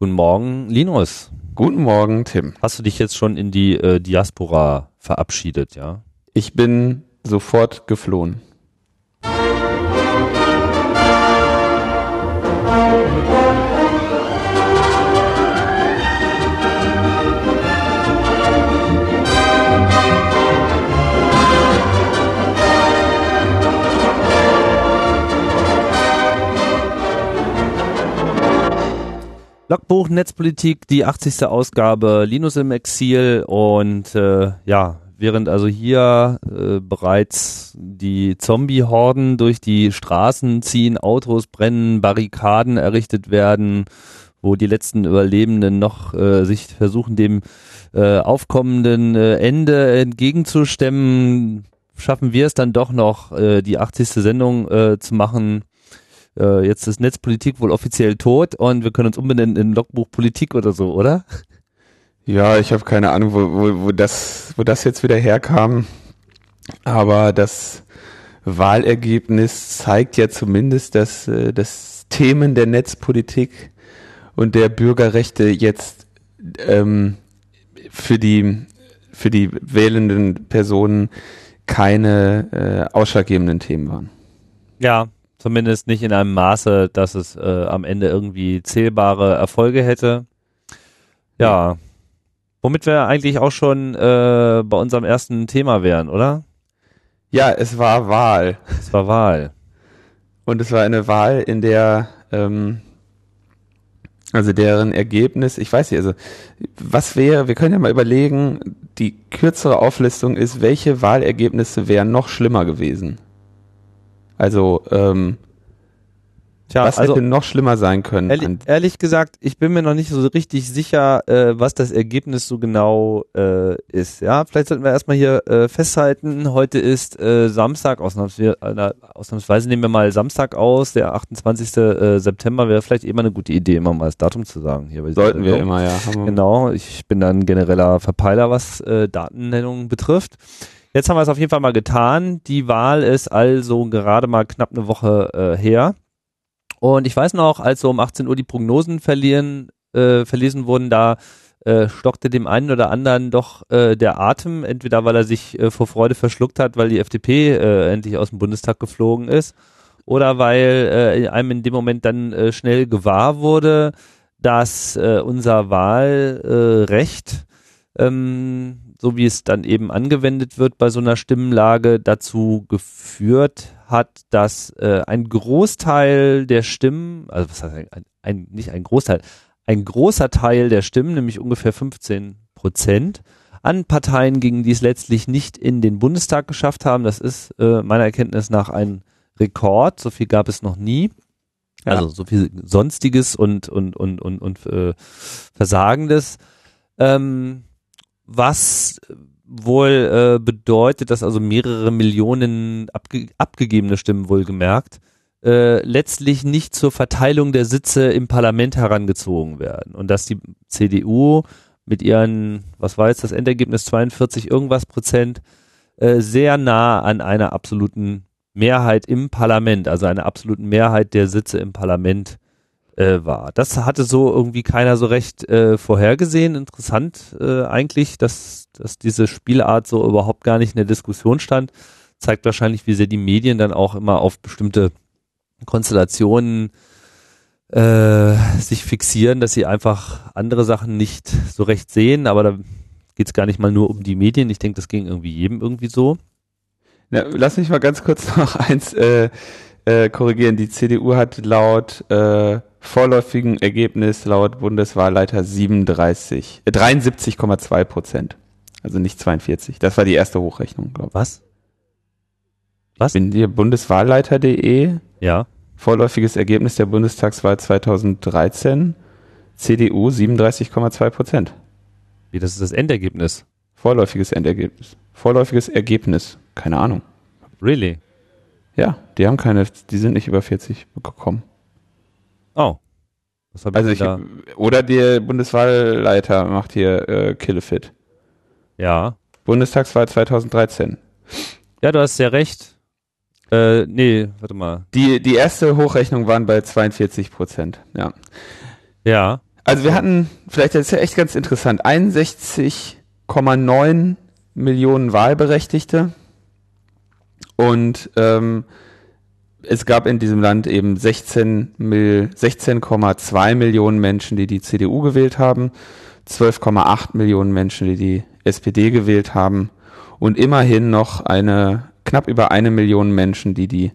Guten Morgen, Linus. Guten Morgen, Tim. Hast du dich jetzt schon in die äh, Diaspora verabschiedet, ja? Ich bin sofort geflohen. Logbuch Netzpolitik, die 80. Ausgabe, Linus im Exil und äh, ja, während also hier äh, bereits die Zombie-Horden durch die Straßen ziehen, Autos brennen, Barrikaden errichtet werden, wo die letzten Überlebenden noch äh, sich versuchen, dem äh, aufkommenden äh, Ende entgegenzustemmen, schaffen wir es dann doch noch, äh, die 80. Sendung äh, zu machen äh, jetzt ist Netzpolitik wohl offiziell tot und wir können uns umbenennen in Logbuch Politik oder so, oder? Ja, ich habe keine Ahnung, wo, wo, wo, das, wo das jetzt wieder herkam. Aber das Wahlergebnis zeigt ja zumindest, dass äh, das Themen der Netzpolitik und der Bürgerrechte jetzt ähm, für die für die wählenden Personen keine äh, ausschlaggebenden Themen waren. Ja, Zumindest nicht in einem Maße, dass es äh, am Ende irgendwie zählbare Erfolge hätte. Ja. Womit wir eigentlich auch schon äh, bei unserem ersten Thema wären, oder? Ja, es war Wahl. Es war Wahl. Und es war eine Wahl, in der, ähm, also deren Ergebnis, ich weiß nicht, also was wäre, wir können ja mal überlegen, die kürzere Auflistung ist, welche Wahlergebnisse wären noch schlimmer gewesen. Also, ähm, Tja, was also, hätte noch schlimmer sein können? Ehrlich, ehrlich, gesagt, ich bin mir noch nicht so richtig sicher, äh, was das Ergebnis so genau äh, ist. Ja, vielleicht sollten wir erstmal hier äh, festhalten, heute ist äh, Samstag, ausnahmsweise, äh, ausnahmsweise nehmen wir mal Samstag aus, der 28. Äh, September wäre vielleicht immer eine gute Idee, immer mal das Datum zu sagen. Hier Sollten wir immer, ja. Genau, ich bin dann genereller Verpeiler, was äh, Datennennung betrifft. Jetzt haben wir es auf jeden Fall mal getan. Die Wahl ist also gerade mal knapp eine Woche äh, her. Und ich weiß noch, als so um 18 Uhr die Prognosen verlieren, äh, verlesen wurden, da äh, stockte dem einen oder anderen doch äh, der Atem, entweder weil er sich äh, vor Freude verschluckt hat, weil die FDP äh, endlich aus dem Bundestag geflogen ist, oder weil äh, einem in dem Moment dann äh, schnell gewahr wurde, dass äh, unser Wahlrecht ähm, so wie es dann eben angewendet wird bei so einer Stimmenlage, dazu geführt hat, dass äh, ein Großteil der Stimmen, also was heißt ein, ein, nicht ein Großteil, ein großer Teil der Stimmen, nämlich ungefähr 15 Prozent, an Parteien gingen, die es letztlich nicht in den Bundestag geschafft haben. Das ist äh, meiner Erkenntnis nach ein Rekord. So viel gab es noch nie. Ja. Also so viel Sonstiges und und und und und äh, Versagendes. Ähm, was wohl äh, bedeutet, dass also mehrere Millionen abge abgegebene Stimmen wohlgemerkt äh, letztlich nicht zur Verteilung der Sitze im Parlament herangezogen werden? Und dass die CDU mit ihren, was war jetzt das Endergebnis, 42 irgendwas Prozent, äh, sehr nah an einer absoluten Mehrheit im Parlament, also einer absoluten Mehrheit der Sitze im Parlament äh, war. Das hatte so irgendwie keiner so recht äh, vorhergesehen. Interessant äh, eigentlich, dass, dass diese Spielart so überhaupt gar nicht in der Diskussion stand. Zeigt wahrscheinlich, wie sehr die Medien dann auch immer auf bestimmte Konstellationen äh, sich fixieren, dass sie einfach andere Sachen nicht so recht sehen. Aber da geht es gar nicht mal nur um die Medien. Ich denke, das ging irgendwie jedem irgendwie so. Ja, lass mich mal ganz kurz noch eins äh, äh, korrigieren. Die CDU hat laut äh, vorläufigen Ergebnis laut Bundeswahlleiter 37, äh, 73,2 Prozent. Also nicht 42. Das war die erste Hochrechnung, glaube ich. Was? Was? Ich bin hier bundeswahlleiter.de. Ja. Vorläufiges Ergebnis der Bundestagswahl 2013. CDU 37,2 Prozent. Wie, das ist das Endergebnis? Vorläufiges Endergebnis. Vorläufiges Ergebnis. Keine Ahnung. Really? Ja, die haben keine, die sind nicht über 40 gekommen. Oh. also ich, oder der Bundeswahlleiter macht hier äh, Killefit. Ja. Bundestagswahl 2013. Ja, du hast ja recht. Äh, nee, warte mal. Die, die erste Hochrechnung waren bei 42 Prozent, ja. Ja. Also wir hatten, vielleicht das ist ja echt ganz interessant, 61,9 Millionen Wahlberechtigte und ähm, es gab in diesem Land eben 16 16,2 Millionen Menschen, die die CDU gewählt haben, 12,8 Millionen Menschen, die die SPD gewählt haben und immerhin noch eine knapp über eine Million Menschen, die die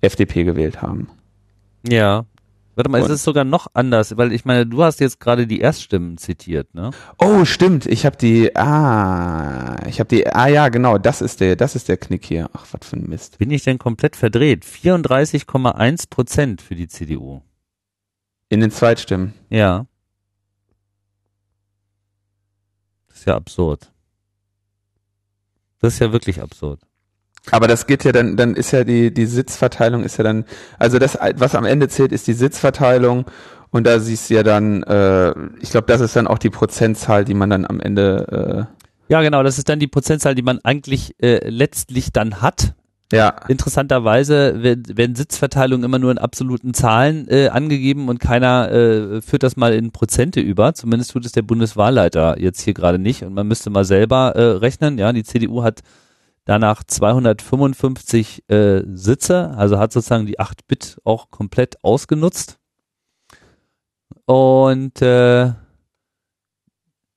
FDP gewählt haben. Ja. Warte mal, und, es ist sogar noch anders, weil ich meine, du hast jetzt gerade die Erststimmen zitiert, ne? Oh, stimmt. Ich habe die, ah, ich habe die, ah ja, genau, das ist der, das ist der Knick hier. Ach, was für ein Mist. Bin ich denn komplett verdreht? 34,1 Prozent für die CDU. In den Zweitstimmen. Ja. Das ist ja absurd. Das ist ja wirklich absurd. Aber das geht ja dann, dann ist ja die, die Sitzverteilung ist ja dann, also das, was am Ende zählt, ist die Sitzverteilung und da siehst du ja dann, äh, ich glaube, das ist dann auch die Prozentzahl, die man dann am Ende. Äh ja, genau, das ist dann die Prozentzahl, die man eigentlich äh, letztlich dann hat. Ja. Interessanterweise werden Sitzverteilungen immer nur in absoluten Zahlen äh, angegeben und keiner äh, führt das mal in Prozente über. Zumindest tut es der Bundeswahlleiter jetzt hier gerade nicht und man müsste mal selber äh, rechnen. Ja, die CDU hat danach 255 äh, Sitze, also hat sozusagen die 8-Bit auch komplett ausgenutzt. Und äh,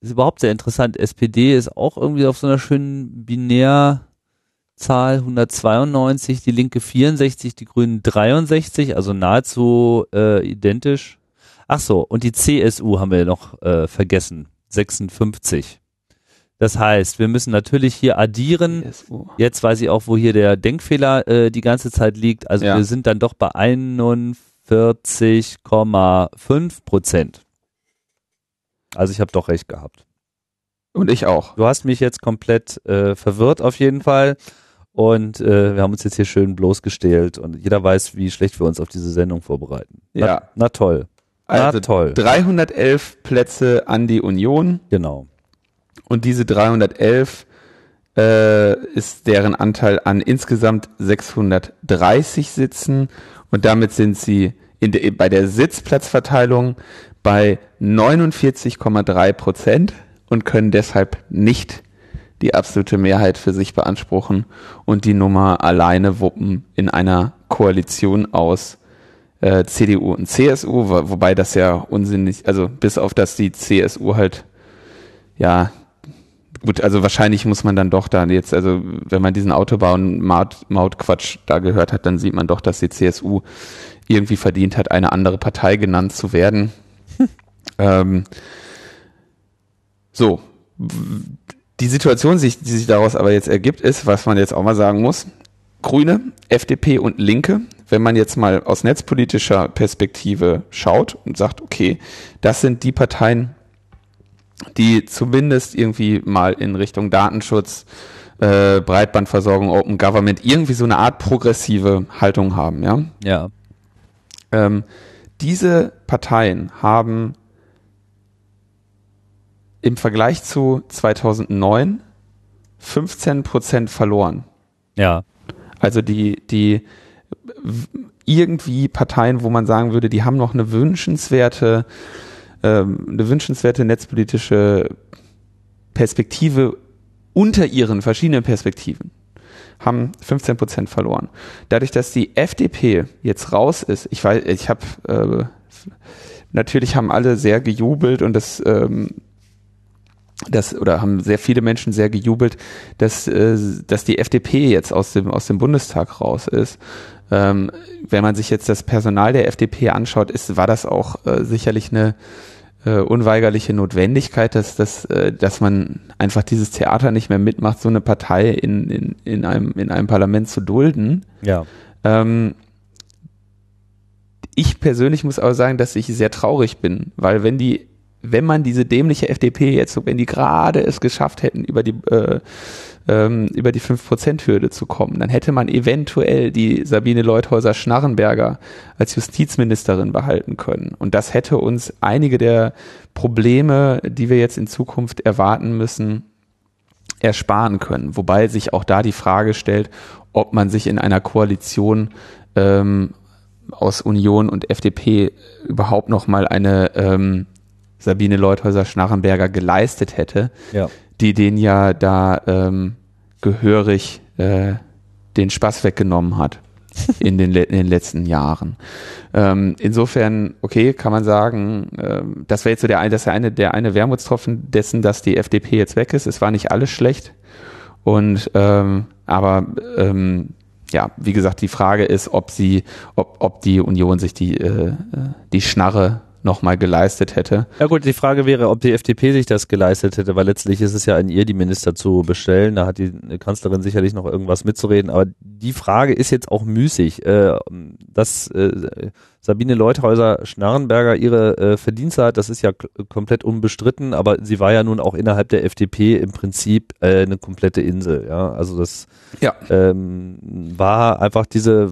ist überhaupt sehr interessant. SPD ist auch irgendwie auf so einer schönen Binärzahl 192, die Linke 64, die Grünen 63, also nahezu äh, identisch. Ach so, und die CSU haben wir noch äh, vergessen, 56. Das heißt, wir müssen natürlich hier addieren. CSU. Jetzt weiß ich auch, wo hier der Denkfehler äh, die ganze Zeit liegt. Also ja. wir sind dann doch bei 41,5 Prozent. Also ich habe doch recht gehabt. Und ich auch. Du hast mich jetzt komplett äh, verwirrt auf jeden Fall. Und äh, wir haben uns jetzt hier schön bloßgestellt und jeder weiß, wie schlecht wir uns auf diese Sendung vorbereiten. Na, ja. Na toll. Na also toll. 311 Plätze an die Union. Genau. Und diese 311 äh, ist deren Anteil an insgesamt 630 Sitzen. Und damit sind sie in de, bei der Sitzplatzverteilung bei 49,3 Prozent und können deshalb nicht die absolute Mehrheit für sich beanspruchen und die Nummer alleine wuppen in einer Koalition aus äh, CDU und CSU, wo, wobei das ja unsinnig, also bis auf dass die CSU halt ja Gut, also wahrscheinlich muss man dann doch da jetzt, also wenn man diesen Autobahn-Mautquatsch da gehört hat, dann sieht man doch, dass die CSU irgendwie verdient hat, eine andere Partei genannt zu werden. ähm, so, die Situation, die sich daraus aber jetzt ergibt, ist, was man jetzt auch mal sagen muss, Grüne, FDP und Linke, wenn man jetzt mal aus netzpolitischer Perspektive schaut und sagt, okay, das sind die Parteien, die zumindest irgendwie mal in Richtung Datenschutz, äh, Breitbandversorgung, Open Government irgendwie so eine Art progressive Haltung haben, ja? Ja. Ähm, diese Parteien haben im Vergleich zu 2009 15 Prozent verloren. Ja. Also die, die irgendwie Parteien, wo man sagen würde, die haben noch eine wünschenswerte ähm, eine wünschenswerte netzpolitische Perspektive unter ihren verschiedenen Perspektiven haben 15 Prozent verloren. Dadurch, dass die FDP jetzt raus ist, ich weiß, ich habe äh, natürlich haben alle sehr gejubelt und das ähm, das oder haben sehr viele Menschen sehr gejubelt, dass äh, dass die FDP jetzt aus dem aus dem Bundestag raus ist. Ähm, wenn man sich jetzt das Personal der FDP anschaut, ist war das auch äh, sicherlich eine äh, unweigerliche Notwendigkeit, dass, dass, äh, dass man einfach dieses Theater nicht mehr mitmacht, so eine Partei in, in, in, einem, in einem Parlament zu dulden. Ja. Ähm, ich persönlich muss aber sagen, dass ich sehr traurig bin, weil wenn die, wenn man diese dämliche FDP jetzt, wenn die gerade es geschafft hätten, über die äh, ähm, über die 5%-Hürde zu kommen. Dann hätte man eventuell die Sabine Leuthäuser-Schnarrenberger als Justizministerin behalten können. Und das hätte uns einige der Probleme, die wir jetzt in Zukunft erwarten müssen, ersparen können. Wobei sich auch da die Frage stellt, ob man sich in einer Koalition ähm, aus Union und FDP überhaupt noch mal eine ähm, Sabine Leuthäuser-Schnarrenberger geleistet hätte, Ja. Die den ja da ähm, gehörig äh, den Spaß weggenommen hat in den, in den letzten Jahren. Ähm, insofern, okay, kann man sagen, ähm, das wäre jetzt so der, das ist eine, der eine Wermutstropfen dessen, dass die FDP jetzt weg ist. Es war nicht alles schlecht. Und ähm, aber ähm, ja, wie gesagt, die Frage ist, ob sie, ob, ob die Union sich die, äh, äh, die Schnarre nochmal geleistet hätte. Ja gut, die Frage wäre, ob die FDP sich das geleistet hätte, weil letztlich ist es ja an ihr, die Minister zu bestellen. Da hat die Kanzlerin sicherlich noch irgendwas mitzureden. Aber die Frage ist jetzt auch müßig. Äh, dass äh, Sabine Leuthäuser-Schnarrenberger ihre äh, Verdienste hat, das ist ja komplett unbestritten. Aber sie war ja nun auch innerhalb der FDP im Prinzip äh, eine komplette Insel. Ja, also das Ja. ähm, war einfach diese,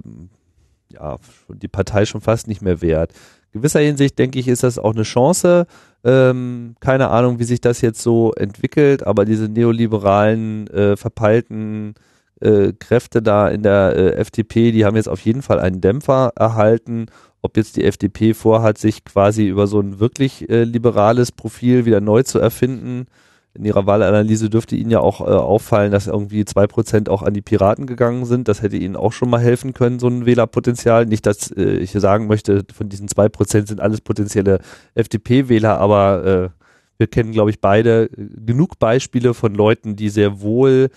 ja, die Partei schon fast nicht mehr wert. Gewisser Hinsicht, denke ich, ist das auch eine Chance. Ähm, keine Ahnung, wie sich das jetzt so entwickelt, aber diese neoliberalen, äh, verpeilten äh, Kräfte da in der äh, FDP, die haben jetzt auf jeden Fall einen Dämpfer erhalten. Ob jetzt die FDP vorhat, sich quasi über so ein wirklich äh, liberales Profil wieder neu zu erfinden, in ihrer Wahlanalyse dürfte Ihnen ja auch äh, auffallen, dass irgendwie zwei Prozent auch an die Piraten gegangen sind. Das hätte Ihnen auch schon mal helfen können, so ein Wählerpotenzial. Nicht, dass äh, ich sagen möchte, von diesen zwei Prozent sind alles potenzielle FDP-Wähler, aber äh, wir kennen, glaube ich, beide äh, genug Beispiele von Leuten, die sehr wohl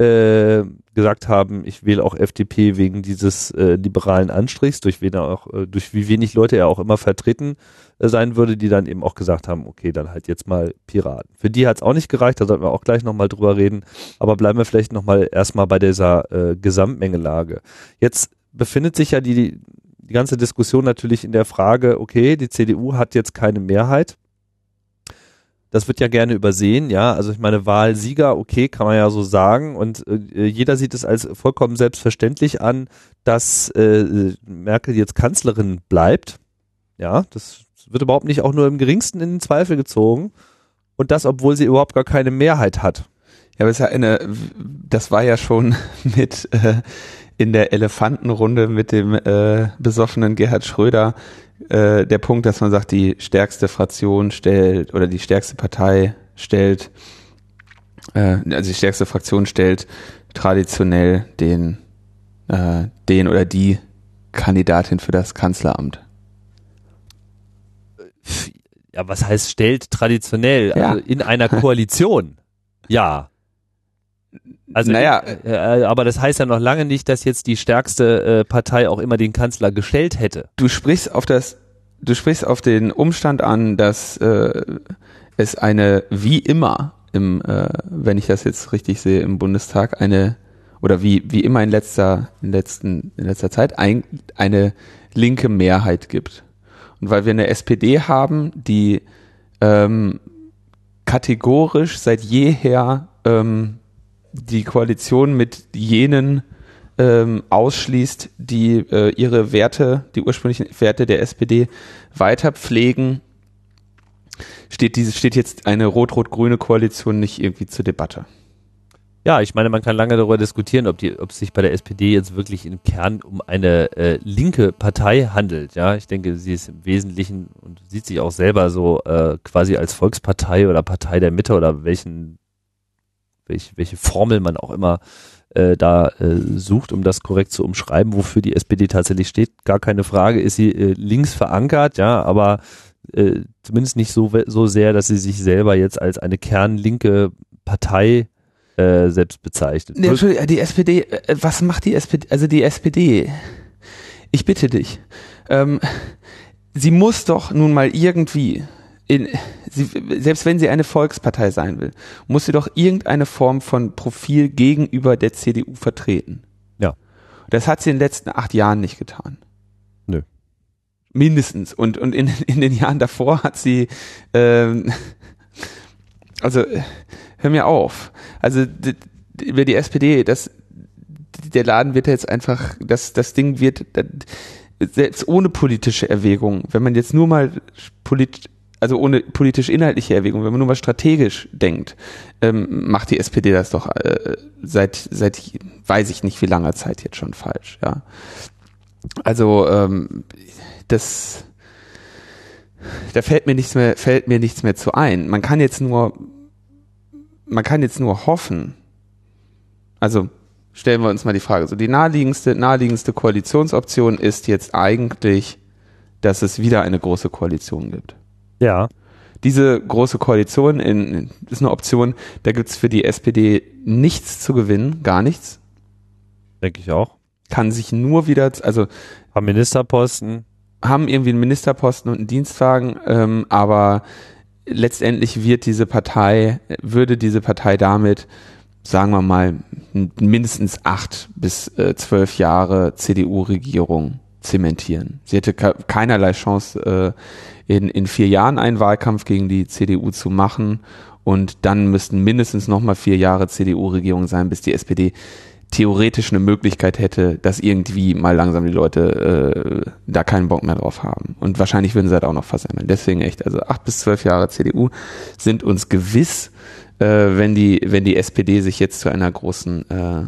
äh, gesagt haben, ich wähle auch FDP wegen dieses äh, liberalen Anstrichs, durch wen er auch, äh, durch wie wenig Leute er auch immer vertreten äh, sein würde, die dann eben auch gesagt haben, okay, dann halt jetzt mal Piraten. Für die hat es auch nicht gereicht, da sollten wir auch gleich nochmal drüber reden, aber bleiben wir vielleicht nochmal erstmal bei dieser äh, Gesamtmengelage. Jetzt befindet sich ja die, die ganze Diskussion natürlich in der Frage, okay, die CDU hat jetzt keine Mehrheit. Das wird ja gerne übersehen, ja. Also ich meine, Wahlsieger, okay, kann man ja so sagen. Und äh, jeder sieht es als vollkommen selbstverständlich an, dass äh, Merkel jetzt Kanzlerin bleibt. Ja, das wird überhaupt nicht auch nur im geringsten in den Zweifel gezogen. Und das, obwohl sie überhaupt gar keine Mehrheit hat. Ja, aber es ist ja eine, das war ja schon mit äh, in der Elefantenrunde mit dem äh, besoffenen Gerhard Schröder äh, der Punkt, dass man sagt, die stärkste Fraktion stellt oder die stärkste Partei stellt, äh, also die stärkste Fraktion stellt traditionell den, äh, den oder die Kandidatin für das Kanzleramt. Ja, was heißt stellt traditionell? Ja. Also in einer Koalition. ja. Also, Naja. äh, äh, aber das heißt ja noch lange nicht, dass jetzt die stärkste äh, Partei auch immer den Kanzler gestellt hätte. du sprichst auf das, du sprichst auf den Umstand an, dass äh, es eine wie immer im, äh, wenn ich das jetzt richtig sehe, im Bundestag eine oder wie wie immer in letzter in letzten in letzter Zeit ein, eine linke Mehrheit gibt und weil wir eine SPD haben, die ähm, kategorisch seit jeher ähm, die Koalition mit jenen ähm, ausschließt, die äh, ihre Werte, die ursprünglichen Werte der SPD weiter pflegen, steht diese steht jetzt eine rot-rot-grüne Koalition nicht irgendwie zur Debatte. Ja, ich meine, man kann lange darüber diskutieren, ob, die, ob es sich bei der SPD jetzt wirklich im Kern um eine äh, linke Partei handelt. Ja, ich denke, sie ist im Wesentlichen und sieht sich auch selber so äh, quasi als Volkspartei oder Partei der Mitte oder welchen, welch, welche Formel man auch immer äh, da äh, sucht, um das korrekt zu umschreiben, wofür die SPD tatsächlich steht. Gar keine Frage, ist sie äh, links verankert, ja, aber äh, zumindest nicht so, so sehr, dass sie sich selber jetzt als eine kernlinke Partei äh, selbst bezeichnet. Nee, Entschuldigung, die SPD, äh, was macht die SPD? Also die SPD, ich bitte dich, ähm, sie muss doch nun mal irgendwie, in, sie, selbst wenn sie eine Volkspartei sein will, muss sie doch irgendeine Form von Profil gegenüber der CDU vertreten. Ja. Das hat sie in den letzten acht Jahren nicht getan. Nö. Mindestens. Und, und in, in den Jahren davor hat sie, ähm, also hör mir auf. Also über die SPD, das, der Laden wird jetzt einfach, das, das Ding wird, das, selbst ohne politische Erwägung, wenn man jetzt nur mal polit, also ohne politisch-inhaltliche Erwägung, wenn man nur mal strategisch denkt, ähm, macht die SPD das doch äh, seit, seit weiß ich nicht wie langer Zeit jetzt schon falsch, ja. Also ähm, das da fällt mir nichts mehr, fällt mir nichts mehr zu ein. Man kann jetzt nur, man kann jetzt nur hoffen. Also stellen wir uns mal die Frage. So die naheliegendste, naheliegendste Koalitionsoption ist jetzt eigentlich, dass es wieder eine große Koalition gibt. Ja. Diese große Koalition in, ist eine Option, da gibt's für die SPD nichts zu gewinnen, gar nichts. Denke ich auch. Kann sich nur wieder, also Haben Ministerposten. haben irgendwie einen Ministerposten und einen Dienstwagen, ähm, aber letztendlich wird diese Partei, würde diese Partei damit, sagen wir mal, mindestens acht bis äh, zwölf Jahre CDU-Regierung zementieren. Sie hätte ke- keinerlei Chance, äh, in, in vier Jahren einen Wahlkampf gegen die CDU zu machen und dann müssten mindestens nochmal vier Jahre CDU-Regierung sein, bis die SPD theoretisch eine Möglichkeit hätte, dass irgendwie mal langsam die Leute äh, da keinen Bock mehr drauf haben. Und wahrscheinlich würden sie halt auch noch versammeln. Deswegen echt, also acht bis zwölf Jahre CDU sind uns gewiss, äh, wenn die, wenn die SPD sich jetzt zu einer großen äh,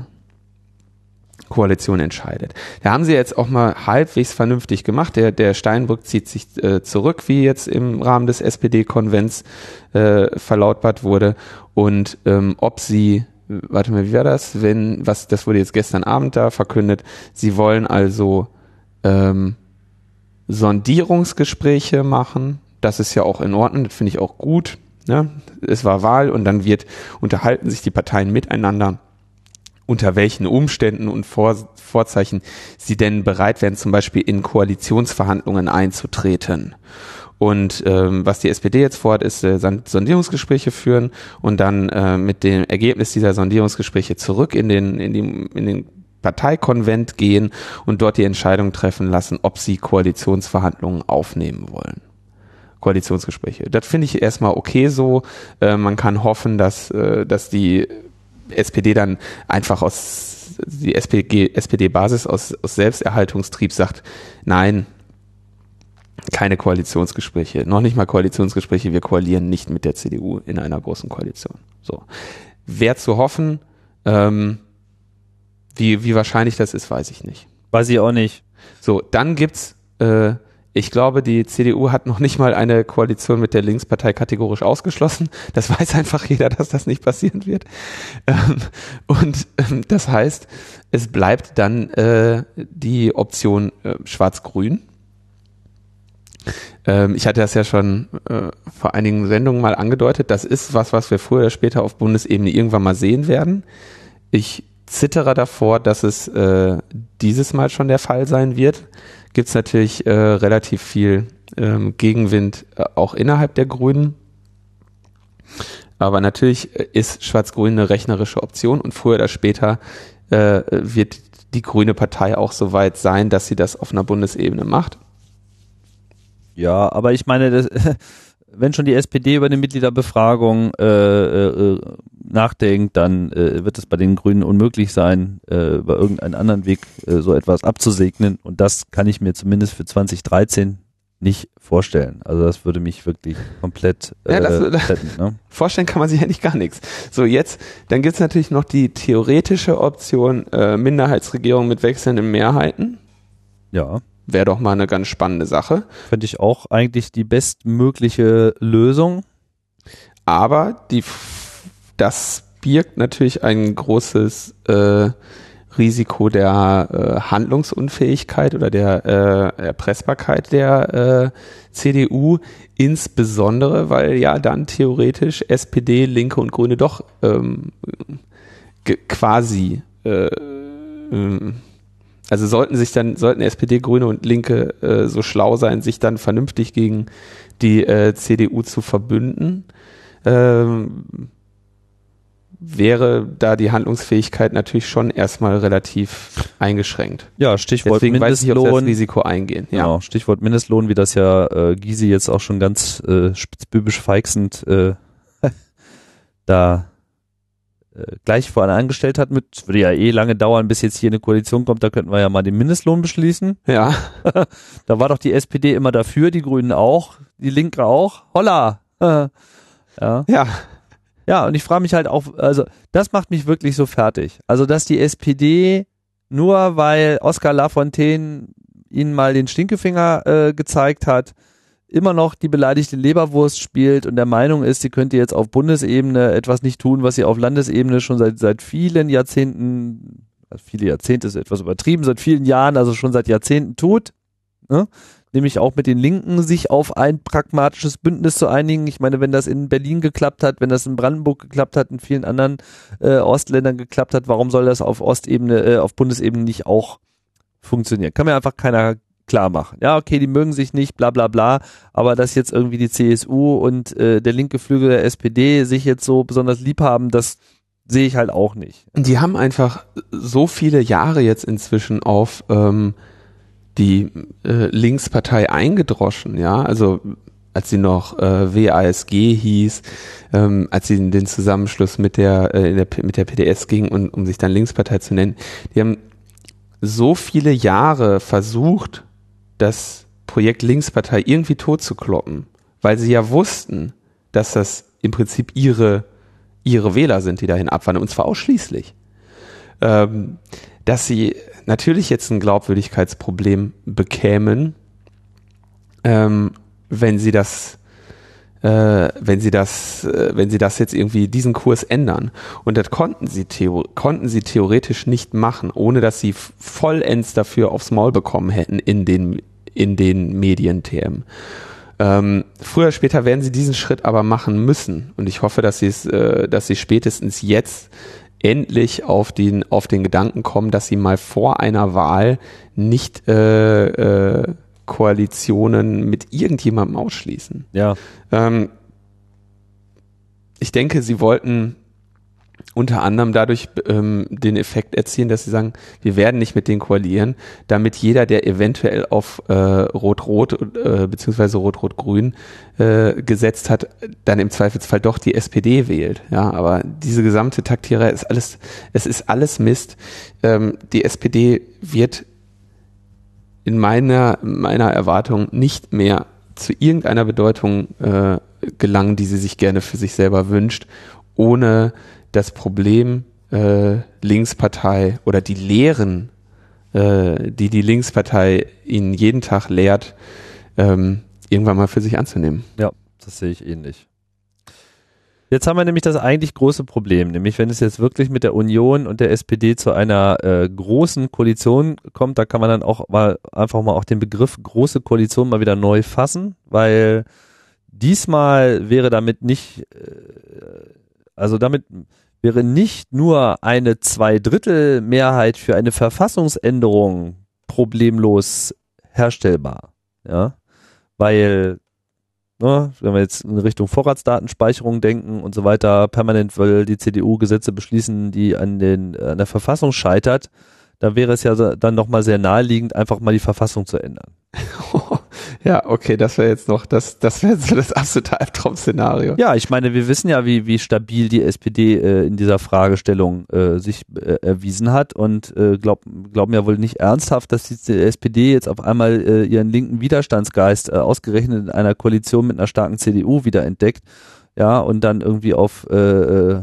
Koalition entscheidet. Da haben sie jetzt auch mal halbwegs vernünftig gemacht. Der, der Steinbrück zieht sich äh, zurück, wie jetzt im Rahmen des SPD-Konvents äh, verlautbart wurde. Und ähm, ob sie, warte mal, wie war das? Wenn, was, das wurde jetzt gestern Abend da verkündet. Sie wollen also ähm, Sondierungsgespräche machen. Das ist ja auch in Ordnung, das finde ich auch gut. Ne? Es war Wahl und dann wird, unterhalten sich die Parteien miteinander unter welchen Umständen und Vor Vorzeichen sie denn bereit wären, zum Beispiel in Koalitionsverhandlungen einzutreten. Und ähm, was die SPD jetzt vorhat, ist äh, Son- Sondierungsgespräche führen und dann äh, mit dem Ergebnis dieser Sondierungsgespräche zurück in den, in, die, in den Parteikonvent gehen und dort die Entscheidung treffen lassen, ob sie Koalitionsverhandlungen aufnehmen wollen. Koalitionsgespräche. Das finde ich erstmal okay so. Äh, man kann hoffen, dass, äh, dass die SPD dann einfach aus die SPD, SPD-Basis aus, aus Selbsterhaltungstrieb sagt, nein, keine Koalitionsgespräche, noch nicht mal Koalitionsgespräche, wir koalieren nicht mit der CDU in einer großen Koalition. So. Wer zu hoffen, ähm, wie, wie wahrscheinlich das ist, weiß ich nicht. Weiß ich auch nicht. So, dann gibt's, äh, ich glaube, die CDU hat noch nicht mal eine Koalition mit der Linkspartei kategorisch ausgeschlossen. Das weiß einfach jeder, dass das nicht passieren wird. Ähm, und ähm, das heißt, es bleibt dann äh, die Option äh, Schwarz-Grün. Ähm, ich hatte das ja schon äh, vor einigen Sendungen mal angedeutet. Das ist was, was wir früher oder später auf Bundesebene irgendwann mal sehen werden. Ich zittere davor, dass es dieses Mal schon der Fall sein wird. Gibt es natürlich äh, relativ viel ähm, Gegenwind äh, auch innerhalb der Grünen. Aber natürlich äh, ist Schwarz-Grün eine rechnerische Option und früher oder später äh, wird die Grüne Partei auch so weit sein, dass sie das auf einer Bundesebene macht. Ja, aber ich meine, das, wenn schon die SPD über eine Mitgliederbefragung äh, äh, nachdenkt, dann äh, wird es bei den Grünen unmöglich sein, äh, über irgendeinen anderen Weg äh, so etwas abzusegnen. Und das kann ich mir zumindest für 2013 nicht vorstellen. Also das würde mich wirklich komplett äh, Ja, das- retten, ne? Vorstellen kann man sich eigentlich gar nichts. So, jetzt, dann gibt's natürlich noch die theoretische Option äh, Minderheitsregierung mit wechselnden Mehrheiten. Ja, Wäre doch mal eine ganz spannende Sache. finde ich auch eigentlich die bestmögliche Lösung. Aber die, das birgt natürlich ein großes äh, Risiko der äh, Handlungsunfähigkeit oder der äh, Erpressbarkeit der äh, CDU, insbesondere weil ja dann theoretisch SPD, Linke und Grüne doch ähm, quasi äh, ähm, also sollten sich dann, sollten SPD, Grüne und Linke äh, so schlau sein, sich dann vernünftig gegen die äh, CDU zu verbünden, ähm, wäre da die Handlungsfähigkeit natürlich schon erstmal relativ eingeschränkt. Ja, Stichwort Deswegen weiß ich ob das Mindestlohn. Risiko eingehen. Ja. Genau, Stichwort Mindestlohn, wie das ja äh, Gysi jetzt auch schon ganz äh, spitzbübisch feixend äh, da äh, gleich vor einer angestellt hat mit, würde ja eh lange dauern, bis jetzt hier eine Koalition kommt, da könnten wir ja mal den Mindestlohn beschließen. Ja. Da war doch die SPD immer dafür, die Grünen auch, die Linke auch. Holla! ja. Ja. Ja, und ich frage mich halt auch, also das macht mich wirklich so fertig. Also, dass die SPD nur weil Oskar Lafontaine ihnen mal den Stinkefinger äh, gezeigt hat, immer noch die beleidigte Leberwurst spielt und der Meinung ist, sie könnte jetzt auf Bundesebene etwas nicht tun, was sie auf Landesebene schon seit, seit vielen Jahrzehnten, also viele Jahrzehnte ist etwas übertrieben, seit vielen Jahren, also schon seit Jahrzehnten tut, ne? nämlich auch mit den Linken sich auf ein pragmatisches Bündnis zu einigen. Ich meine, wenn das in Berlin geklappt hat, wenn das in Brandenburg geklappt hat, in vielen anderen äh, Ostländern geklappt hat, warum soll das auf Ostebene, äh, auf Bundesebene nicht auch funktionieren? Kann mir einfach keiner klar machen. Ja, okay, die mögen sich nicht, bla bla bla, aber dass jetzt irgendwie die CSU und äh, der linke Flügel der SPD sich jetzt so besonders lieb haben, das sehe ich halt auch nicht. Die haben einfach so viele Jahre jetzt inzwischen auf ähm, die äh, Linkspartei eingedroschen, ja, also als sie noch äh, WASG hieß, ähm, als sie in den Zusammenschluss mit der, äh, der mit der PDS ging und um sich dann Linkspartei zu nennen, die haben so viele Jahre versucht, das Projekt Linkspartei irgendwie totzukloppen, weil sie ja wussten, dass das im Prinzip ihre, ihre Wähler sind, die dahin abwandern, und zwar ausschließlich. Ähm, dass sie natürlich jetzt ein Glaubwürdigkeitsproblem bekämen, ähm, wenn sie das äh, wenn sie das, äh, wenn sie das jetzt irgendwie diesen Kurs ändern. Und das konnten sie, konnten sie theoretisch nicht machen, ohne dass sie vollends dafür aufs Maul bekommen hätten in den in den Medien TM. Ähm, früher oder später werden sie diesen Schritt aber machen müssen. Und ich hoffe, dass sie es, äh, dass sie spätestens jetzt endlich auf den, auf den Gedanken kommen, dass sie mal vor einer Wahl nicht äh, äh, Koalitionen mit irgendjemandem ausschließen. Ja. Ähm, ich denke, sie wollten unter anderem dadurch ähm, den Effekt erzielen, dass sie sagen, wir werden nicht mit denen koalieren, damit jeder, der eventuell auf äh, Rot-Rot äh, beziehungsweise Rot-Rot-Grün äh, gesetzt hat, dann im Zweifelsfall doch die SPD wählt. Ja, aber diese gesamte Taktierei ist alles, es ist alles Mist. Ähm, die SPD wird in meiner meiner Erwartung nicht mehr zu irgendeiner Bedeutung äh, gelangen, die sie sich gerne für sich selber wünscht, ohne das Problem äh, Linkspartei oder die Lehren, äh, die die Linkspartei ihnen jeden Tag lehrt, ähm, irgendwann mal für sich anzunehmen. Ja, das sehe ich ähnlich. Jetzt haben wir nämlich das eigentlich große Problem, nämlich wenn es jetzt wirklich mit der Union und der SPD zu einer äh, großen Koalition kommt, da kann man dann auch mal einfach mal auch den Begriff große Koalition mal wieder neu fassen, weil diesmal wäre damit nicht, äh, also damit wäre nicht nur eine Zweidrittelmehrheit für eine Verfassungsänderung problemlos herstellbar, ja, weil ne, wenn wir jetzt in Richtung Vorratsdatenspeicherung denken und so weiter, permanent will die CDU Gesetze beschließen, die an den an der Verfassung scheitert, da wäre es ja dann nochmal sehr naheliegend, einfach mal die Verfassung zu ändern. Ja, okay, das wäre jetzt noch, das, das wäre so das absolute Albtraum-Szenario. Ja, ich meine, wir wissen ja, wie, wie stabil die SPD äh, in dieser Fragestellung äh, sich äh, erwiesen hat und äh, glaub, glauben ja wohl nicht ernsthaft, dass die SPD jetzt auf einmal äh, ihren linken Widerstandsgeist äh, ausgerechnet in einer Koalition mit einer starken CDU wieder entdeckt, ja, und dann irgendwie auf äh,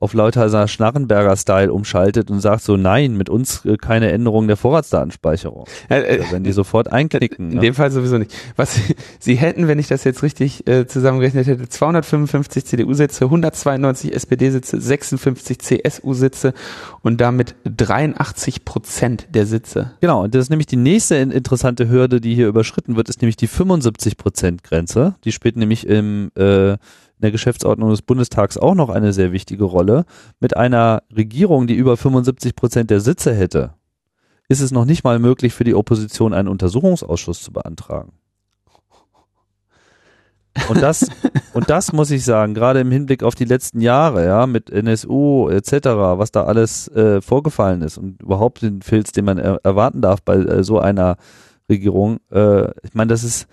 auf lauter Schnarrenberger-Style umschaltet und sagt so, nein, mit uns äh, keine Änderung der Vorratsdatenspeicherung. Äh, äh, wenn die sofort einklicken. In ne? dem Fall sowieso nicht. Was sie, sie hätten, wenn ich das jetzt richtig äh, zusammengerechnet hätte, 255 CDU-Sitze, 192 SPD-Sitze, 56 CSU-Sitze und damit 83 Prozent der Sitze. Genau, und das ist nämlich die nächste interessante Hürde, die hier überschritten wird, ist nämlich die 75 Prozent Grenze. Die spielt nämlich im äh, in der Geschäftsordnung des Bundestags auch noch eine sehr wichtige Rolle. Mit einer Regierung, die über 75 Prozent der Sitze hätte, ist es noch nicht mal möglich für die Opposition einen Untersuchungsausschuss zu beantragen. Und das, und das muss ich sagen, gerade im Hinblick auf die letzten Jahre, ja, mit NSU etc., was da alles äh, vorgefallen ist und überhaupt den Filz, den man er erwarten darf bei äh, so einer Regierung, äh, ich meine, das ist,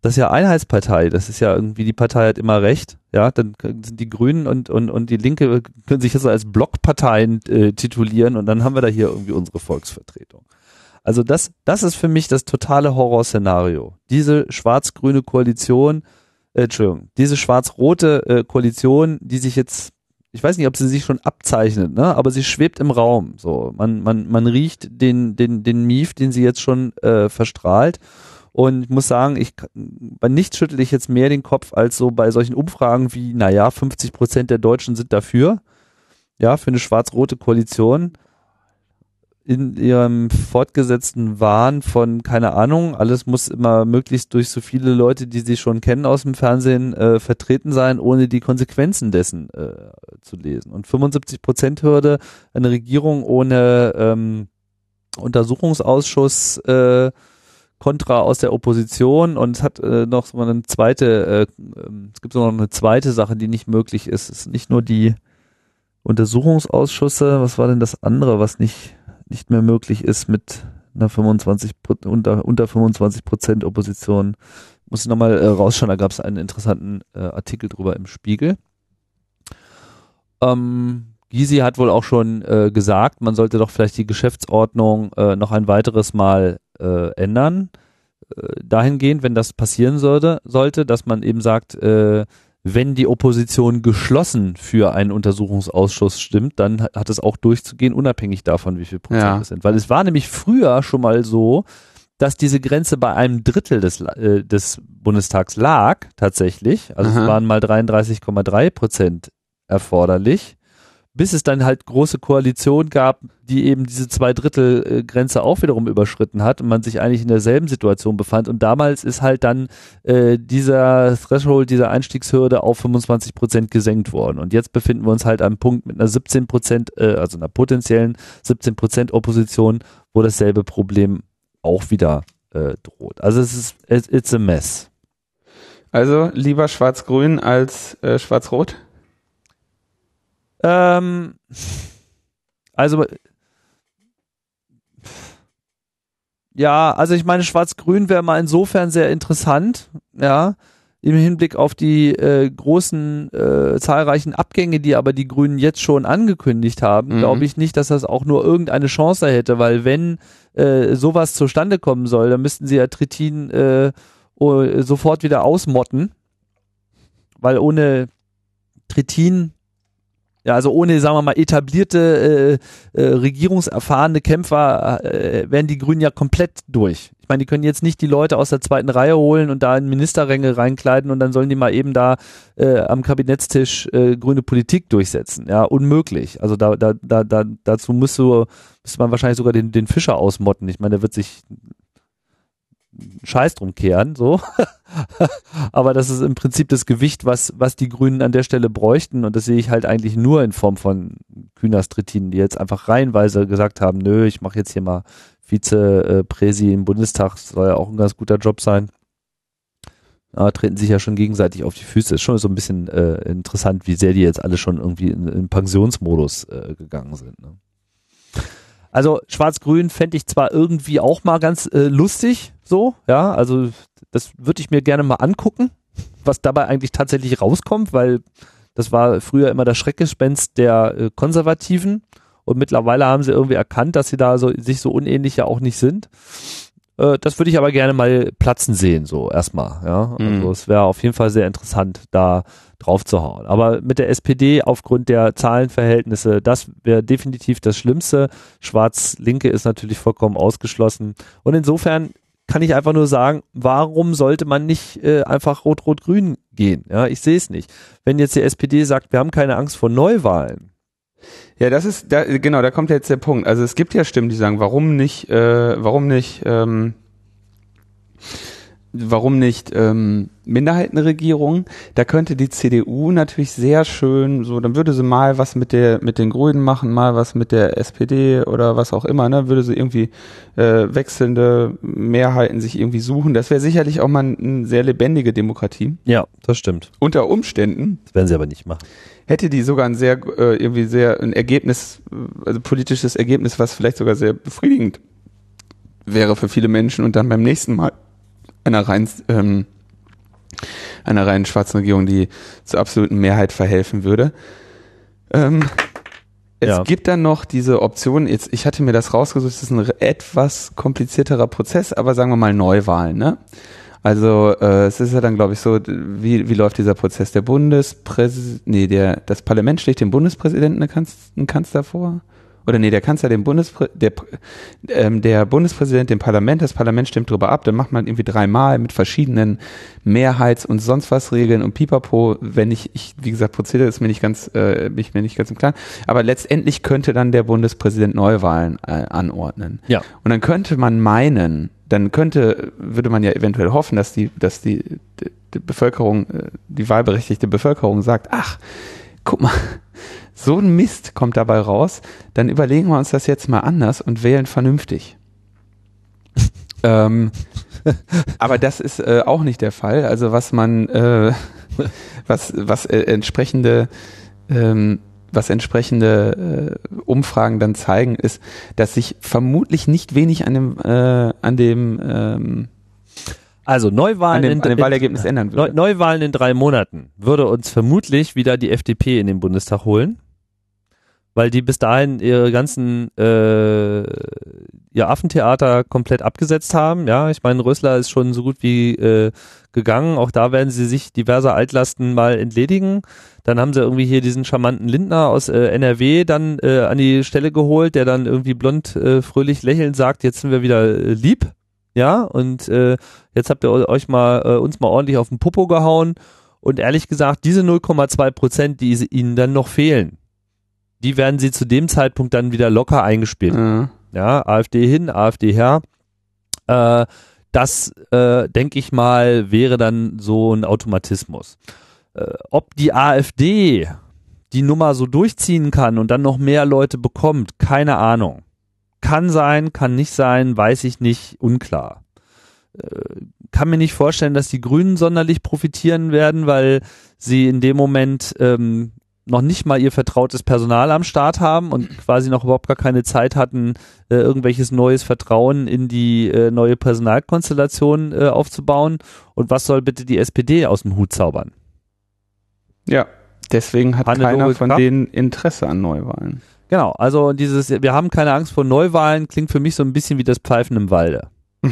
das ist ja Einheitspartei, das ist ja irgendwie, die Partei hat immer recht, ja, dann sind die Grünen und, und, und die Linke können sich jetzt als Blockparteien äh, titulieren und dann haben wir da hier irgendwie unsere Volksvertretung. Also das, das ist für mich das totale Horrorszenario. Diese schwarz-grüne Koalition, äh, Entschuldigung, diese schwarz-rote äh, Koalition, die sich jetzt, ich weiß nicht, ob sie sich schon abzeichnet, ne, aber sie schwebt im Raum. So, man, man, man riecht den, den, den Mief, den sie jetzt schon äh, verstrahlt Und ich muss sagen, ich, bei nichts schüttel ich jetzt mehr den Kopf als so bei solchen Umfragen wie, naja, 50 Prozent der Deutschen sind dafür. Ja, für eine schwarz-rote Koalition in ihrem fortgesetzten Wahn von, keine Ahnung, alles muss immer möglichst durch so viele Leute, die sie schon kennen aus dem Fernsehen, äh, vertreten sein, ohne die Konsequenzen dessen äh, zu lesen. Und 75 Prozent Hürde, eine Regierung ohne ähm, Untersuchungsausschuss, äh, Kontra aus der Opposition und es hat äh, noch so eine zweite, äh, ähm, es gibt noch eine zweite Sache, die nicht möglich ist. Es ist nicht nur die Untersuchungsausschüsse, was war denn das andere, was nicht nicht mehr möglich ist mit einer 25 unter, unter 25 Prozent Opposition. Muss ich nochmal äh, rausschauen, da gab es einen interessanten äh, Artikel drüber im Spiegel. Ähm, Gysi hat wohl auch schon äh, gesagt, man sollte doch vielleicht die Geschäftsordnung äh, noch ein weiteres Mal äh, ändern. Äh, dahingehend, wenn das passieren sollte, sollte, dass man eben sagt, äh, wenn die Opposition geschlossen für einen Untersuchungsausschuss stimmt, dann hat es auch durchzugehen, unabhängig davon, wie viel Prozent ja. es sind. Weil es war nämlich früher schon mal so, dass diese Grenze bei einem Drittel des, äh, des Bundestags lag, tatsächlich. Also Aha. es waren mal 33,3 Prozent erforderlich bis es dann halt große Koalition gab, die eben diese Zweidrittel-Grenze auch wiederum überschritten hat und man sich eigentlich in derselben Situation befand. Und damals ist halt dann äh, dieser Threshold, dieser Einstiegshürde auf 25 Prozent gesenkt worden. Und jetzt befinden wir uns halt am Punkt mit einer 17 Prozent, äh, also einer potenziellen 17 Prozent Opposition, wo dasselbe Problem auch wieder äh, droht. Also es ist, it's a mess. Also lieber Schwarz-Grün als äh, Schwarz-Rot? Ähm, also ja, also ich meine, Schwarz-Grün wäre mal insofern sehr interessant, ja, im Hinblick auf die äh, großen, äh, zahlreichen Abgänge, die aber die Grünen jetzt schon angekündigt haben, mhm. glaube ich nicht, dass das auch nur irgendeine Chance hätte, weil wenn äh, sowas zustande kommen soll, dann müssten sie ja Trittin äh, sofort wieder ausmotten, weil ohne Trittin ja, also ohne, sagen wir mal, etablierte, äh, äh, regierungserfahrene Kämpfer äh, werden die Grünen ja komplett durch. Ich meine, die können jetzt nicht die Leute aus der zweiten Reihe holen und da in Ministerränge reinkleiden und dann sollen die mal eben da äh, am Kabinettstisch äh, grüne Politik durchsetzen. Ja, unmöglich. Also da, da, da, da dazu müsste, müsste man wahrscheinlich sogar den, den Fischer ausmotten. Ich meine, der wird sich Scheiß drum kehren, so. Aber das ist im Prinzip das Gewicht, was, was die Grünen an der Stelle bräuchten. Und das sehe ich halt eigentlich nur in Form von Kühners-Trittinen, die jetzt einfach reihenweise gesagt haben, nö, ich mache jetzt hier mal Vize-Präsi im Bundestag, soll ja auch ein ganz guter Job sein. Ja, treten sich ja schon gegenseitig auf die Füße. Ist schon so ein bisschen äh, interessant, wie sehr die jetzt alle schon irgendwie in, in Pensionsmodus äh, gegangen sind. Ne? Also Schwarz-Grün fände ich zwar irgendwie auch mal ganz äh, lustig, so, ja, also das würde ich mir gerne mal angucken, was dabei eigentlich tatsächlich rauskommt, weil das war früher immer das Schreckgespenst der äh, Konservativen und mittlerweile haben sie irgendwie erkannt, dass sie da so, sich so unähnlich ja auch nicht sind. Äh, das würde ich aber gerne mal platzen sehen, so erstmal, ja. Also mhm. es wäre auf jeden Fall sehr interessant, da drauf zu hauen. Aber mit der SPD aufgrund der Zahlenverhältnisse, das wäre definitiv das Schlimmste. Schwarz-Linke ist natürlich vollkommen ausgeschlossen. Und insofern kann ich einfach nur sagen, warum sollte man nicht äh, einfach Rot-Rot-Grün gehen? Ja, ich sehe es nicht. Wenn jetzt die SPD sagt, wir haben keine Angst vor Neuwahlen. Ja, das ist, da, genau, da kommt jetzt der Punkt. Also es gibt ja Stimmen, die sagen, warum nicht, äh, warum nicht, ähm, warum nicht ähm, Minderheitenregierung? Da könnte die CDU natürlich sehr schön, so, dann würde sie mal was mit der mit den Grünen machen, mal was mit der SPD oder was auch immer, ne? Würde sie irgendwie äh, wechselnde Mehrheiten sich irgendwie suchen. Das wäre sicherlich auch mal eine sehr lebendige Demokratie. Ja, das stimmt. Unter Umständen. Das werden sie aber nicht machen. Hätte die sogar ein sehr äh, irgendwie sehr ein Ergebnis, also politisches Ergebnis, was vielleicht sogar sehr befriedigend wäre für viele Menschen und dann beim nächsten Mal einer rein, ähm, einer rein schwarzen Regierung, die zur absoluten Mehrheit verhelfen würde. Ähm, es ja. gibt dann noch diese Option, jetzt, ich hatte mir das rausgesucht, es ist ein etwas komplizierterer Prozess, aber sagen wir mal Neuwahlen, ne? Also äh, es ist ja dann, glaube ich, so, wie, wie läuft dieser Prozess? Der Bundespräsident, nee, der, das Parlament schlägt dem Bundespräsidenten einen Kanzler vor? Oder nee, der Kanzler dem Bundespr der, ähm, der Bundespräsident dem Parlament, das Parlament stimmt drüber ab, dann macht man irgendwie dreimal mit verschiedenen Mehrheits- und sonst was Regeln und Pipapo, wenn ich, ich wie gesagt, Prozedere ist mir nicht ganz, äh, bin ich mir nicht ganz im Klaren, aber letztendlich könnte dann der Bundespräsident Neuwahlen äh, anordnen. Ja. Und dann könnte man meinen, dann könnte, würde man ja eventuell hoffen, dass die, dass die, die, Bevölkerung, äh, die wahlberechtigte Bevölkerung sagt, ach, guck mal, so ein Mist kommt dabei raus, dann überlegen wir uns das jetzt mal anders und wählen vernünftig. ähm, aber das ist äh, auch nicht der Fall. Also was man, äh, was, was äh, entsprechende, ähm, was entsprechende äh, Umfragen dann zeigen, ist, dass sich vermutlich nicht wenig an dem, äh, an dem, ähm, Also Neuwahlen, an dem, in, an dem in- Wahlergebnis ändern Neu, würde. Neuwahlen in drei Monaten würde uns vermutlich wieder die FDP in den Bundestag holen, weil die bis dahin ihre ganzen äh, ihr Affentheater komplett abgesetzt haben. Ja, ich meine, Rösler ist schon so gut wie äh, gegangen. Auch da werden sie sich diverser Altlasten mal entledigen. Dann haben sie irgendwie hier diesen charmanten Lindner aus äh, NRW dann äh, an die Stelle geholt, der dann irgendwie blond, äh, fröhlich lächelnd sagt, jetzt sind wir wieder äh, lieb. Ja, und äh, jetzt habt ihr euch mal äh, uns mal ordentlich auf den Popo gehauen. Und ehrlich gesagt, diese 0,2 Prozent, die ihnen dann noch fehlen, die werden sie zu dem Zeitpunkt dann wieder locker eingespielt. Ja. Ja, AfD hin, AfD her. Äh, das, äh, denke ich mal, wäre dann so ein Automatismus. Äh, ob die AfD die Nummer so durchziehen kann und dann noch mehr Leute bekommt, keine Ahnung. Kann sein, kann nicht sein, weiß ich nicht, unklar. Äh, kann mir nicht vorstellen, dass die Grünen sonderlich profitieren werden, weil sie in dem Moment ähm, noch nicht mal ihr vertrautes Personal am Start haben und quasi noch überhaupt gar keine Zeit hatten, äh, irgendwelches neues Vertrauen in die äh, neue Personalkonstellation äh, aufzubauen. Und was soll bitte die SPD aus dem Hut zaubern? ja, deswegen hat Hannelore keiner von Kraft. denen Interesse an Neuwahlen. Genau, also dieses, wir haben keine Angst vor Neuwahlen, klingt für mich so ein bisschen wie das Pfeifen im Walde.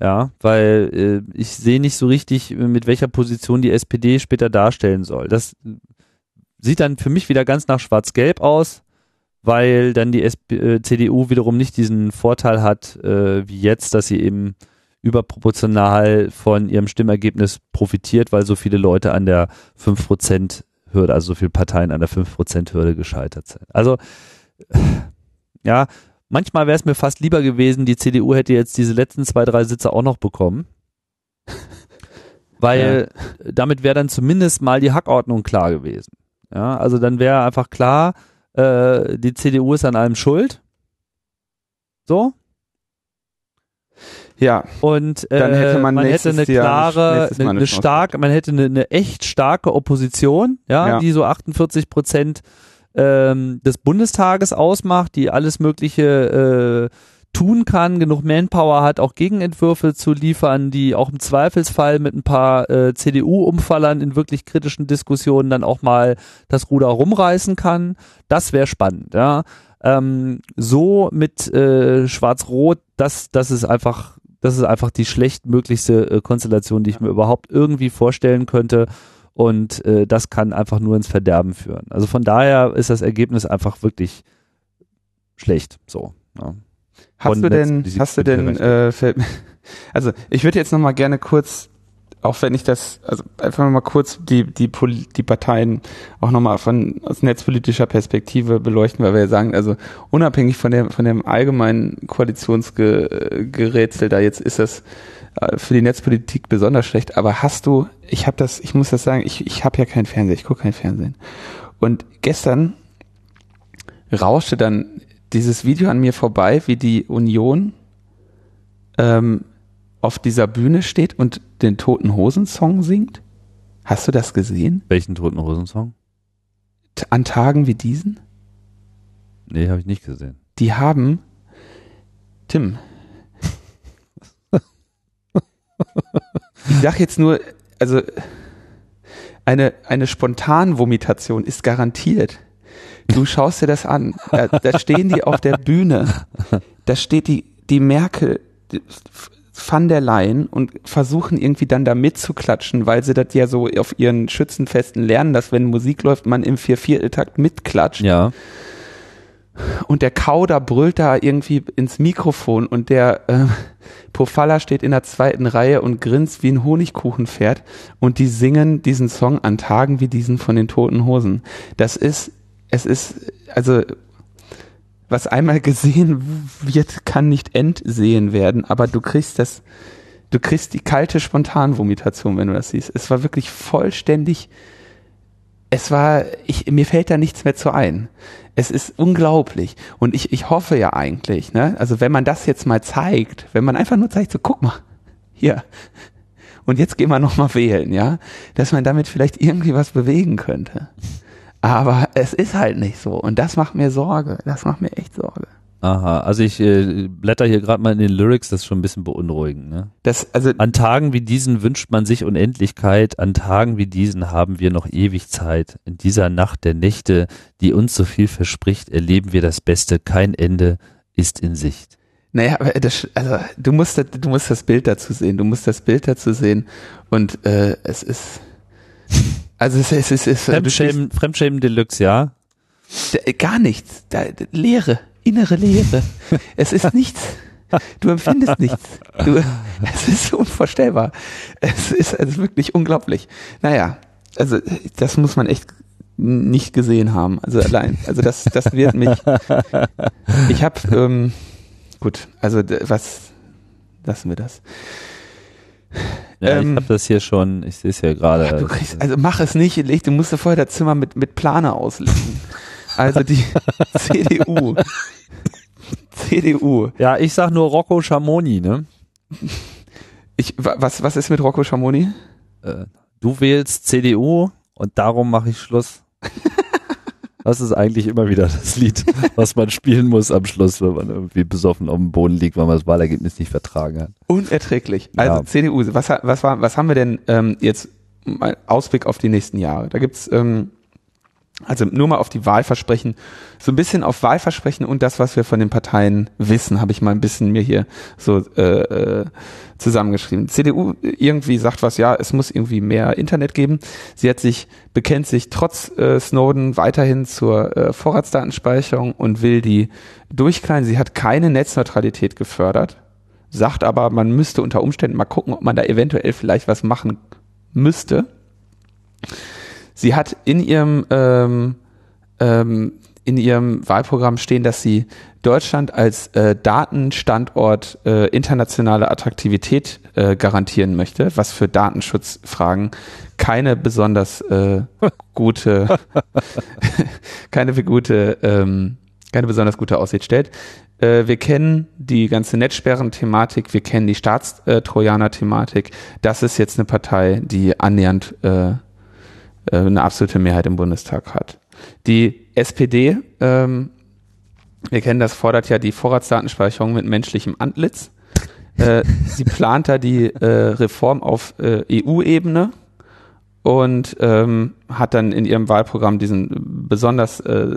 Ja, weil äh, ich sehe nicht so richtig, mit welcher Position die SPD später darstellen soll. Das sieht dann für mich wieder ganz nach Schwarz-Gelb aus, weil dann die SP, äh, CDU wiederum nicht diesen Vorteil hat, äh, wie jetzt, dass sie eben überproportional von ihrem Stimmergebnis profitiert, weil so viele Leute an der 5%-Hürde, also so viele Parteien an der 5%-Hürde gescheitert sind. Also, äh, ja, manchmal wäre es mir fast lieber gewesen, die CDU hätte jetzt diese letzten zwei, drei Sitze auch noch bekommen. Weil damit wäre dann zumindest mal die Hackordnung klar gewesen. Ja, also dann wäre einfach klar, äh, die CDU ist an allem schuld. So. Ja, Und äh, Dann hätte man hätte nächstes eine klare, eine, eine starke, man hätte eine, eine echt starke Opposition, ja, Ja. die so 48 Prozent ähm, des Bundestages ausmacht, die alles Mögliche äh, tun kann, genug Manpower hat, auch Gegenentwürfe zu liefern, die auch im Zweifelsfall mit ein paar äh, CDU-Umfallern in wirklich kritischen Diskussionen dann auch mal das Ruder rumreißen kann. Das wäre spannend, ja. Ähm, so mit äh, Schwarz-Rot, das, das ist einfach, das ist einfach die schlechtmöglichste äh, Konstellation, die ich mir überhaupt irgendwie vorstellen könnte. Und äh, das kann einfach nur ins Verderben führen. Also von daher ist das Ergebnis einfach wirklich schlecht. So. Ja. Hast du denn, hast du denn, äh, also ich würde jetzt noch mal gerne kurz, auch wenn ich das, also einfach mal kurz die die Pol- die Parteien auch noch mal von aus netzpolitischer Perspektive beleuchten, weil wir ja sagen, also unabhängig von der von dem allgemeinen Koalitionsgerätsel da jetzt ist das äh, für die Netzpolitik besonders schlecht. Aber hast du, ich habe das, ich muss das sagen, ich ich habe ja kein Fernsehen, ich gucke kein Fernsehen. Und gestern rauschte dann dieses Video an mir vorbei, wie die Union ähm, auf dieser Bühne steht und den Toten Hosen Song singt. Hast du das gesehen? Welchen Toten Hosen-Song? T- An Tagen wie diesen? Nee, habe ich nicht gesehen. Die haben Tim. ich sag jetzt nur, also eine, eine Spontanvomitation ist garantiert. Du schaust dir das an. Da, da stehen die auf der Bühne. Da steht die, die Merkel van der Leyen und versuchen irgendwie dann da mitzuklatschen, weil sie das ja so auf ihren Schützenfesten lernen, dass wenn Musik läuft, man im Viervierteltakt mitklatscht. Ja. und der Kauder brüllt da irgendwie ins Mikrofon und der äh, Pofalla steht in der zweiten Reihe und grinst wie ein Honigkuchenpferd und die singen diesen Song an Tagen wie diesen von den Toten Hosen. Das ist, es ist, also was einmal gesehen wird, kann nicht entsehen werden, aber du kriegst das, du kriegst die kalte Spontanvomitation, wenn du das siehst. Es war wirklich vollständig, es war, ich, mir fällt da nichts mehr zu ein. Es ist unglaublich. Und ich, ich hoffe ja eigentlich, ne, also wenn man das jetzt mal zeigt, wenn man einfach nur zeigt, so guck mal, hier, und jetzt gehen wir nochmal wählen, ja, dass man damit vielleicht irgendwie was bewegen könnte. Aber es ist halt nicht so. Und das macht mir Sorge. Das macht mir echt Sorge. Aha, also ich äh, blätter hier gerade mal in den Lyrics, das ist schon ein bisschen beunruhigend. Ne? Das, also an Tagen wie diesen wünscht man sich Unendlichkeit, an Tagen wie diesen haben wir noch ewig Zeit. In dieser Nacht der Nächte, die uns so viel verspricht, erleben wir das Beste, kein Ende ist in Sicht. Naja, aber das, also du musst, du musst das Bild dazu sehen, du musst das Bild dazu sehen und äh, es ist also es, es, es, es Fremdschämen, Fremdschämen Deluxe, ja? Gar nichts. Da, Leere, innere Leere. es ist nichts. Du empfindest nichts. Du, es ist unvorstellbar. Es ist, es ist wirklich unglaublich. Naja, also das muss man echt nicht gesehen haben. Also allein, also das, das wird mich. Ich habe, ähm, gut, also was, lassen wir das. Ja, ähm, ich habe das hier schon, ich sehe es ja gerade. Also mach es nicht, du musst dir vorher das Zimmer mit, mit Plane auslegen. Also die CDU. CDU. Ja, ich sag nur Rocco Schamoni, ne? Ich, was, was ist mit Rocco Schamoni? Äh, du wählst CDU und darum mache ich Schluss. Das ist eigentlich immer wieder das Lied, was man spielen muss am Schluss, wenn man irgendwie besoffen auf dem Boden liegt, weil man das Wahlergebnis nicht vertragen hat. Unerträglich. Also ja. CDU, was, was, war, was haben wir denn ähm, jetzt Ausblick auf die nächsten Jahre? Da gibt's ähm, also nur mal auf die Wahlversprechen, so ein bisschen auf Wahlversprechen und das, was wir von den Parteien wissen, habe ich mal ein bisschen mir hier so äh, äh, zusammengeschrieben. CDU irgendwie sagt was, ja, es muss irgendwie mehr Internet geben. Sie hat sich, bekennt sich trotz äh, Snowden weiterhin zur äh, Vorratsdatenspeicherung und will die durchkleinen. Sie hat keine Netzneutralität gefördert, sagt aber, man müsste unter Umständen mal gucken, ob man da eventuell vielleicht was machen müsste. Sie hat in ihrem ähm, ähm, in ihrem Wahlprogramm stehen, dass sie Deutschland als äh, Datenstandort äh, internationale Attraktivität äh, garantieren möchte, was für Datenschutzfragen keine besonders äh, gute keine gute ähm, keine besonders gute Aussicht stellt. Äh, wir kennen die ganze Netzsperren-Thematik, wir kennen die Staatstrojaner-Thematik. Das ist jetzt eine Partei, die annähernd äh, eine absolute Mehrheit im Bundestag hat. Die SPD, ähm, wir kennen das, fordert ja die Vorratsdatenspeicherung mit menschlichem Antlitz. Äh, sie plant da die äh, Reform auf äh, EU-Ebene und ähm, hat dann in ihrem Wahlprogramm diesen besonders äh,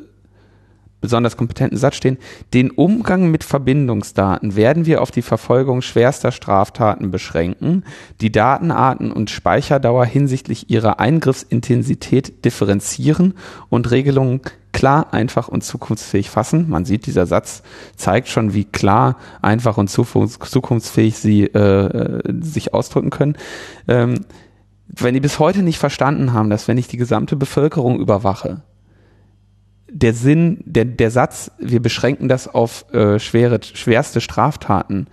besonders kompetenten Satz stehen, den Umgang mit Verbindungsdaten werden wir auf die Verfolgung schwerster Straftaten beschränken, die Datenarten und Speicherdauer hinsichtlich ihrer Eingriffsintensität differenzieren und Regelungen klar, einfach und zukunftsfähig fassen. Man sieht, dieser Satz zeigt schon, wie klar, einfach und zukunftsfähig sie äh, sich ausdrücken können. Ähm, wenn die bis heute nicht verstanden haben, dass wenn ich die gesamte Bevölkerung überwache, der Sinn, der, der Satz, wir beschränken das auf äh, schwere, schwerste Straftaten,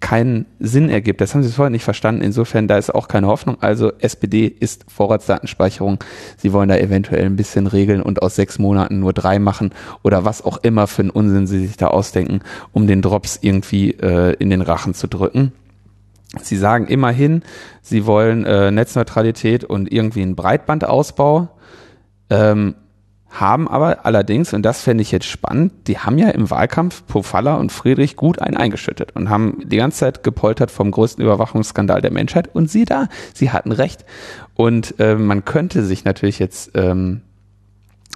keinen Sinn ergibt. Das haben sie vorher nicht verstanden. Insofern, da ist auch keine Hoffnung. Also SPD ist Vorratsdatenspeicherung. Sie wollen da eventuell ein bisschen regeln und aus sechs Monaten nur drei machen oder was auch immer für einen Unsinn sie sich da ausdenken, um den Drops irgendwie äh, in den Rachen zu drücken. Sie sagen immerhin, sie wollen äh, Netzneutralität und irgendwie einen Breitbandausbau. Ähm, haben aber allerdings, und das fände ich jetzt spannend, die haben ja im Wahlkampf Pofalla und Friedrich gut einen eingeschüttet und haben die ganze Zeit gepoltert vom größten Überwachungsskandal der Menschheit. Und sie da, sie hatten recht. Und äh, man könnte sich natürlich jetzt ähm,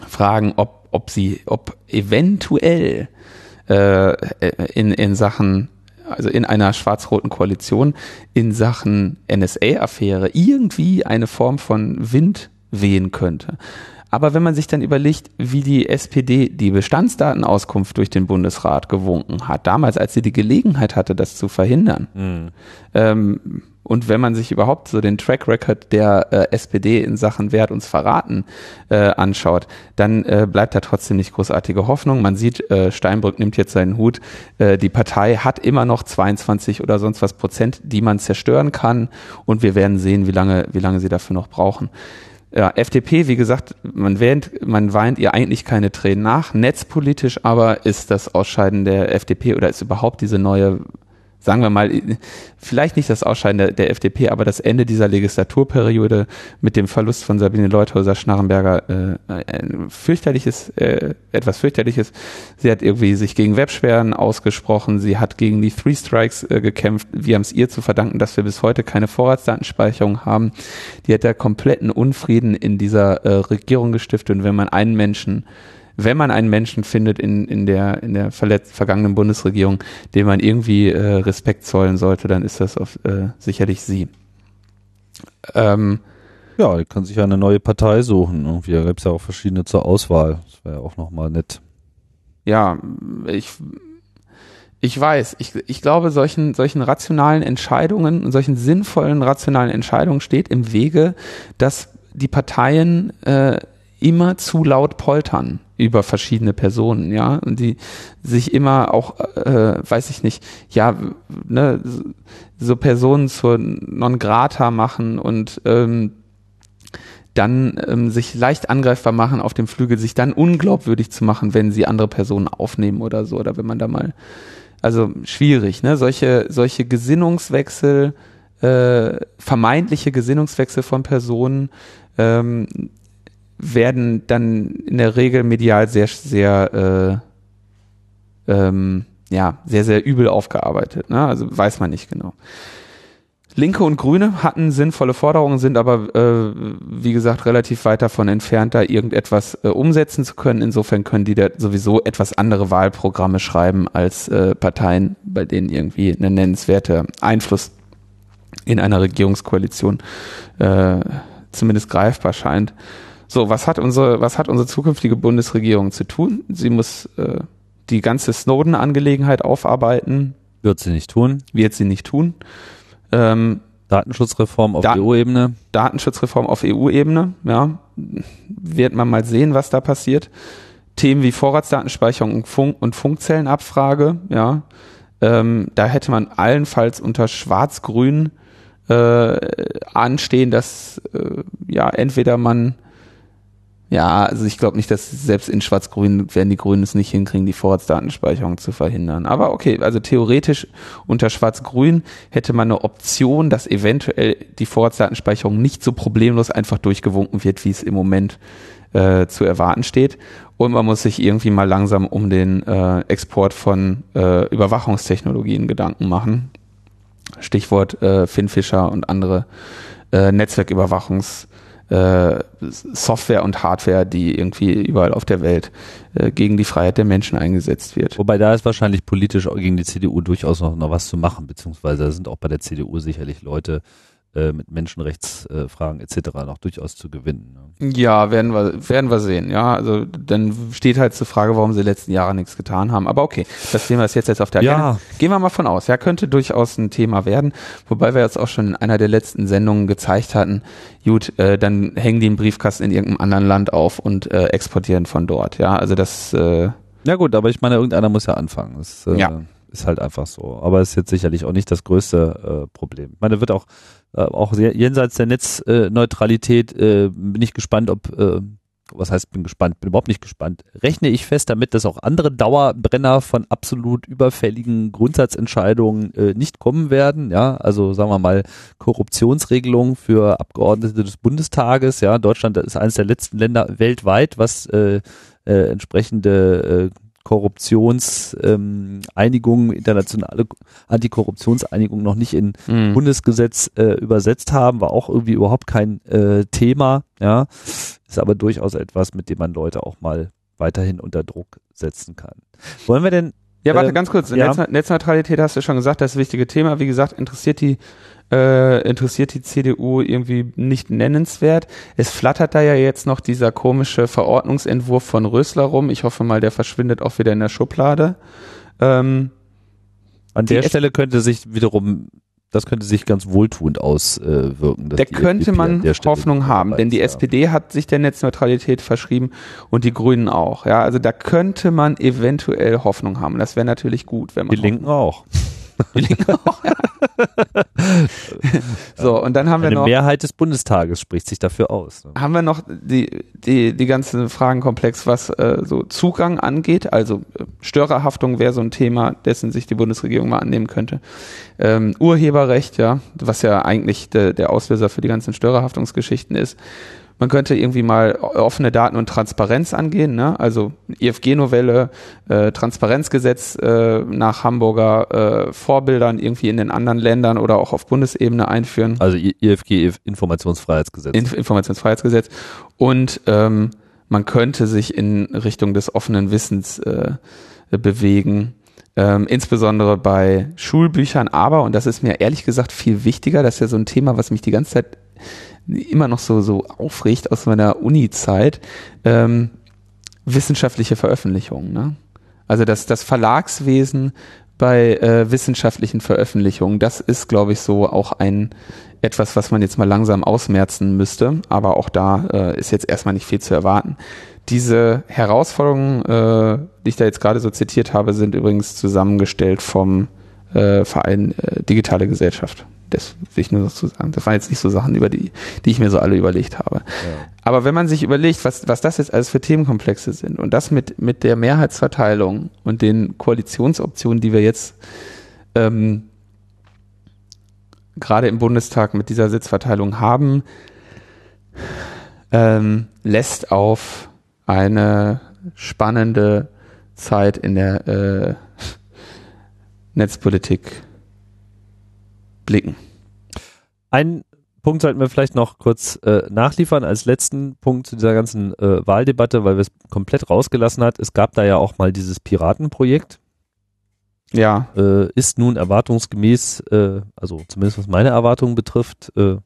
fragen, ob, ob sie, ob eventuell äh, in, in Sachen also in einer schwarz-roten Koalition in Sachen NSA-Affäre irgendwie eine Form von Wind wehen könnte. Aber wenn man sich dann überlegt, wie die SPD die Bestandsdatenauskunft durch den Bundesrat gewunken hat, damals, als sie die Gelegenheit hatte, das zu verhindern, mhm. ähm, und wenn man sich überhaupt so den Track Record der äh, SPD in Sachen Wer hat uns verraten äh, anschaut, dann äh, bleibt da trotzdem nicht großartige Hoffnung. Man sieht, äh, Steinbrück nimmt jetzt seinen Hut. Äh, die Partei hat immer noch 22 oder sonst was Prozent, die man zerstören kann. Und wir werden sehen, wie lange, wie lange sie dafür noch brauchen. Ja, FDP, wie gesagt, man weint, man weint ihr eigentlich keine Tränen nach. Netzpolitisch aber ist das Ausscheiden der FDP oder ist überhaupt diese neue sagen wir mal, vielleicht nicht das Ausscheiden der, der, FDP, aber das Ende dieser Legislaturperiode mit dem Verlust von Sabine Leuthäuser Schnarrenberger äh, ein fürchterliches, äh, etwas fürchterliches. Sie hat irgendwie sich gegen Websperren ausgesprochen, sie hat gegen die Three Strikes äh, gekämpft. Wir haben es ihr zu verdanken, dass wir bis heute keine Vorratsdatenspeicherung haben. Die hat da kompletten Unfrieden in dieser äh, Regierung gestiftet. Und wenn man einen Menschen wenn man einen Menschen findet in, in der, in der verletzt, vergangenen Bundesregierung, dem man irgendwie äh, Respekt zollen sollte, dann ist das auf, äh, sicherlich sie. Ähm, ja, die kann sich ja eine neue Partei suchen. Irgendwie da gibt es ja auch verschiedene zur Auswahl. Das wäre ja auch nochmal nett. Ja, ich, ich weiß, ich, ich glaube, solchen, solchen rationalen Entscheidungen und solchen sinnvollen rationalen Entscheidungen steht im Wege, dass die Parteien äh, immer zu laut poltern über verschiedene Personen, ja, und die sich immer auch, äh, weiß ich nicht, ja, ne, so Personen zur non grata machen und ähm, dann ähm, sich leicht angreifbar machen auf dem Flügel, sich dann unglaubwürdig zu machen, wenn sie andere Personen aufnehmen oder so, oder wenn man da mal, also schwierig, ne, solche, solche Gesinnungswechsel, äh, vermeintliche Gesinnungswechsel von Personen, ähm, werden dann in der Regel medial sehr, sehr, äh, ähm, ja, sehr, sehr übel aufgearbeitet. Ne? Also weiß man nicht genau. Linke und Grüne hatten sinnvolle Forderungen, sind aber, äh, wie gesagt, relativ weit davon entfernt, da irgendetwas äh, umsetzen zu können. Insofern können die da sowieso etwas andere Wahlprogramme schreiben als äh, Parteien, bei denen irgendwie eine nennenswerte Einfluss in einer Regierungskoalition äh, zumindest greifbar scheint. So, was hat unsere, was hat unsere zukünftige Bundesregierung zu tun? Sie muss äh, die ganze Snowden-Angelegenheit aufarbeiten. Wird sie nicht tun. Wird sie nicht tun. Ähm, Datenschutzreform auf da EU-Ebene. Datenschutzreform auf EU-Ebene, ja. Wird man mal sehen, was da passiert. Themen wie Vorratsdatenspeicherung und, Funk und Funkzellenabfrage, ja. Ähm, da hätte man allenfalls unter Schwarz-Grün äh, anstehen, dass äh, ja entweder man ja, also ich glaube nicht, dass selbst in Schwarz-Grün werden die Grünen es nicht hinkriegen, die Vorratsdatenspeicherung zu verhindern. Aber okay, also theoretisch unter Schwarz-Grün hätte man eine Option, dass eventuell die Vorratsdatenspeicherung nicht so problemlos einfach durchgewunken wird, wie es im Moment äh, zu erwarten steht. Und man muss sich irgendwie mal langsam um den äh, Export von äh, Überwachungstechnologien Gedanken machen. Stichwort äh, Finn und andere äh, Netzwerküberwachungs- äh, Software und Hardware, die irgendwie überall auf der Welt äh, gegen die Freiheit der Menschen eingesetzt wird. Wobei da ist wahrscheinlich politisch gegen die CDU durchaus noch, noch was zu machen, beziehungsweise da sind auch bei der CDU sicherlich Leute, äh, mit Menschenrechtsfragen etc. noch durchaus zu gewinnen. Ne? Ja, werden wir, werden wir sehen. Ja, also dann steht halt zur Frage, warum sie letzten Jahre nichts getan haben. Aber okay, das Thema ist jetzt, jetzt auf der Agenda. Ja. Gehen wir mal von aus. Ja, könnte durchaus ein Thema werden. Wobei wir jetzt auch schon in einer der letzten Sendungen gezeigt hatten, gut, äh, dann hängen die im Briefkasten in irgendeinem anderen Land auf und äh, exportieren von dort. Ja, also das. Äh, ja gut, aber ich meine, irgendeiner muss ja anfangen. Das, äh, ja. Ist halt einfach so. Aber ist jetzt sicherlich auch nicht das größte äh, Problem. Ich meine, wird auch äh, auch jenseits der Netzneutralität äh, bin ich gespannt, ob, äh, was heißt bin gespannt, bin überhaupt nicht gespannt. Rechne ich fest damit, dass auch andere Dauerbrenner von absolut überfälligen Grundsatzentscheidungen äh, nicht kommen werden. Ja, also sagen wir mal Korruptionsregelungen für Abgeordnete des Bundestages. Ja, Deutschland ist eines der letzten Länder weltweit, was äh, äh, entsprechende äh, Korruptionseinigung, ähm, internationale Antikorruptionseinigung noch nicht in mhm. Bundesgesetz äh, übersetzt haben, war auch irgendwie überhaupt kein äh, Thema, ja. Ist aber durchaus etwas, mit dem man Leute auch mal weiterhin unter Druck setzen kann. Wollen wir denn Ja, warte, Ähm, ganz kurz. ja. Netz, Netzneutralität hast du schon gesagt, das ist ein wichtiges Thema. Wie gesagt, interessiert die, äh, interessiert die CDU irgendwie nicht nennenswert. Es flattert da ja jetzt noch dieser komische Verordnungsentwurf von Rösler rum. Ich hoffe mal, der verschwindet auch wieder in der Schublade. Ähm, An der Stelle könnte sich wiederum, das könnte sich ganz wohltuend auswirken. da könnte man Hoffnung haben, denn die ja. SPD hat sich der Netzneutralität verschrieben und die Grünen auch. Ja, also da könnte man eventuell Hoffnung haben. Das wäre natürlich gut, wenn man Die Linken auch. Die Linken auch. Ja. so, und dann haben wir Eine noch Mehrheit des Bundestages spricht sich dafür aus. Ne? haben wir noch die, die, die ganzen Fragenkomplex, was äh, so Zugang angeht. Also äh, Störerhaftung wäre so ein Thema, dessen sich die Bundesregierung mal annehmen könnte. Ähm, Urheberrecht, ja, was ja eigentlich de, der Auslöser für die ganzen Störerhaftungsgeschichten ist. Man könnte irgendwie mal offene Daten und Transparenz angehen, ne? also IFG-Novelle, äh, Transparenzgesetz äh, nach Hamburger äh, Vorbildern irgendwie in den anderen Ländern oder auch auf Bundesebene einführen. Also IFG, Informationsfreiheitsgesetz. Inf Informationsfreiheitsgesetz. Und ähm, man könnte sich in Richtung des offenen Wissens äh, bewegen. Ähm, insbesondere bei Schulbüchern, aber, und das ist mir ehrlich gesagt viel wichtiger, das ist ja so ein Thema, was mich die ganze Zeit immer noch so, so aufregt aus meiner Uni-Zeit, ähm, wissenschaftliche Veröffentlichungen. Ne? Also das, das Verlagswesen bei äh, wissenschaftlichen Veröffentlichungen, das ist, glaube ich, so auch ein etwas, was man jetzt mal langsam ausmerzen müsste. Aber auch da äh, ist jetzt erstmal nicht viel zu erwarten. Diese Herausforderungen, äh, die ich da jetzt gerade so zitiert habe, sind übrigens zusammengestellt vom äh, Verein äh, Digitale Gesellschaft. Das will ich nur dazu sagen. Das waren jetzt nicht so Sachen, über die, die ich mir so alle überlegt habe. Ja. Aber wenn man sich überlegt, was, was das jetzt alles für Themenkomplexe sind und das mit, mit der Mehrheitsverteilung und den Koalitionsoptionen, die wir jetzt ähm, gerade im Bundestag mit dieser Sitzverteilung haben, ähm, lässt auf eine spannende Zeit in der äh, Netzpolitik blicken. Ein Punkt sollten wir vielleicht noch kurz äh, nachliefern als letzten Punkt zu dieser ganzen äh, Wahldebatte, weil wir es komplett rausgelassen hat. Es gab da ja auch mal dieses Piratenprojekt. Ja, Äh, ist nun erwartungsgemäß, äh, also zumindest was meine Erwartungen betrifft, äh,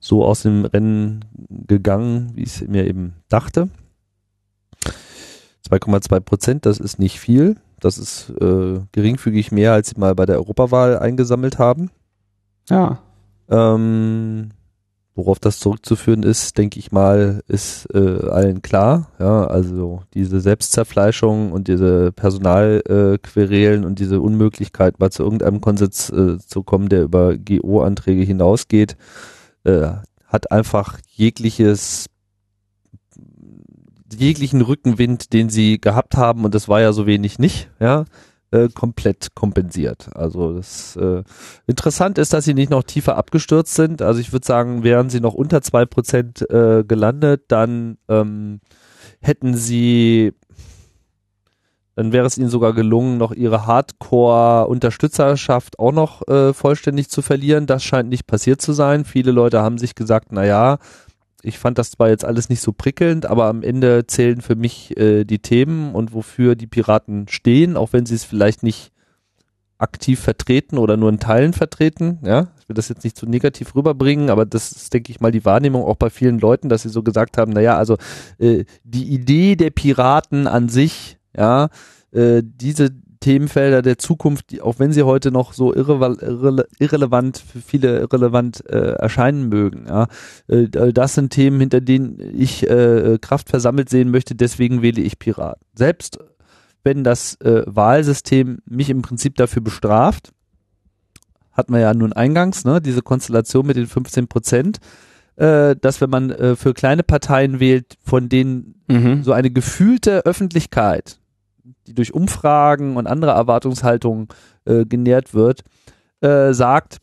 so aus dem Rennen gegangen, wie ich es mir eben dachte. 2,2 Prozent, das ist nicht viel. Das ist äh, geringfügig mehr, als sie mal bei der Europawahl eingesammelt haben. ja. Ähm, worauf das zurückzuführen ist, denke ich mal, ist äh, allen klar. Ja, also diese Selbstzerfleischung und diese Personalquerelen und diese Unmöglichkeit, mal zu irgendeinem Konsens äh, zu kommen, der über GO-Anträge hinausgeht, äh, hat einfach jegliches jeglichen Rückenwind, den sie gehabt haben, und das war ja so wenig nicht, ja, äh, komplett kompensiert. Also das äh, interessant ist, dass sie nicht noch tiefer abgestürzt sind. Also ich würde sagen, wären sie noch unter zwei Prozent äh, gelandet, dann ähm, hätten sie dann wäre es ihnen sogar gelungen, noch ihre Hardcore-Unterstützerschaft auch noch äh, vollständig zu verlieren. Das scheint nicht passiert zu sein. Viele Leute haben sich gesagt, na ja, ich fand das zwar jetzt alles nicht so prickelnd, aber am Ende zählen für mich äh, die Themen und wofür die Piraten stehen, auch wenn sie es vielleicht nicht aktiv vertreten oder nur in Teilen vertreten. Ja, ich will das jetzt nicht zu negativ rüberbringen, aber das ist, denke ich mal, die Wahrnehmung auch bei vielen Leuten, dass sie so gesagt haben, naja, also äh, die Idee der Piraten an sich, ja, äh, diese Themenfelder der Zukunft, die, auch wenn sie heute noch so irre, irre, irrelevant, für viele irrelevant äh, erscheinen mögen, ja, äh, das sind Themen, hinter denen ich äh, Kraft versammelt sehen möchte, deswegen wähle ich Piraten. Selbst wenn das äh, Wahlsystem mich im Prinzip dafür bestraft, hat man ja nun eingangs, ne, diese Konstellation mit den 15 Prozent, äh, dass wenn man äh, für kleine Parteien wählt, von denen Mhm. so eine gefühlte Öffentlichkeit, die durch Umfragen und andere Erwartungshaltungen äh, genährt wird, äh, sagt,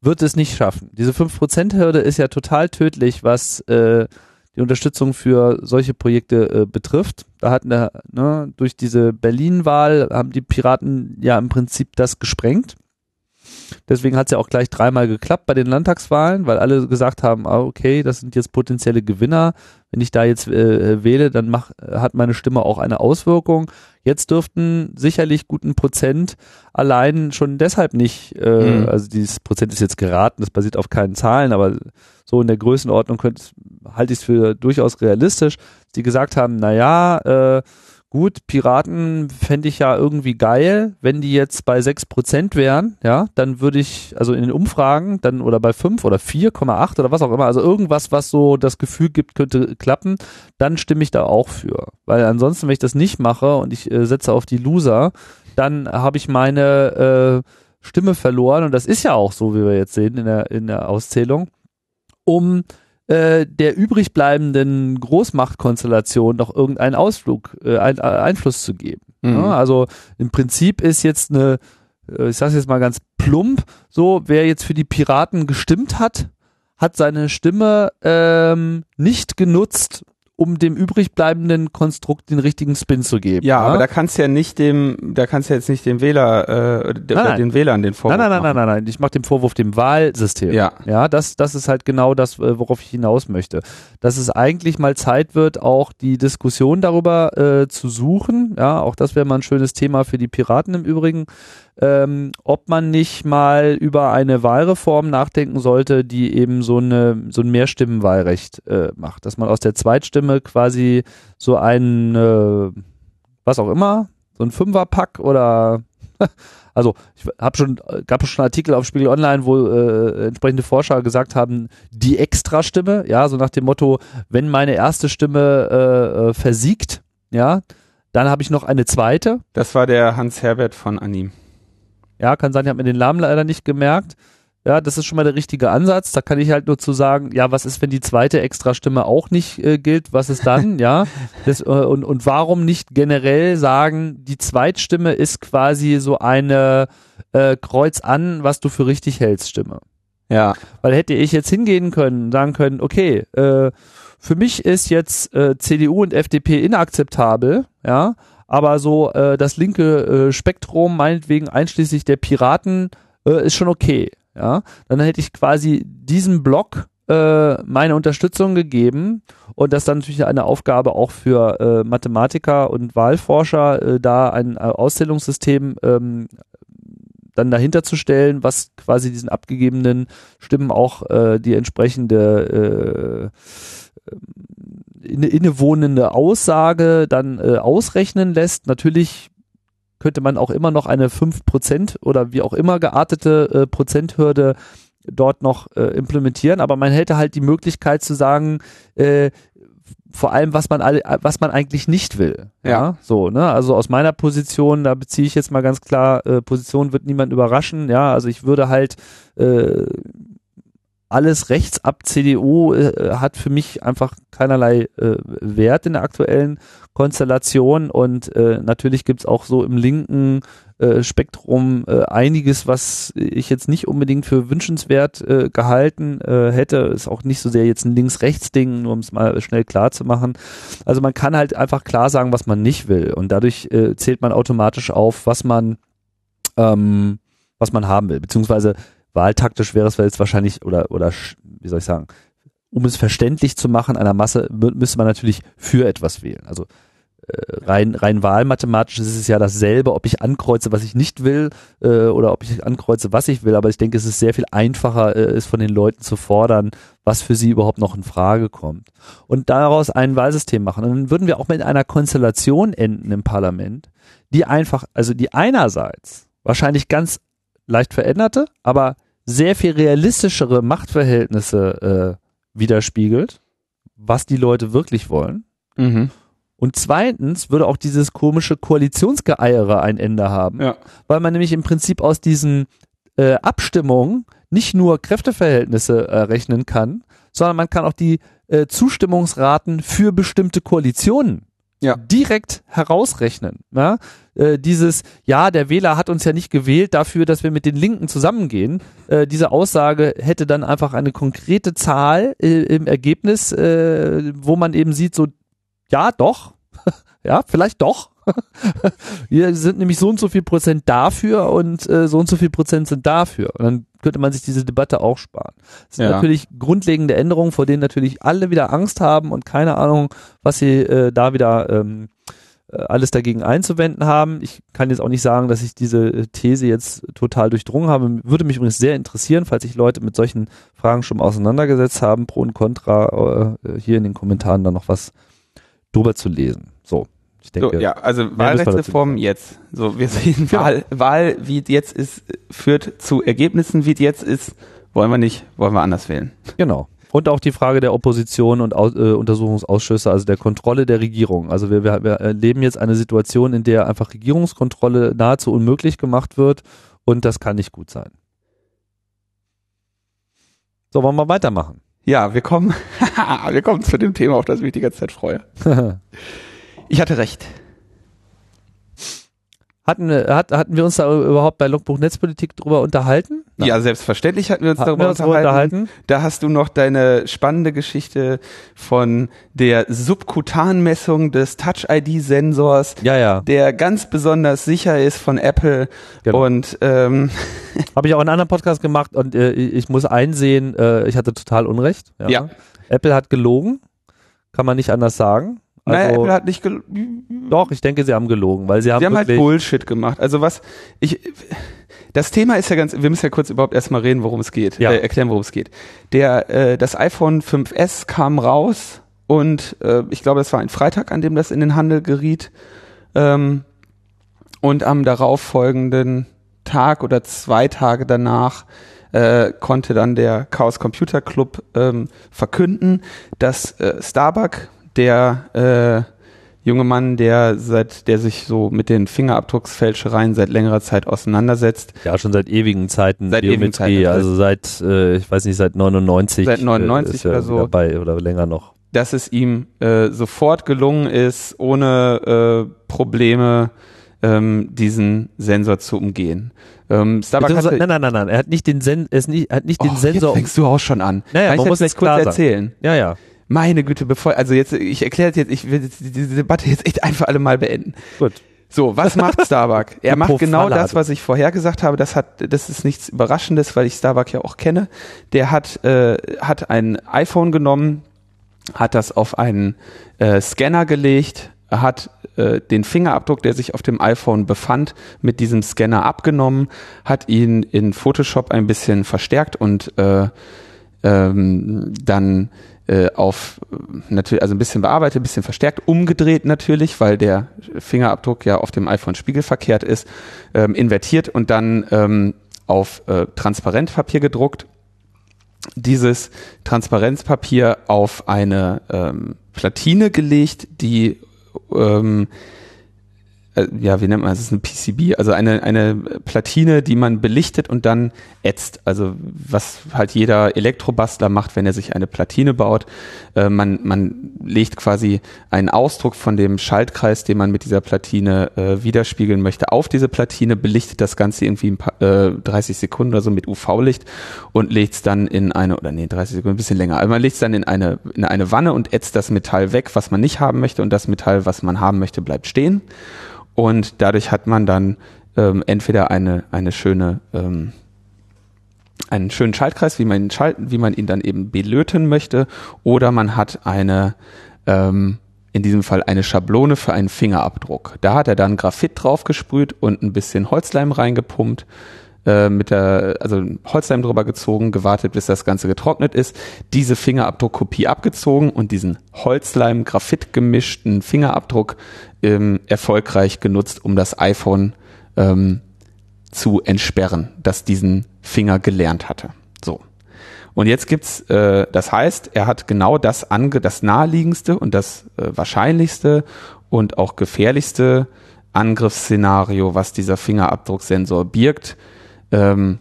wird es nicht schaffen. Diese 5%-Hürde ist ja total tödlich, was äh, die Unterstützung für solche Projekte äh, betrifft. Da hatten wir, ne, durch diese Berlin-Wahl haben die Piraten ja im Prinzip das gesprengt. Deswegen hat es ja auch gleich dreimal geklappt bei den Landtagswahlen, weil alle gesagt haben, ah, okay, das sind jetzt potenzielle Gewinner. Wenn ich da jetzt äh, wähle, dann mach, hat meine Stimme auch eine Auswirkung. Jetzt dürften sicherlich guten Prozent allein schon deshalb nicht, äh, mhm. also dieses Prozent ist jetzt geraten, das basiert auf keinen Zahlen, aber so in der Größenordnung halte ich es für durchaus realistisch, die gesagt haben, na ja, äh, gut, Piraten fände ich ja irgendwie geil, wenn die jetzt bei 6% wären, ja, dann würde ich, also in den Umfragen, dann oder bei 5 oder 4,8 oder was auch immer, also irgendwas, was so das Gefühl gibt, könnte klappen, dann stimme ich da auch für. Weil ansonsten, wenn ich das nicht mache und ich äh, setze auf die Loser, dann habe ich meine äh, Stimme verloren und das ist ja auch so, wie wir jetzt sehen in der, in der Auszählung, um äh, der übrig bleibenden Großmachtkonstellation noch irgendeinen Ausflug, äh, ein, äh, Einfluss zu geben. Mhm. Ja, also im Prinzip ist jetzt eine, äh, ich sage jetzt mal ganz plump, so wer jetzt für die Piraten gestimmt hat, hat seine Stimme ähm, nicht genutzt, um dem übrig bleibenden Konstrukt den richtigen Spin zu geben. Ja, ja? aber da kannst du ja nicht dem, da kannst du jetzt nicht dem Wähler, äh, nein, nein. den Wählern den Vorwurf nein, nein, nein, nein, nein, nein, ich mache den Vorwurf dem Wahlsystem. Ja, ja, das, das ist halt genau das, äh, worauf ich hinaus möchte, dass es eigentlich mal Zeit wird, auch die Diskussion darüber äh, zu suchen. Ja, auch das wäre mal ein schönes Thema für die Piraten im Übrigen ähm, ob man nicht mal über eine Wahlreform nachdenken sollte, die eben so eine so ein Mehrstimmenwahlrecht äh, macht, dass man aus der Zweitstimme quasi so ein äh, was auch immer, so ein Fünferpack oder also ich habe schon gab schon Artikel auf Spiegel Online, wo äh, entsprechende Forscher gesagt haben, die Extrastimme, ja, so nach dem Motto, wenn meine erste Stimme äh, äh versiegt, ja, dann habe ich noch eine zweite. Das war der Hans Herbert von Anim. Ja, kann sein, ich habe mir den Namen leider nicht gemerkt. Ja, das ist schon mal der richtige Ansatz. Da kann ich halt nur zu sagen, ja, was ist, wenn die zweite Extrastimme auch nicht äh, gilt? Was ist dann? ja, das, äh, und, und warum nicht generell sagen, die Zweitstimme ist quasi so eine äh, Kreuz an, was du für richtig hältst, Stimme. Ja. Weil hätte ich jetzt hingehen können, sagen können, okay, äh, für mich ist jetzt äh, CDU und FDP inakzeptabel, ja, aber so äh, das linke äh, Spektrum, meinetwegen einschließlich der Piraten, äh, ist schon okay. Ja, dann hätte ich quasi diesen Block äh, meine Unterstützung gegeben und das dann natürlich eine Aufgabe auch für äh, Mathematiker und Wahlforscher, äh, da ein äh, Auszählungssystem ähm, dann dahinter zu stellen, was quasi diesen abgegebenen Stimmen auch äh, die entsprechende äh, innewohnende Aussage dann äh, ausrechnen lässt. Natürlich könnte man auch immer noch eine 5% oder wie auch immer geartete äh, Prozenthürde dort noch äh, implementieren, aber man hätte halt die Möglichkeit zu sagen, äh, vor allem, was man alle, was man eigentlich nicht will. Ja. ja. So, ne? Also aus meiner Position, da beziehe ich jetzt mal ganz klar, äh, Position wird niemand überraschen, ja. Also ich würde halt äh, alles rechts ab CDU äh, hat für mich einfach keinerlei äh, Wert in der aktuellen Konstellation und äh, natürlich gibt's auch so im linken äh, Spektrum äh, einiges, was ich jetzt nicht unbedingt für wünschenswert äh, gehalten hätte. Ist auch nicht so sehr jetzt ein Links-Rechts-Ding, nur um es mal schnell klar zu machen. Also man kann halt einfach klar sagen, was man nicht will und dadurch äh, zählt man automatisch auf, was man ähm, was man haben will, beziehungsweise wahltaktisch wäre es jetzt wahrscheinlich, oder, oder, wie soll ich sagen, um es verständlich zu machen einer Masse, müsste man natürlich für etwas wählen. Also äh, rein, rein wahlmathematisch ist es ja dasselbe, ob ich ankreuze, was ich nicht will, äh, oder ob ich ankreuze, was ich will. Aber ich denke, es ist sehr viel einfacher, äh, es von den Leuten zu fordern, was für sie überhaupt noch in Frage kommt. Und daraus ein Wahlsystem machen. Und dann würden wir auch mit einer Konstellation enden im Parlament, die einfach, also die einerseits wahrscheinlich ganz leicht veränderte, aber sehr viel realistischere Machtverhältnisse äh, widerspiegelt, was die Leute wirklich wollen. Mhm. Und zweitens würde auch dieses komische Koalitionsgeeiere ein Ende haben, ja. weil man nämlich im Prinzip aus diesen äh, Abstimmungen nicht nur Kräfteverhältnisse errechnen kann, sondern man kann auch die äh, Zustimmungsraten für bestimmte Koalitionen ja. direkt herausrechnen. Ja? Äh, dieses, ja, der Wähler hat uns ja nicht gewählt dafür, dass wir mit den Linken zusammengehen. Äh, diese Aussage hätte dann einfach eine konkrete Zahl äh, im Ergebnis, äh, wo man eben sieht, so, ja, doch, ja, vielleicht doch. Hier sind nämlich so und so viel Prozent dafür und äh, so und so viel Prozent sind dafür. Und dann könnte man sich diese Debatte auch sparen. Das sind Ja. natürlich grundlegende Änderungen, vor denen natürlich alle wieder Angst haben und keine Ahnung, was sie äh, da wieder ähm, äh, alles dagegen einzuwenden haben. Ich kann jetzt auch nicht sagen, dass ich diese äh, These jetzt total durchdrungen habe. Würde mich übrigens sehr interessieren, falls sich Leute mit solchen Fragen schon auseinandergesetzt haben, pro und contra, äh, hier in den Kommentaren dann noch was drüber zu lesen. Ich denke, So, ja, also Wahlrechtsreform jetzt. So, wir sehen. Wahl, Wahl, wie es jetzt ist, führt zu Ergebnissen, wie es jetzt ist. Wollen wir nicht, wollen wir anders wählen. Genau. Und auch die Frage der Opposition und äh, Untersuchungsausschüsse, also der Kontrolle der Regierung. Also wir, wir, wir erleben jetzt eine Situation, in der einfach Regierungskontrolle nahezu unmöglich gemacht wird und das kann nicht gut sein. So, wollen wir weitermachen? Ja, wir kommen, wir kommen zu dem Thema, auf das ich mich die ganze Zeit freue. Ich hatte recht. hatten, wir- hat, hatten wir uns da überhaupt bei Logbuch Netzpolitik drüber unterhalten? Nein. Ja, selbstverständlich hatten wir uns Hatten darüber wir uns unterhalten. unterhalten? Da hast du noch deine spannende Geschichte von der Subkutanmessung des Touch-ID-Sensors, Ja, ja. der ganz besonders sicher ist von Apple. Genau. Und ähm, Habe ich auch in einem anderen Podcast gemacht und äh, ich muss einsehen, äh, ich hatte total Unrecht. Ja. Apple hat gelogen, kann man nicht anders sagen. Naja, Also, Apple hat nicht gel doch, ich denke, sie haben gelogen, weil sie haben, Sie haben halt Bullshit gemacht. Also was ich das Thema ist ja ganz, wir müssen ja kurz überhaupt erstmal reden, worum es geht, Ja. äh, erklären, worum es geht. Der, äh, das iPhone 5S kam raus und äh, ich glaube, das war ein Freitag, an dem das in den Handel geriet. Ähm, und am darauffolgenden Tag oder zwei Tage danach äh, konnte dann der Chaos Computer Club ähm, verkünden, dass äh, Starbuck, der äh, junge Mann, der seit, der sich so mit den Fingerabdrucksfälschereien seit längerer Zeit auseinandersetzt, ja schon seit ewigen Zeiten Seit ewigen Zeiten, also seit, äh, ich weiß nicht, seit 99. Seit 99 äh, er oder so. Dabei oder länger noch. dass es ihm äh, sofort gelungen ist, ohne äh, Probleme ähm, diesen Sensor zu umgehen. Ähm, Starbuck hatte, Nein, nein, nein, nein, er hat nicht den, Sen er nicht, hat nicht den Oh, Sensor. Jetzt fängst du auch schon an. Naja, Kann ich man das muss es kurz klar erzählen? ja, ja, Meine Güte, bevor, also jetzt, ich erkläre jetzt, ich will diese Debatte jetzt echt einfach alle mal beenden. gut. So, was macht Starbuck? Er macht genau das, was ich vorher gesagt habe. Das hat, das ist nichts Überraschendes, weil ich Starbuck ja auch kenne. Der hat, äh, hat ein iPhone genommen, hat das auf einen äh, Scanner gelegt, hat äh, den Fingerabdruck, der sich auf dem iPhone befand, mit diesem Scanner abgenommen, hat ihn in Photoshop ein bisschen verstärkt und äh, ähm, dann auf natürlich also ein bisschen bearbeitet, ein bisschen verstärkt, umgedreht natürlich, weil der Fingerabdruck ja auf dem iPhone spiegelverkehrt ist, ähm, invertiert und dann ähm, auf äh, Transparentpapier gedruckt. Dieses Transparenzpapier auf eine ähm, Platine gelegt, die ähm, äh, ja, wie nennt man das? Es ist eine PCB, also eine, eine Platine, die man belichtet und dann ätzt. Also was halt jeder Elektrobastler macht, wenn er sich eine Platine baut. Äh, man, man legt quasi einen Ausdruck von dem Schaltkreis, den man mit dieser Platine äh, widerspiegeln möchte, auf diese Platine, belichtet das Ganze irgendwie paar, äh, 30 Sekunden oder so mit UV-Licht und legt es dann in eine, oder nee, 30 Sekunden, ein bisschen länger. Also man legt es dann in eine, in eine Wanne und ätzt das Metall weg, was man nicht haben möchte und das Metall, was man haben möchte, bleibt stehen. Und dadurch hat man dann ähm, entweder eine, eine schöne, ähm, einen schönen Schaltkreis, wie man ihn schalten, wie man ihn dann eben belöten möchte, oder man hat eine, ähm, in diesem Fall eine Schablone für einen Fingerabdruck. Da hat er dann Graphit draufgesprüht und ein bisschen Holzleim reingepumpt, äh, mit der, also Holzleim drüber gezogen, gewartet, bis das Ganze getrocknet ist, diese Fingerabdruckkopie abgezogen und diesen Holzleim, Graphit gemischten Fingerabdruck ähm, erfolgreich genutzt, um das iPhone ähm, zu entsperren, das diesen Finger gelernt hatte. So. Und jetzt gibt's, äh, das heißt, er hat genau das ange, das naheliegendste und das äh, wahrscheinlichste und auch gefährlichste Angriffsszenario, was dieser Fingerabdrucksensor birgt, ähm,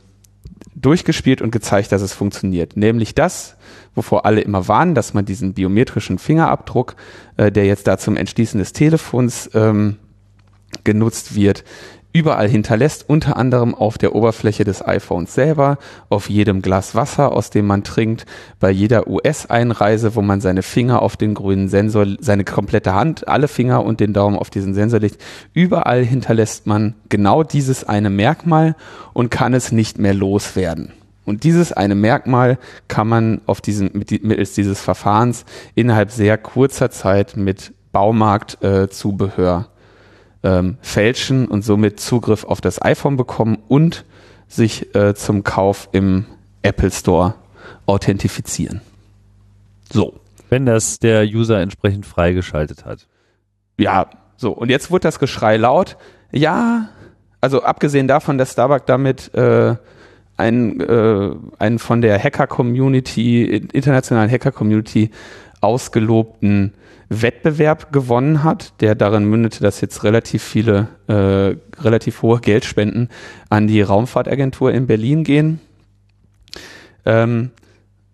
durchgespielt und gezeigt, dass es funktioniert. Nämlich das, wovor alle immer warnen, dass man diesen biometrischen Fingerabdruck, äh, der jetzt da zum Entschließen des Telefons ähm, genutzt wird, überall hinterlässt, unter anderem auf der Oberfläche des iPhones selber, auf jedem Glas Wasser, aus dem man trinkt, bei jeder US-Einreise, wo man seine Finger auf den grünen Sensor, seine komplette Hand, alle Finger und den Daumen auf diesen Sensor legt. Überall hinterlässt man genau dieses eine Merkmal und kann es nicht mehr loswerden. Und dieses eine Merkmal kann man auf diesem, mittels dieses Verfahrens innerhalb sehr kurzer Zeit mit Baumarktzubehör äh, ähm, fälschen und somit Zugriff auf das iPhone bekommen und sich äh, zum Kauf im Apple Store authentifizieren. So. Wenn das der User entsprechend freigeschaltet hat. Ja, so. Und jetzt wird das Geschrei laut. Ja, also abgesehen davon, dass Starbucks damit äh, einen, äh, einen von der Hacker-Community, internationalen Hacker-Community ausgelobten Wettbewerb gewonnen hat, der darin mündete, dass jetzt relativ viele, äh, relativ hohe Geldspenden an die Raumfahrtagentur in Berlin gehen. Ähm,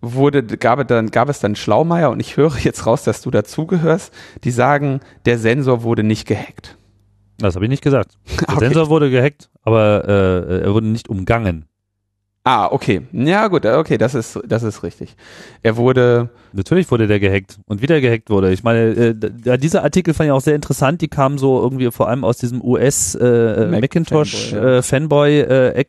wurde, gab, dann, gab es dann Schlaumeier und ich höre jetzt raus, dass du dazugehörst, die sagen, der Sensor wurde nicht gehackt. Das habe ich nicht gesagt. Der okay. Sensor wurde gehackt, aber äh, er wurde nicht umgangen. Ah, okay. Ja, gut, okay, das ist, das ist richtig. Er wurde. Natürlich wurde der gehackt und wieder gehackt wurde. Ich meine, äh, dieser Artikel fand ich auch sehr interessant. Die kamen so irgendwie vor allem aus diesem US äh, Mac Macintosh Fanboy, äh,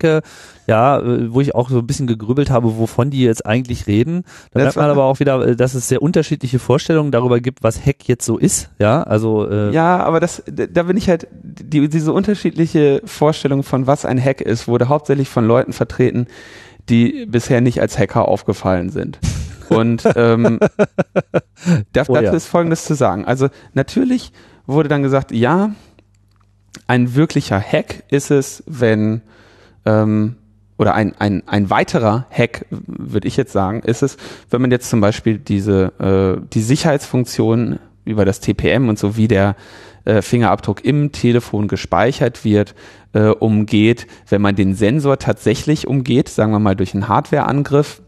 ja, äh, wo ich auch so ein bisschen gegrübelt habe, wovon die jetzt eigentlich reden. Da merkt man aber auch wieder, äh, dass es sehr unterschiedliche Vorstellungen darüber gibt, was Hack jetzt so ist. Ja, also äh ja, aber das, da bin ich halt die, diese unterschiedliche Vorstellung von was ein Hack ist, wurde hauptsächlich von Leuten vertreten, die bisher nicht als Hacker aufgefallen sind. Und ähm, dazu oh ja. ist Folgendes zu sagen. Also natürlich wurde dann gesagt, ja, ein wirklicher Hack ist es, wenn ähm, oder ein, ein, ein weiterer Hack, würde ich jetzt sagen, ist es, wenn man jetzt zum Beispiel diese äh, die Sicherheitsfunktion über das TPM und so wie der äh, Fingerabdruck im Telefon gespeichert wird, äh, umgeht, wenn man den Sensor tatsächlich umgeht, sagen wir mal durch einen Hardwareangriff,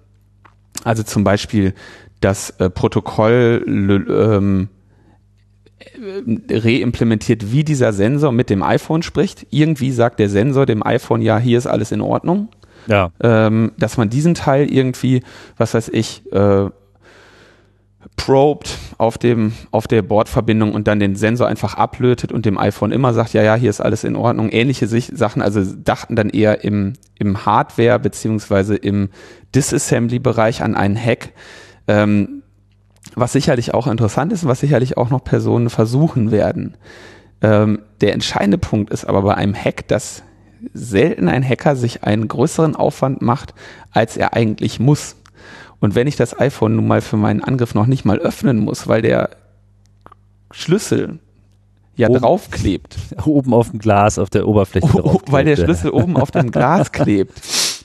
also zum Beispiel das äh, Protokoll ähm, reimplementiert, wie dieser Sensor mit dem iPhone spricht. Irgendwie sagt der Sensor dem iPhone, ja, hier ist alles in Ordnung. Ja. Ähm, dass man diesen Teil irgendwie, was weiß ich, äh, probed auf dem auf der Bordverbindung und dann den Sensor einfach ablötet und dem iPhone immer sagt, ja, ja, hier ist alles in Ordnung. Ähnliche Sachen, also dachten dann eher im im Hardware beziehungsweise im Disassembly-Bereich an einen Hack. Ähm, was sicherlich auch interessant ist, was sicherlich auch noch Personen versuchen werden. Ähm, der entscheidende Punkt ist aber bei einem Hack, dass selten ein Hacker sich einen größeren Aufwand macht, als er eigentlich muss. Und wenn ich das iPhone nun mal für meinen Angriff noch nicht mal öffnen muss, weil der Schlüssel ja oben, draufklebt. Oben auf dem Glas, auf der Oberfläche oh, Weil der Schlüssel oben auf dem Glas klebt,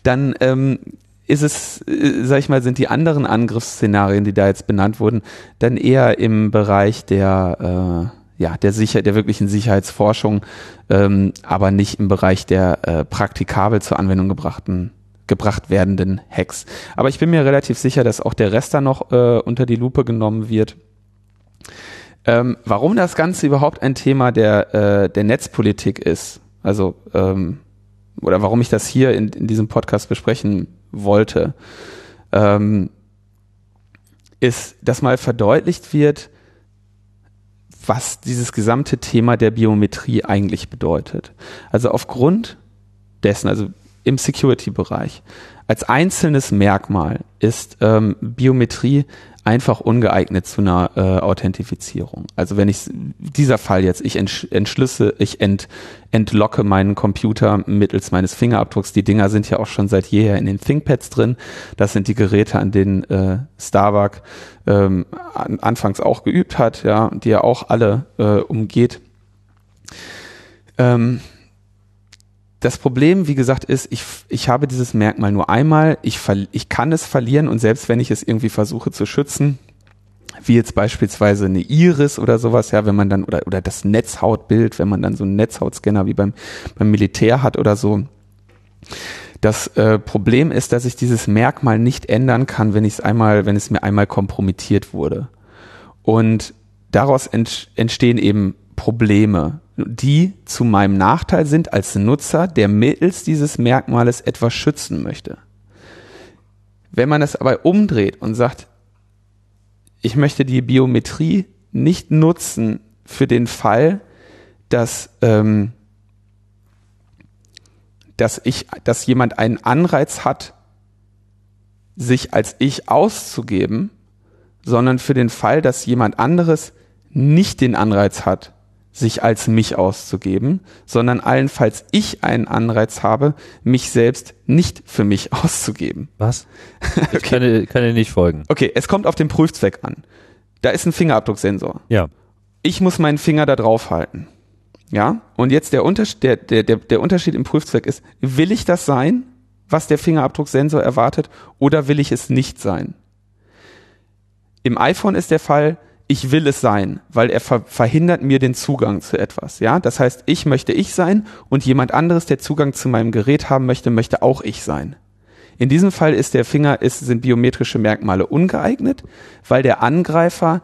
dann ähm, ist es, äh, sag ich mal, sind die anderen Angriffsszenarien, die da jetzt benannt wurden, dann eher im Bereich der äh, ja, der sicher, der wirklichen Sicherheitsforschung, ähm, aber nicht im Bereich der äh, praktikabel zur Anwendung gebrachten gebracht werdenden Hacks. Aber ich bin mir relativ sicher, dass auch der Rest da noch äh, unter die Lupe genommen wird. Ähm, warum das Ganze überhaupt ein Thema der, äh, der Netzpolitik ist, also ähm, oder warum ich das hier in, in diesem Podcast besprechen wollte, ähm, ist, dass mal verdeutlicht wird, was dieses gesamte Thema der Biometrie eigentlich bedeutet. Also aufgrund dessen, also im Security-Bereich, als einzelnes Merkmal ist ähm, Biometrie einfach ungeeignet zu einer äh, Authentifizierung. Also wenn ich dieser Fall jetzt, ich entschlüsse, ich ent, entlocke meinen Computer mittels meines Fingerabdrucks. Die Dinger sind ja auch schon seit jeher in den ThinkPads drin. Das sind die Geräte, an denen äh, Starbuck ähm, an, anfangs auch geübt hat, ja, die er auch alle äh, umgeht. Ähm, das Problem, wie gesagt, ist, ich, ich habe dieses Merkmal nur einmal, ich, ich kann es verlieren und selbst wenn ich es irgendwie versuche zu schützen, wie jetzt beispielsweise eine Iris oder sowas, ja, wenn man dann, oder, oder das Netzhautbild, wenn man dann so einen Netzhautscanner wie beim, beim Militär hat oder so. Das äh, Problem ist, dass ich dieses Merkmal nicht ändern kann, wenn ich es einmal, wenn es mir einmal kompromittiert wurde. Und daraus ent, entstehen eben Probleme, die zu meinem Nachteil sind als Nutzer, der mittels dieses Merkmales etwas schützen möchte. Wenn man das aber umdreht und sagt, ich möchte die Biometrie nicht nutzen für den Fall, dass, ähm, dass ich, dass jemand einen Anreiz hat, sich als ich auszugeben, sondern für den Fall, dass jemand anderes nicht den Anreiz hat, sich als mich auszugeben, sondern allenfalls ich einen Anreiz habe, mich selbst nicht für mich auszugeben. Was? Ich kann, kann dir nicht folgen. Okay, es kommt auf den Prüfzweck an. Da ist ein Fingerabdrucksensor. Ja. Ich muss meinen Finger da drauf halten. Ja? Und jetzt der Unterschied, der, der, der, der Unterschied im Prüfzweck ist, will ich das sein, was der Fingerabdrucksensor erwartet, oder will ich es nicht sein? Im iPhone ist der Fall, ich will es sein, weil er ver verhindert mir den Zugang zu etwas. Ja, das heißt, ich möchte ich sein und jemand anderes, der Zugang zu meinem Gerät haben möchte, möchte auch ich sein. In diesem Fall ist der Finger, ist, sind biometrische Merkmale ungeeignet, weil der Angreifer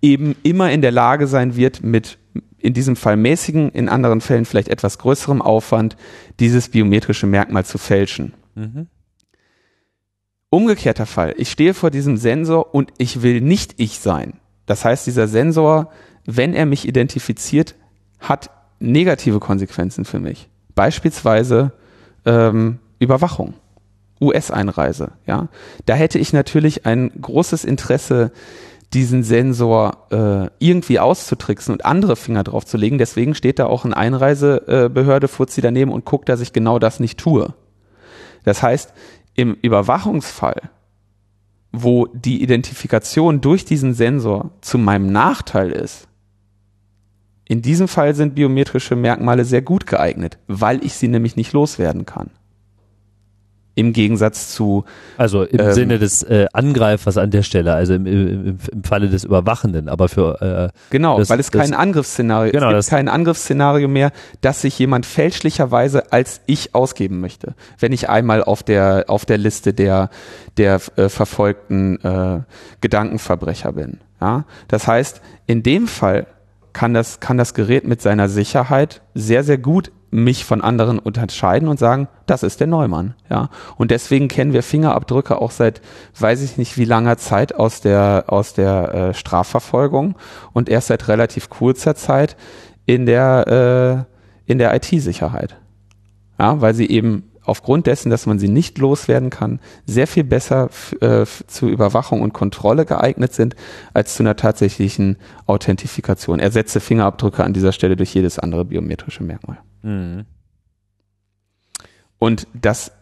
eben immer in der Lage sein wird, mit in diesem Fall mäßigen, in anderen Fällen vielleicht etwas größerem Aufwand, dieses biometrische Merkmal zu fälschen. Mhm. Umgekehrter Fall. Ich stehe vor diesem Sensor und ich will nicht ich sein. Das heißt, dieser Sensor, wenn er mich identifiziert, hat negative Konsequenzen für mich. Beispielsweise ähm, Überwachung, US-Einreise. Ja, da hätte ich natürlich ein großes Interesse, diesen Sensor äh, irgendwie auszutricksen und andere Finger drauf zu legen. Deswegen steht da auch eine Einreisebehörde, Fuzzi daneben und guckt, dass ich genau das nicht tue. Das heißt, im Überwachungsfall, wo die Identifikation durch diesen Sensor zu meinem Nachteil ist, in diesem Fall sind biometrische Merkmale sehr gut geeignet, weil ich sie nämlich nicht loswerden kann im Gegensatz zu. Also im ähm, Sinne des äh, Angreifers an der Stelle, also im, im, im Falle des Überwachenden, aber für. Äh, genau, das, weil es kein Angriffsszenario genau, es gibt kein Angriffsszenario mehr, dass sich jemand fälschlicherweise als ich ausgeben möchte. Wenn ich einmal auf der, auf der Liste der, der äh, verfolgten äh, Gedankenverbrecher bin. Ja? Das heißt, in dem Fall kann das, kann das Gerät mit seiner Sicherheit sehr, sehr gut mich von anderen unterscheiden und sagen, das ist der Neumann, ja. Und deswegen kennen wir Fingerabdrücke auch seit, weiß ich nicht wie langer Zeit aus der aus der äh, Strafverfolgung und erst seit relativ kurzer Zeit in der äh, in der IT-Sicherheit, ja, weil sie eben aufgrund dessen, dass man sie nicht loswerden kann, sehr viel besser äh, zur Überwachung und Kontrolle geeignet sind als zu einer tatsächlichen Authentifikation. Ersetze Fingerabdrücke an dieser Stelle durch jedes andere biometrische Merkmal. Mhm. Und das,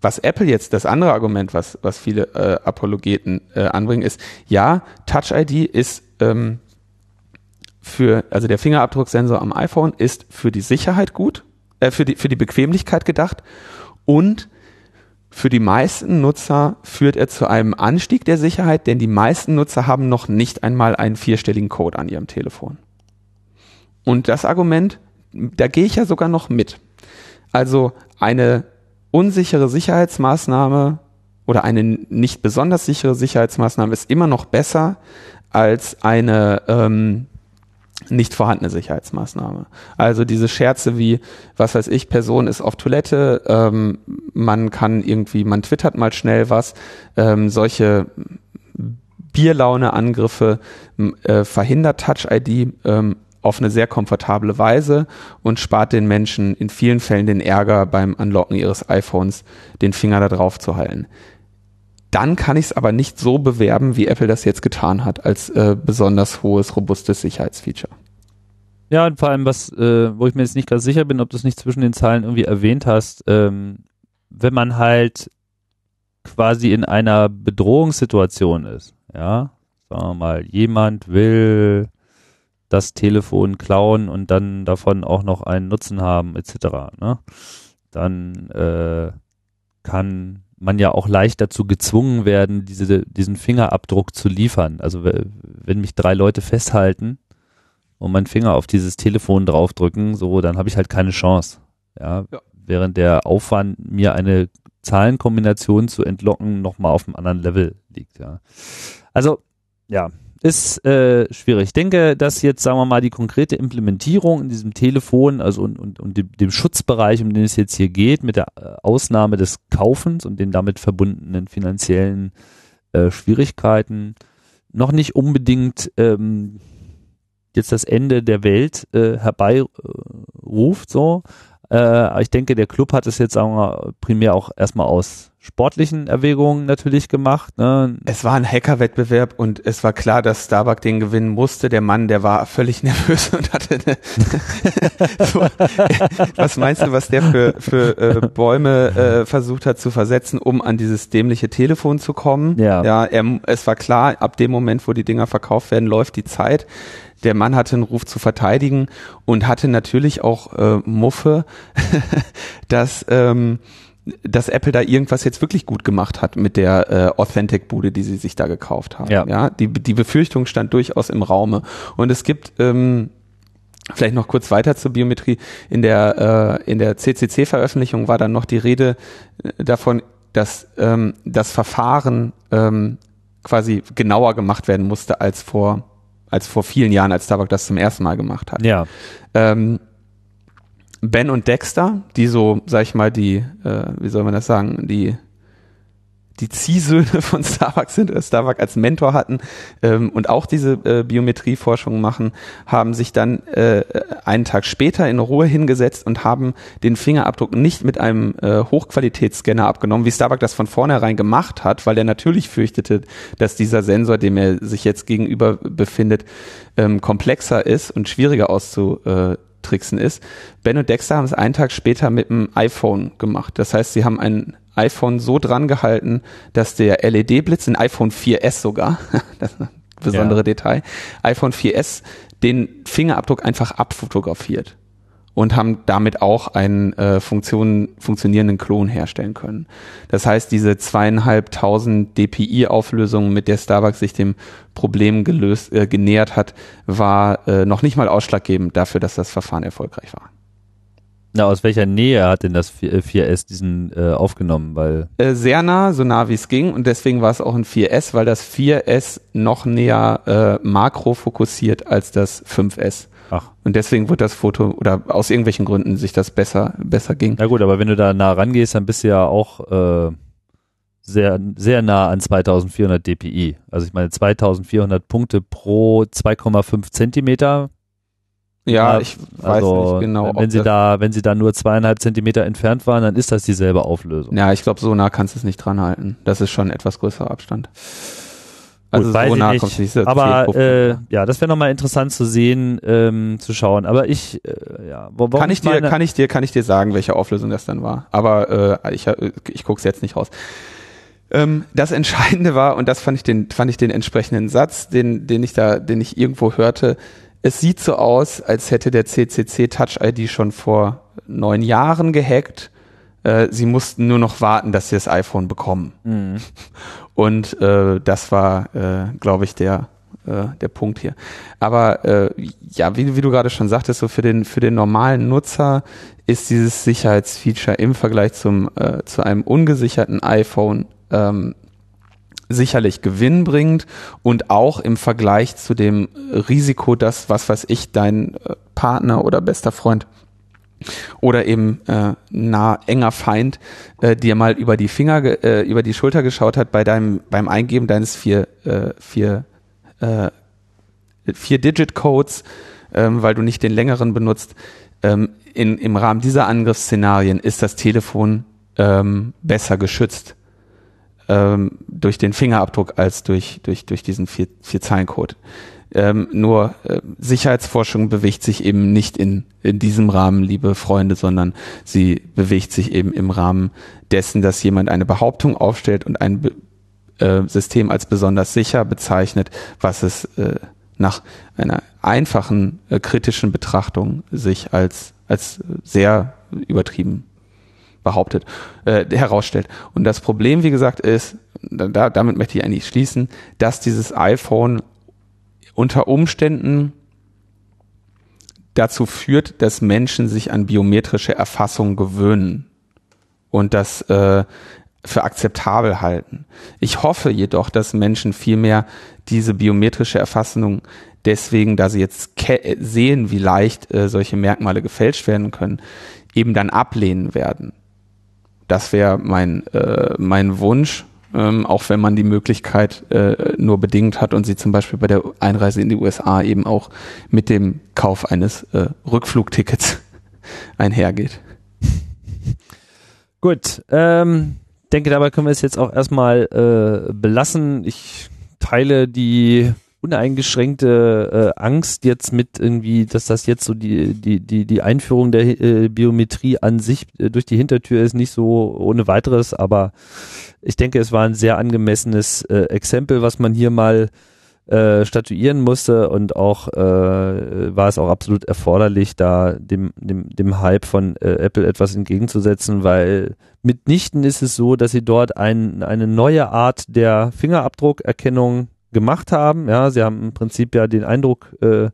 was Apple jetzt, das andere Argument, was, was viele äh, Apologeten äh, anbringen, ist, ja, Touch ID ist ähm, für, also der Fingerabdrucksensor am iPhone ist für die Sicherheit gut, äh, für, die, für die Bequemlichkeit gedacht und für die meisten Nutzer führt er zu einem Anstieg der Sicherheit, denn die meisten Nutzer haben noch nicht einmal einen vierstelligen Code an ihrem Telefon. Und das Argument da gehe ich ja sogar noch mit. Also eine unsichere Sicherheitsmaßnahme oder eine nicht besonders sichere Sicherheitsmaßnahme ist immer noch besser als eine ähm, nicht vorhandene Sicherheitsmaßnahme. Also diese Scherze wie, was weiß ich, Person ist auf Toilette, ähm, man kann irgendwie, man twittert mal schnell was, ähm, solche Bierlaune-Angriffe äh, verhindert Touch-ID ähm, auf eine sehr komfortable Weise und spart den Menschen in vielen Fällen den Ärger beim Unlocken ihres iPhones, den Finger da drauf zu halten. Dann kann ich es aber nicht so bewerben, wie Apple das jetzt getan hat, als äh, besonders hohes, robustes Sicherheitsfeature. Ja, und vor allem, was, äh, wo ich mir jetzt nicht ganz sicher bin, ob du es nicht zwischen den Zeilen irgendwie erwähnt hast, ähm, wenn man halt quasi in einer Bedrohungssituation ist, ja, sagen wir mal, jemand will das Telefon klauen und dann davon auch noch einen Nutzen haben, etc. Ne? Dann äh, kann man ja auch leicht dazu gezwungen werden, diese, diesen Fingerabdruck zu liefern. Also wenn mich drei Leute festhalten und meinen Finger auf dieses Telefon draufdrücken, so, dann habe ich halt keine Chance. Ja? ja. Während der Aufwand, mir eine Zahlenkombination zu entlocken, nochmal auf einem anderen Level liegt. Ja. Also, ja, ist äh, schwierig. Ich denke, dass jetzt, sagen wir mal, die konkrete Implementierung in diesem Telefon, also und, und, und dem, Schutzbereich, um den es jetzt hier geht, mit der äh, Ausnahme des Kaufens und den damit verbundenen finanziellen äh, Schwierigkeiten, noch nicht unbedingt ähm, jetzt das Ende der Welt äh, herbeiruft, so. Äh, ich denke, der Club hat es jetzt, sagen wir primär auch erstmal aus sportlichen Erwägungen natürlich gemacht. Ne? Es war ein Hackerwettbewerb und es war klar, dass Starbuck den gewinnen musste. Der Mann, der war völlig nervös und hatte eine so, Was meinst du, was der für, für äh, Bäume äh, versucht hat zu versetzen, um an dieses dämliche Telefon zu kommen? Ja. Ja, er, es war klar, ab dem Moment, wo die Dinger verkauft werden, läuft die Zeit. Der Mann hatte einen Ruf zu verteidigen und hatte natürlich auch äh, Muffe, dass ähm, dass Apple da irgendwas jetzt wirklich gut gemacht hat mit der äh, Authentic-Bude, die sie sich da gekauft haben. Ja. ja die, die Befürchtung stand durchaus im Raume. Und es gibt ähm, Vielleicht noch kurz weiter zur Biometrie. In der, äh, in der CCC-Veröffentlichung war dann noch die Rede äh, davon, dass ähm, das Verfahren ähm, quasi genauer gemacht werden musste als vor, als vor vielen Jahren, als Starbuck das zum ersten Mal gemacht hat. Ja. Ähm, Ben und Dexter, die so, sag ich mal, die, äh, wie soll man das sagen, die die Ziehsöhne von Starbucks sind, oder Starbucks als Mentor hatten ähm, und auch diese äh, Biometrieforschung machen, haben sich dann äh, einen Tag später in Ruhe hingesetzt und haben den Fingerabdruck nicht mit einem äh, Hochqualitätsscanner abgenommen, wie Starbucks das von vornherein gemacht hat, weil er natürlich fürchtete, dass dieser Sensor, dem er sich jetzt gegenüber befindet, ähm, komplexer ist und schwieriger auszu äh, ist. Ben und Dexter haben es einen Tag später mit dem iPhone gemacht. Das heißt, sie haben ein iPhone so dran gehalten, dass der LED-Blitz, ein iPhone 4S sogar, das ist ein besondere Ja. Detail, iPhone 4S den Fingerabdruck einfach abfotografiert und haben damit auch einen äh, Funktion, funktionierenden Klon herstellen können. Das heißt, diese zweieinhalbtausend DPI-Auflösung, mit der Starbucks sich dem Problem gelöst, äh, genähert hat, war äh, noch nicht mal ausschlaggebend dafür, dass das Verfahren erfolgreich war. Na, aus welcher Nähe hat denn das 4, äh, 4S diesen äh, aufgenommen? Weil Äh, sehr nah, so nah wie es ging und deswegen war es auch ein 4S, weil das 4S noch näher äh, makro fokussiert als das 5S. ach, Und deswegen wird das Foto oder aus irgendwelchen Gründen sich das besser, besser ging. na gut, aber wenn du da nah rangehst, dann bist du ja auch äh, sehr sehr nah an 2400 dpi. Also ich meine 2400 Punkte pro 2,5 Zentimeter. Ja, ich weiß Also nicht genau. wenn ob sie da wenn sie da nur zweieinhalb Zentimeter entfernt waren, dann ist das dieselbe Auflösung. Ja, ich glaube, so nah kannst du es nicht dran halten. Das ist schon ein etwas größerer Abstand. Gut, weiß so nah kommst du nicht. so 10, Aber 15. äh, ja, das wäre nochmal interessant zu sehen, ähm, zu schauen. Aber ich, äh, ja, warum kann ich dir, kann ich dir, kann ich dir sagen, welche Auflösung das dann war. Aber äh, ich, ich guck's jetzt nicht raus. Ähm, das Entscheidende war, und das fand ich den, fand ich den entsprechenden Satz, den, den ich da, den ich irgendwo hörte. Es sieht so aus, als hätte der CCC Touch ID schon vor neun Jahren gehackt. Äh, sie mussten nur noch warten, dass sie das iPhone bekommen. Mhm. Und äh, das war, äh, glaube ich, der, äh, der Punkt hier. Aber äh, ja, wie, wie du gerade schon sagtest, so für den, für den normalen Nutzer ist dieses Sicherheitsfeature im Vergleich zum, äh, zu einem ungesicherten iPhone ähm, sicherlich gewinnbringend und auch im Vergleich zu dem Risiko, dass, was weiß ich, dein äh, Partner oder bester Freund oder eben äh, nah enger Feind äh, dir mal über die Finger ge- äh, über die Schulter geschaut hat bei deinem beim Eingeben deines vier äh, vier äh, vier Digit Codes ähm, weil du nicht den längeren benutzt. Ähm, in, im Rahmen dieser Angriffsszenarien ist das Telefon ähm, besser geschützt ähm, durch den Fingerabdruck als durch durch durch diesen vier, vier Zeilen Code ähm, nur äh, Sicherheitsforschung bewegt sich eben nicht in, in diesem Rahmen, liebe Freunde, sondern sie bewegt sich eben im Rahmen dessen, dass jemand eine Behauptung aufstellt und ein Be äh, System als besonders sicher bezeichnet, was es äh, nach einer einfachen äh, kritischen Betrachtung sich als, als sehr übertrieben behauptet, äh, herausstellt. Und das Problem, wie gesagt, ist, da, damit möchte ich eigentlich schließen, dass dieses iPhone unter Umständen dazu führt, dass Menschen sich an biometrische Erfassung gewöhnen und dass äh, für akzeptabel halten. Ich hoffe jedoch, dass Menschen vielmehr diese biometrische Erfassung deswegen, da sie jetzt sehen, wie leicht äh, solche Merkmale gefälscht werden können, eben dann ablehnen werden. Das wäre mein, äh, mein Wunsch, ähm, auch wenn man die Möglichkeit äh, nur bedingt hat und sie zum Beispiel bei der Einreise in die USA eben auch mit dem Kauf eines äh, Rückflugtickets einhergeht. Gut, ähm, denke, dabei können wir es jetzt auch erstmal äh, belassen. Ich teile die uneingeschränkte äh, Angst jetzt mit irgendwie, dass das jetzt so die die die die Einführung der äh, Biometrie an sich äh, durch die Hintertür ist nicht so ohne weiteres, aber ich denke, es war ein sehr angemessenes äh, Exempel, was man hier mal äh, statuieren musste und auch äh, war es auch absolut erforderlich, da dem, dem, dem Hype von äh, Apple etwas entgegenzusetzen, weil mitnichten ist es so, dass sie dort ein, eine neue Art der Fingerabdruckerkennung gemacht haben. Ja, sie haben im Prinzip ja den Eindruck äh,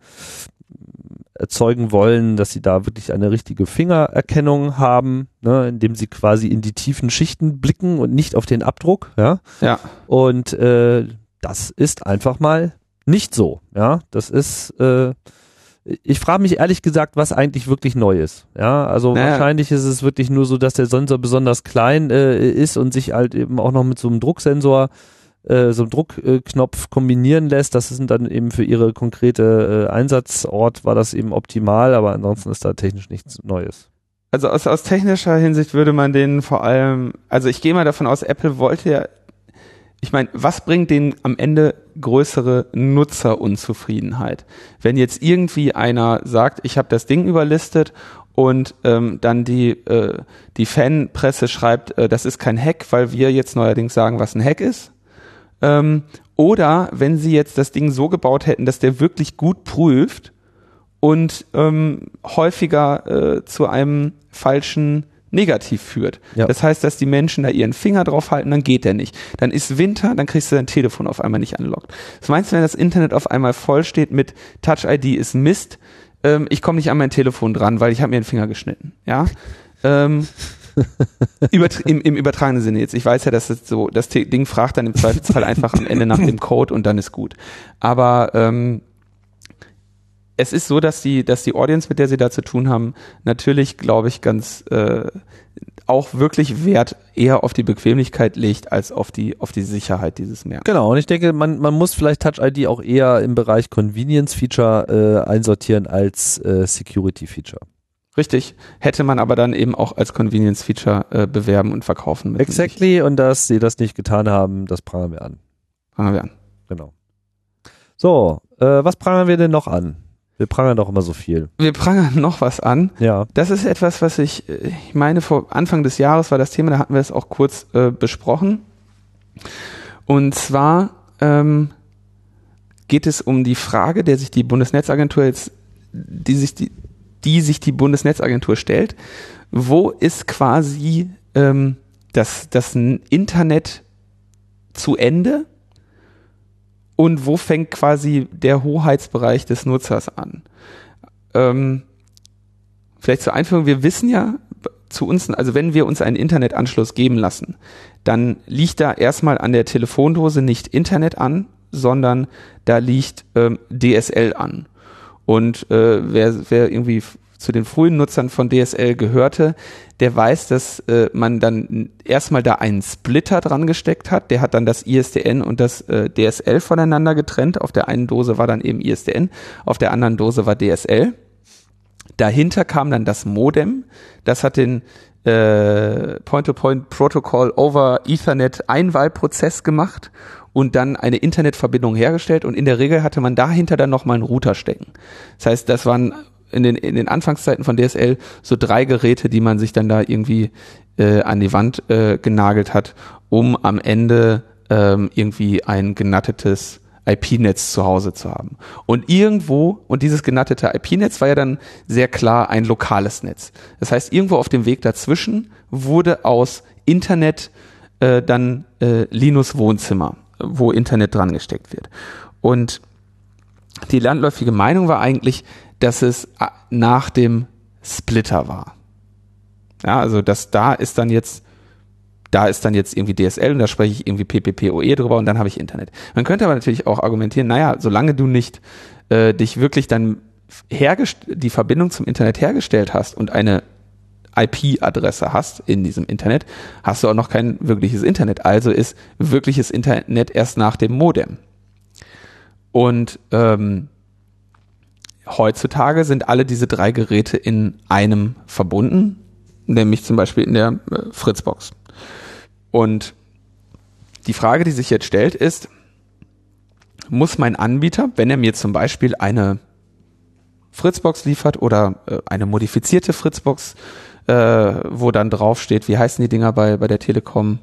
erzeugen wollen, dass sie da wirklich eine richtige Fingererkennung haben, ne, indem sie quasi in die tiefen Schichten blicken und nicht auf den Abdruck. Ja. Ja. Und äh, das ist einfach mal nicht so. Ja, das ist äh, ich frage mich ehrlich gesagt, was eigentlich wirklich neu ist. Ja, also naja. wahrscheinlich ist es wirklich nur so, dass der Sensor besonders klein äh, ist und sich halt eben auch noch mit so einem Drucksensor äh, so einen Druckknopf kombinieren lässt. Das ist dann eben für ihre konkrete äh, Einsatzort war das eben optimal, aber ansonsten ist da technisch nichts Neues. Also aus, aus technischer Hinsicht würde man den vor allem, also ich gehe mal davon aus, Apple wollte ja, ich meine, was bringt denen am Ende größere Nutzerunzufriedenheit? Wenn jetzt irgendwie einer sagt, ich habe das Ding überlistet und ähm, dann die, äh, die Fanpresse schreibt, äh, das ist kein Hack, weil wir jetzt neuerdings sagen, was ein Hack ist. Ähm, oder wenn sie jetzt das Ding so gebaut hätten, dass der wirklich gut prüft und ähm, häufiger äh, zu einem falschen Negativ führt. Ja. Das heißt, dass die Menschen da ihren Finger drauf halten, dann geht der nicht. Dann ist Winter, dann kriegst du dein Telefon auf einmal nicht anlockt. Was meinst du, wenn das Internet auf einmal voll steht mit Touch ID ist Mist, ähm, ich komme nicht an mein Telefon dran, weil ich habe mir den Finger geschnitten. Ja. Ähm, Übert im, Im übertragenen Sinne jetzt. Ich weiß ja, dass es so, das Ding fragt dann im Zweifelsfall einfach am Ende nach dem Code und dann ist gut. Aber ähm, es ist so, dass die, dass die Audience, mit der sie da zu tun haben, natürlich, glaube ich, ganz äh, auch wirklich Wert eher auf die Bequemlichkeit legt als auf die auf die Sicherheit dieses Merkmals. Genau, und ich denke, man, man muss vielleicht Touch ID auch eher im Bereich Convenience Feature äh, einsortieren als äh, Security Feature. Richtig, hätte man aber dann eben auch als Convenience Feature äh, bewerben und verkaufen müssen. Exactly, und dass sie das nicht getan haben, das prangern wir an. Prangern wir an. Genau. So, äh, was prangern wir denn noch an? Wir prangern doch immer so viel. Wir prangern noch was an. Ja. Das ist etwas, was ich, ich meine, vor Anfang des Jahres war das Thema, da hatten wir es auch kurz äh, besprochen. Und zwar ähm, geht es um die Frage, der sich die Bundesnetzagentur jetzt, die sich die, die sich die Bundesnetzagentur stellt. Wo ist quasi ähm, das, das Internet zu Ende und wo fängt quasi der Hoheitsbereich des Nutzers an? Ähm, vielleicht zur Einführung, wir wissen ja zu uns, also wenn wir uns einen Internetanschluss geben lassen, dann liegt da erstmal an der Telefondose nicht Internet an, sondern da liegt ähm, DSL an. Und äh, wer, wer irgendwie zu den frühen Nutzern von DSL gehörte, der weiß, dass äh, man dann erstmal da einen Splitter dran gesteckt hat. Der hat dann das ISDN und das äh, DSL voneinander getrennt. Auf der einen Dose war dann eben ISDN, auf der anderen Dose war DSL. Dahinter kam dann das Modem. Das hat den äh, Point-to-Point-Protocol over Ethernet Einwahlprozess gemacht und dann eine Internetverbindung hergestellt und in der Regel hatte man dahinter dann nochmal einen Router stecken. Das heißt, das waren in den, in den Anfangszeiten von DSL so drei Geräte, die man sich dann da irgendwie äh, an die Wand äh, genagelt hat, um am Ende ähm, irgendwie ein genattetes IP-Netz zu Hause zu haben. Und irgendwo, und dieses genattete IP-Netz war ja dann sehr klar ein lokales Netz. Das heißt, irgendwo auf dem Weg dazwischen wurde aus Internet äh, dann äh, Linus Wohnzimmer wo Internet dran gesteckt wird. Und die landläufige Meinung war eigentlich, dass es äh, nach dem Splitter war. Ja, also dass da ist dann jetzt da ist dann jetzt irgendwie DSL und da spreche ich irgendwie PPPoE drüber und dann habe ich Internet. Man könnte aber natürlich auch argumentieren, naja, solange du nicht äh, dich wirklich dann die Verbindung zum Internet hergestellt hast und eine IP-Adresse hast in diesem Internet, hast du auch noch kein wirkliches Internet. Also ist wirkliches Internet erst nach dem Modem. Und ähm, heutzutage sind alle diese drei Geräte in einem verbunden, nämlich zum Beispiel in der äh, Fritzbox. Und die Frage, die sich jetzt stellt, ist, muss mein Anbieter, wenn er mir zum Beispiel eine Fritzbox liefert oder äh, eine modifizierte Fritzbox, äh, wo dann draufsteht, wie heißen die Dinger bei, bei der Telekom?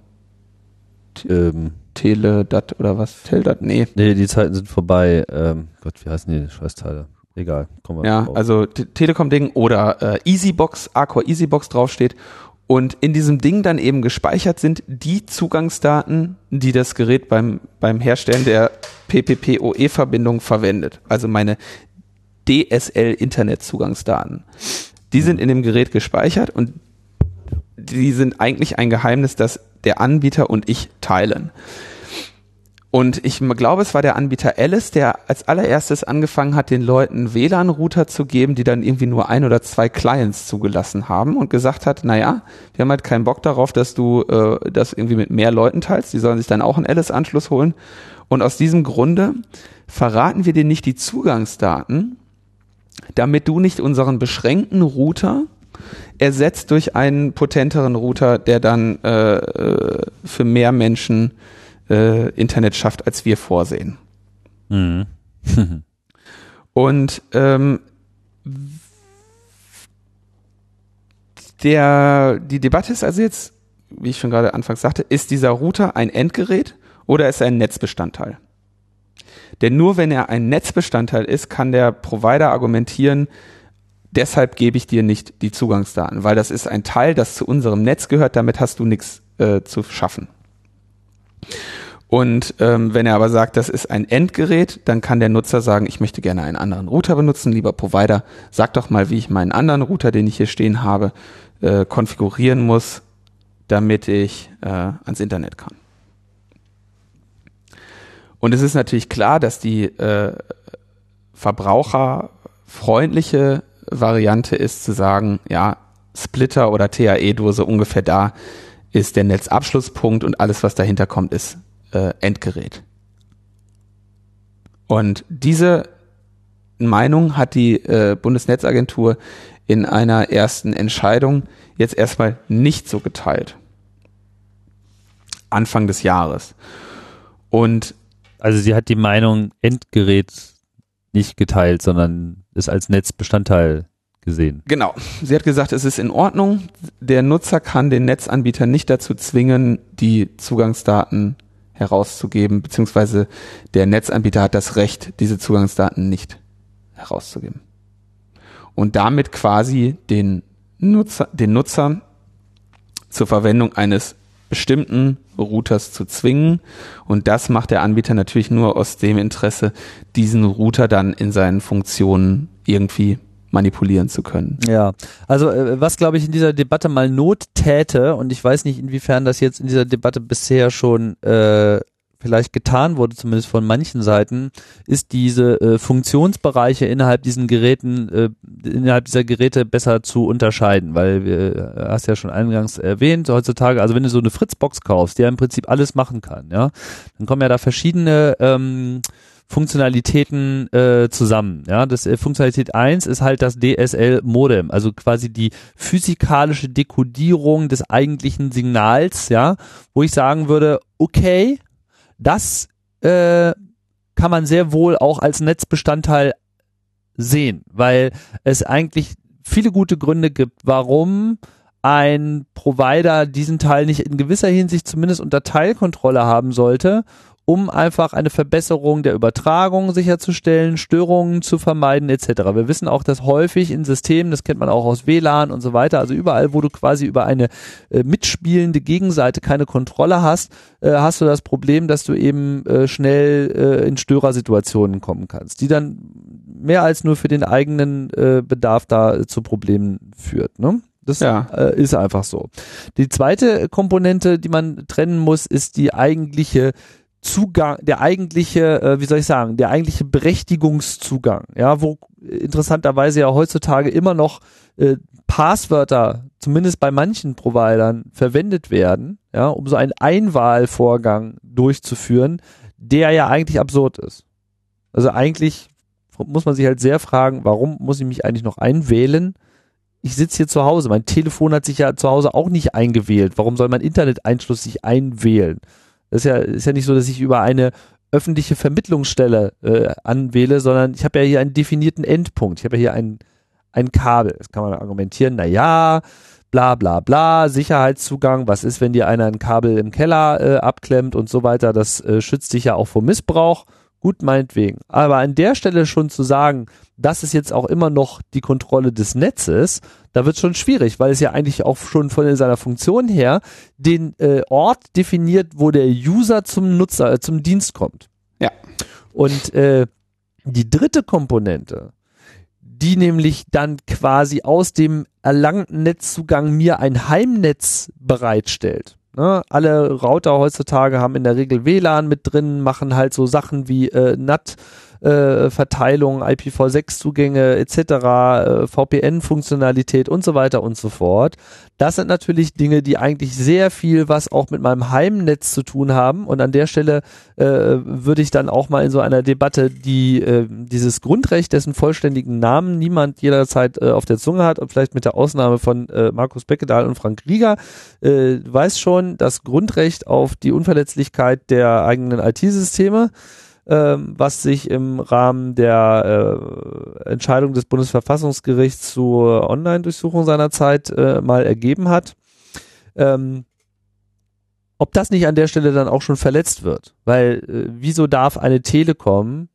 Ähm, Teledat oder was? Teldat? Nee. Nee, die Zeiten sind vorbei. Ähm, Gott, wie heißen die Scheißteile? Egal. Kommen wir ja, drauf. also Telekom-Ding oder äh, Easybox, Arcore Easybox draufsteht und in diesem Ding dann eben gespeichert sind die Zugangsdaten, die das Gerät beim, beim Herstellen der PPPoE-Verbindung verwendet. Also meine DSL-Internetzugangsdaten. Die sind in dem Gerät gespeichert und die sind eigentlich ein Geheimnis, das der Anbieter und ich teilen. Und ich glaube, es war der Anbieter Alice, der als allererstes angefangen hat, den Leuten WLAN-Router zu geben, die dann irgendwie nur ein oder zwei Clients zugelassen haben und gesagt hat, naja, wir haben halt keinen Bock darauf, dass du äh, das irgendwie mit mehr Leuten teilst. Die sollen sich dann auch einen Alice-Anschluss holen. Und aus diesem Grunde verraten wir dir nicht die Zugangsdaten, damit du nicht unseren beschränkten Router ersetzt durch einen potenteren Router, der dann äh, äh für mehr Menschen äh, Internet schafft, als wir vorsehen. Mhm. Und ähm, der, die Debatte ist also jetzt, wie ich schon gerade anfangs sagte, ist dieser Router ein Endgerät oder ist er ein Netzbestandteil? Denn nur wenn er ein Netzbestandteil ist, kann der Provider argumentieren, deshalb gebe ich dir nicht die Zugangsdaten, weil das ist ein Teil, das zu unserem Netz gehört, damit hast du nichts äh, zu schaffen. Und ähm, wenn er aber sagt, das ist ein Endgerät, dann kann der Nutzer sagen, ich möchte gerne einen anderen Router benutzen. Lieber Provider, sag doch mal, wie ich meinen anderen Router, den ich hier stehen habe, äh, konfigurieren muss, damit ich äh, ans Internet kann. Und es ist natürlich klar, dass die äh, verbraucherfreundliche Variante ist zu sagen, ja, Splitter oder TAE-Dose ungefähr da ist der Netzabschlusspunkt und alles, was dahinter kommt, ist äh, Endgerät. Und diese Meinung hat die äh, Bundesnetzagentur in einer ersten Entscheidung jetzt erstmal nicht so geteilt. Anfang des Jahres. Und also sie hat die Meinung Endgerät nicht geteilt, sondern es als Netzbestandteil gesehen. Genau. Sie hat gesagt, es ist in Ordnung. Der Nutzer kann den Netzanbieter nicht dazu zwingen, die Zugangsdaten herauszugeben, beziehungsweise der Netzanbieter hat das Recht, diese Zugangsdaten nicht herauszugeben. Und damit quasi den Nutzer, den Nutzer zur Verwendung eines bestimmten Routers zu zwingen. Und das macht der Anbieter natürlich nur aus dem Interesse, diesen Router dann in seinen Funktionen irgendwie manipulieren zu können. Ja, also äh, was glaube ich in dieser Debatte mal Not täte und ich weiß nicht inwiefern das jetzt in dieser Debatte bisher schon äh, vielleicht getan wurde, zumindest von manchen Seiten, ist diese äh, Funktionsbereiche innerhalb diesen Geräten, äh, innerhalb dieser Geräte besser zu unterscheiden, weil wir äh, hast ja schon eingangs erwähnt, heutzutage, also wenn du so eine Fritzbox kaufst, die ja im Prinzip alles machen kann, ja, dann kommen ja da verschiedene ähm, Funktionalitäten äh, zusammen. Ja, das äh, Funktionalität 1 ist halt das DSL-Modem, also quasi die physikalische Dekodierung des eigentlichen Signals, ja, wo ich sagen würde, okay, das äh, kann man sehr wohl auch als Netzbestandteil sehen, weil es eigentlich viele gute Gründe gibt, warum ein Provider diesen Teil nicht in gewisser Hinsicht zumindest unter Teilkontrolle haben sollte um einfach eine Verbesserung der Übertragung sicherzustellen, Störungen zu vermeiden etc. Wir wissen auch, dass häufig in Systemen, das kennt man auch aus WLAN und so weiter, also überall, wo du quasi über eine äh, mitspielende Gegenseite keine Kontrolle hast, äh, hast du das Problem, dass du eben äh, schnell äh, in Störersituationen kommen kannst, die dann mehr als nur für den eigenen äh, Bedarf da zu Problemen führt. Ne? Das ja. äh, ist einfach so. Die zweite Komponente, die man trennen muss, ist die eigentliche Zugang, der eigentliche, äh, wie soll ich sagen, der eigentliche Berechtigungszugang, ja, wo interessanterweise ja heutzutage immer noch äh, Passwörter, zumindest bei manchen Providern, verwendet werden, ja, um so einen Einwahlvorgang durchzuführen, der ja eigentlich absurd ist. Also eigentlich muss man sich halt sehr fragen, warum muss ich mich eigentlich noch einwählen? Ich sitze hier zu Hause, mein Telefon hat sich ja zu Hause auch nicht eingewählt. Warum soll mein Internet-Einschluss sich einwählen? Das ist ja, ist ja nicht so, dass ich über eine öffentliche Vermittlungsstelle äh, anwähle, sondern ich habe ja hier einen definierten Endpunkt. Ich habe ja hier ein, ein Kabel. Das kann man argumentieren, na ja, bla bla bla, Sicherheitszugang, was ist, wenn dir einer ein Kabel im Keller äh, abklemmt und so weiter, das äh, schützt dich ja auch vor Missbrauch. Gut, meinetwegen. Aber an der Stelle schon zu sagen, das ist jetzt auch immer noch die Kontrolle des Netzes, da wird schon schwierig, weil es ja eigentlich auch schon von seiner Funktion her den äh, Ort definiert, wo der User zum Nutzer, äh, zum Dienst kommt. Ja. Und äh, die dritte Komponente, die nämlich dann quasi aus dem erlangten Netzzugang mir ein Heimnetz bereitstellt. Ne? Alle Router heutzutage haben in der Regel WLAN mit drin, machen halt so Sachen wie äh, NAT äh, Verteilung, IPv6-Zugänge etc., äh, VPN-Funktionalität und so weiter und so fort. Das sind natürlich Dinge, die eigentlich sehr viel was auch mit meinem Heimnetz zu tun haben. Und an der Stelle äh, würde ich dann auch mal in so einer Debatte, die äh, dieses Grundrecht, dessen vollständigen Namen niemand jederzeit äh, auf der Zunge hat, und vielleicht mit der Ausnahme von äh, Markus Beckedahl und Frank Rieger, äh, weiß schon, das Grundrecht auf die Unverletzlichkeit der eigenen IT-Systeme was sich im Rahmen der äh, Entscheidung des Bundesverfassungsgerichts zur Online-Durchsuchung seinerzeit äh, mal ergeben hat. Ähm, ob das nicht an der Stelle dann auch schon verletzt wird. Weil äh, wieso darf eine Telekom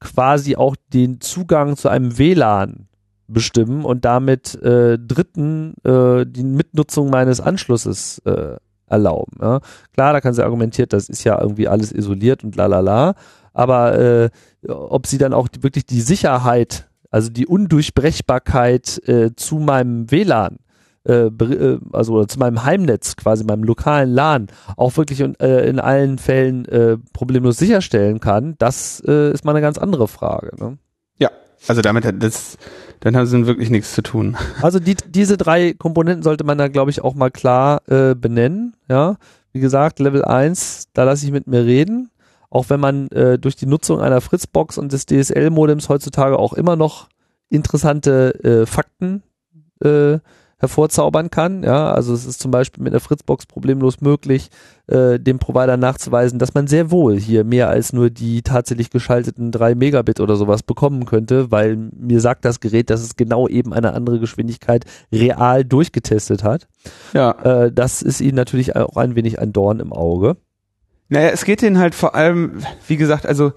quasi auch den Zugang zu einem WLAN bestimmen und damit äh, Dritten äh, die Mitnutzung meines Anschlusses äh, erlauben. Ja? Klar, da kann sie argumentiert, das ist ja irgendwie alles isoliert und lalala, aber äh, ob sie dann auch wirklich die Sicherheit, also die Undurchbrechbarkeit äh, zu meinem WLAN äh, äh, also zu meinem Heimnetz, quasi meinem lokalen LAN, auch wirklich äh, in allen Fällen äh, problemlos sicherstellen kann, das äh, ist mal eine ganz andere Frage. Ne? Ja, also damit hat das, dann haben sie wirklich nichts zu tun. Also die, diese drei Komponenten sollte man da, glaube ich, auch mal klar äh, benennen. Ja, wie gesagt, Level 1, da lasse ich mit mir reden auch wenn man äh, durch die Nutzung einer Fritzbox und des DSL-Modems heutzutage auch immer noch interessante äh, Fakten äh, hervorzaubern kann. Ja, also es ist zum Beispiel mit einer Fritzbox problemlos möglich, äh, dem Provider nachzuweisen, dass man sehr wohl hier mehr als nur die tatsächlich geschalteten drei Megabit oder sowas bekommen könnte, weil mir sagt das Gerät, dass es genau eben eine andere Geschwindigkeit real durchgetestet hat. Ja. Äh, das ist ihnen natürlich auch ein wenig ein Dorn im Auge. Naja, es geht denen halt vor allem, wie gesagt, also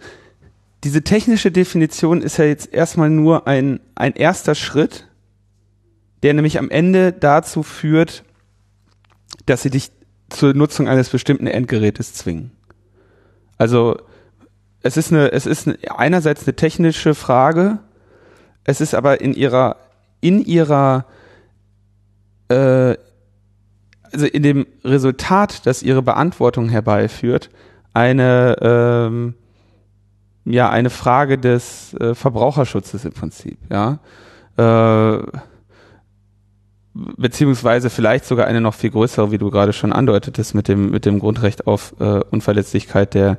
diese technische Definition ist ja jetzt erstmal nur ein, ein erster Schritt, der nämlich am Ende dazu führt, dass sie dich zur Nutzung eines bestimmten Endgerätes zwingen. Also es ist eine, es ist eine, einerseits eine technische Frage, es ist aber in ihrer, in ihrer äh, also in dem Resultat, das ihre Beantwortung herbeiführt, eine ähm, ja eine Frage des äh, Verbraucherschutzes im Prinzip, ja. Äh, beziehungsweise vielleicht sogar eine noch viel größere, wie du gerade schon andeutetest, mit dem, mit dem Grundrecht auf äh, Unverletzlichkeit der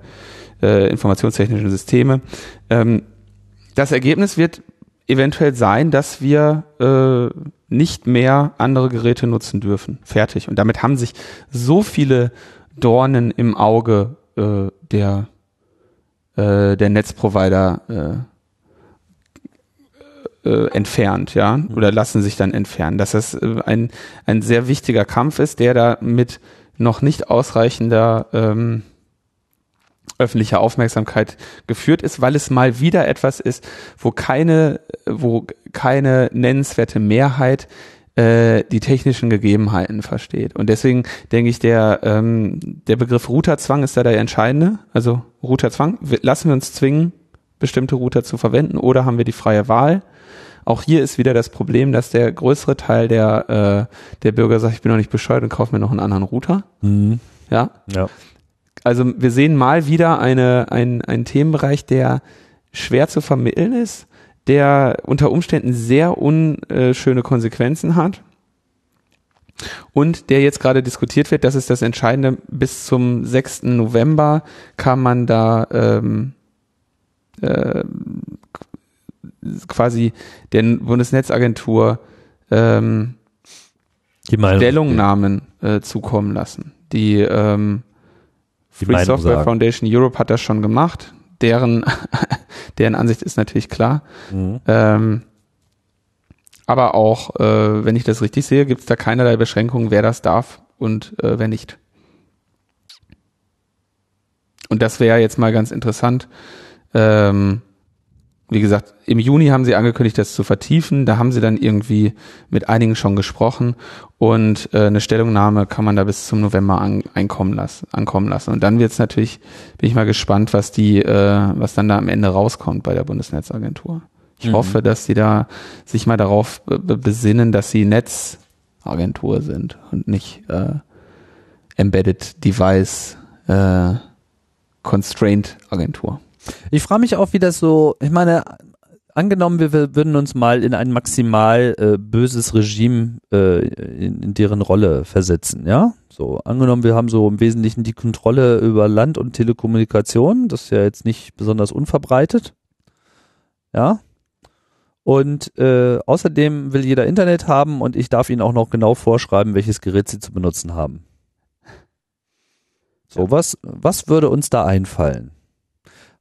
äh, informationstechnischen Systeme. Ähm, das Ergebnis wird eventuell sein, dass wir äh, nicht mehr andere Geräte nutzen dürfen. Fertig. Und damit haben sich so viele Dornen im Auge äh, der, äh, der Netzprovider äh, äh, entfernt, ja, oder lassen sich dann entfernen. Dass das äh, ein, ein sehr wichtiger Kampf ist, der da mit noch nicht ausreichender ähm, öffentlicher Aufmerksamkeit geführt ist, weil es mal wieder etwas ist, wo keine, wo keine nennenswerte Mehrheit äh, die technischen Gegebenheiten versteht. Und deswegen denke ich, der, ähm, der Begriff Routerzwang ist da der entscheidende. Also Routerzwang, lassen wir uns zwingen, bestimmte Router zu verwenden oder haben wir die freie Wahl? Auch hier ist wieder das Problem, dass der größere Teil der, äh, der Bürger sagt, ich bin noch nicht bescheuert und kaufe mir noch einen anderen Router. Mhm. Ja. Ja. Also wir sehen mal wieder eine, ein, einen Themenbereich, der schwer zu vermitteln ist, der unter Umständen sehr unschöne Konsequenzen hat und der jetzt gerade diskutiert wird, das ist das Entscheidende, bis zum 6. November kann man da ähm, äh, quasi der Bundesnetzagentur ähm. Stellungnahmen äh, zukommen lassen. Die, ähm, Die Free Meinung Software sagen. Foundation Europe hat das schon gemacht. Deren, deren Ansicht ist natürlich klar. Mhm. Ähm, aber auch, äh, wenn ich das richtig sehe, gibt es da keinerlei Beschränkungen, wer das darf und äh, wer nicht. Und das wäre jetzt mal ganz interessant. Ähm, wie gesagt, im Juni haben sie angekündigt, das zu vertiefen. Da haben sie dann irgendwie mit einigen schon gesprochen und äh, eine Stellungnahme kann man da bis zum November an, einkommen lassen, ankommen lassen. Und dann wird es natürlich, bin ich mal gespannt, was die, äh, was dann da am Ende rauskommt bei der Bundesnetzagentur. Ich Mhm. hoffe, dass sie da sich mal darauf be- be- besinnen, dass sie Netzagentur sind und nicht äh, Embedded Device äh, Constraint Agentur. Ich frage mich auch, wie das so, ich meine, angenommen, wir würden uns mal in ein maximal äh, böses Regime äh, in, in deren Rolle versetzen, ja? So, angenommen, wir haben so im Wesentlichen die Kontrolle über Land und Telekommunikation, das ist ja jetzt nicht besonders unverbreitet, ja? Und äh, außerdem will jeder Internet haben und ich darf ihnen auch noch genau vorschreiben, welches Gerät sie zu benutzen haben. So, was, was würde uns da einfallen?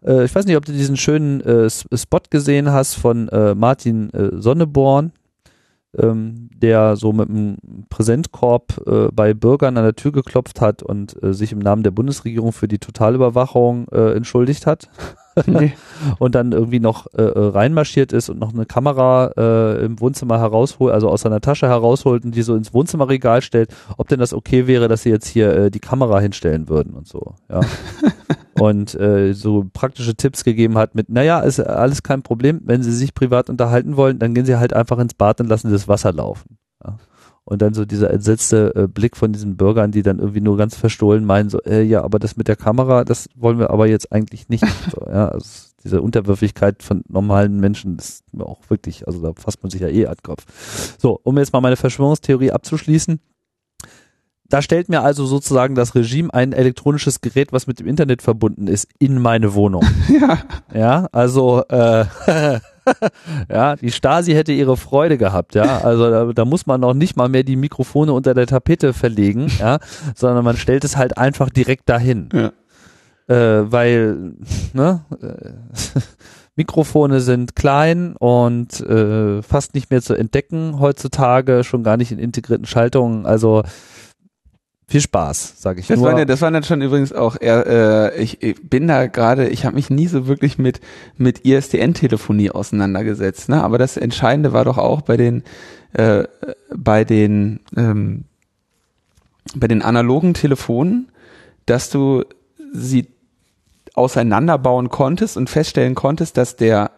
Äh, ich weiß nicht, ob du diesen schönen äh, Spot gesehen hast von äh, Martin äh, Sonneborn, ähm, der so mit einem Präsentkorb äh, bei Bürgern an der Tür geklopft hat und äh, sich im Namen der Bundesregierung für die Totalüberwachung entschuldigt hat Nee. und dann irgendwie noch äh, äh, reinmarschiert ist und noch eine Kamera äh, im Wohnzimmer herausholt, also aus seiner Tasche herausholt und die so ins Wohnzimmerregal stellt, ob denn das okay wäre, dass sie jetzt hier äh, die Kamera hinstellen würden und so, ja. und äh, so praktische Tipps gegeben hat mit, naja, ist alles kein Problem, wenn sie sich privat unterhalten wollen, dann gehen sie halt einfach ins Bad und lassen das Wasser laufen. Ja. Und dann so dieser entsetzte äh, Blick von diesen Bürgern, die dann irgendwie nur ganz verstohlen meinen, so, äh, ja, aber das mit der Kamera, das wollen wir aber jetzt eigentlich nicht. So, ja, also diese Unterwürfigkeit von normalen Menschen ist mir auch wirklich, also da fasst man sich ja eh an den Kopf. So, um jetzt mal meine Verschwörungstheorie abzuschließen. Da stellt mir also sozusagen das Regime ein elektronisches Gerät, was mit dem Internet verbunden ist, in meine Wohnung. Ja. Ja, also äh, ja, die Stasi hätte ihre Freude gehabt, ja. Also da, da muss man noch nicht mal mehr die Mikrofone unter der Tapete verlegen, ja, sondern man stellt es halt einfach direkt dahin. Ja. Äh, weil, ne, äh, Mikrofone sind klein und äh, fast nicht mehr zu entdecken heutzutage, schon gar nicht in integrierten Schaltungen. Also viel Spaß, sage ich Das nur. waren, ja, das waren dann schon übrigens auch eher, äh, ich, ich bin da gerade, ich habe mich nie so wirklich mit mit ISDN-Telefonie auseinandergesetzt, ne? Aber das Entscheidende war doch auch bei den äh, bei den ähm, bei den analogen Telefonen, dass du sie auseinanderbauen konntest und feststellen konntest, dass der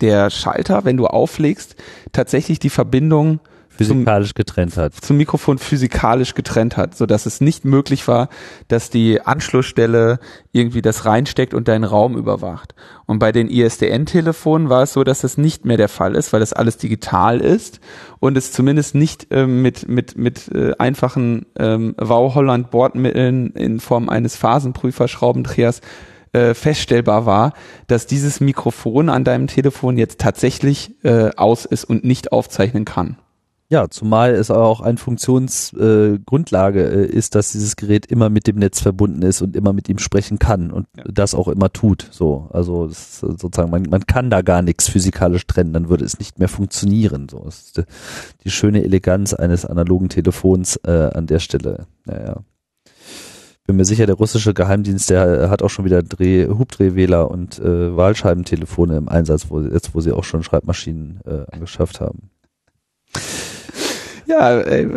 der Schalter, wenn du auflegst, tatsächlich die Verbindung physikalisch getrennt hat. zum Mikrofon physikalisch getrennt hat, so dass es nicht möglich war, dass die Anschlussstelle irgendwie das reinsteckt und deinen Raum überwacht. Und bei den ISDN-Telefonen war es so, dass das nicht mehr der Fall ist, weil das alles digital ist und es zumindest nicht ähm, mit mit mit äh, einfachen ähm, Wow-Holland-Bordmitteln in Form eines Phasenprüfer-Schraubendrehers äh, feststellbar war, dass dieses Mikrofon an deinem Telefon jetzt tatsächlich äh, aus ist und nicht aufzeichnen kann. Ja, zumal es auch eine Funktionsgrundlage äh, äh, ist, dass dieses Gerät immer mit dem Netz verbunden ist und immer mit ihm sprechen kann und Ja. das auch immer tut. So, also ist sozusagen, man, man kann da gar nichts physikalisch trennen, dann würde es nicht mehr funktionieren. So das ist die, die schöne Eleganz eines analogen Telefons äh, an der Stelle. Naja. Bin mir sicher, der russische Geheimdienst, der hat auch schon wieder Dreh, Hubdrehwähler und äh, Wahlscheibentelefone im Einsatz, wo, jetzt wo sie auch schon Schreibmaschinen äh, angeschafft haben. Ja, ey,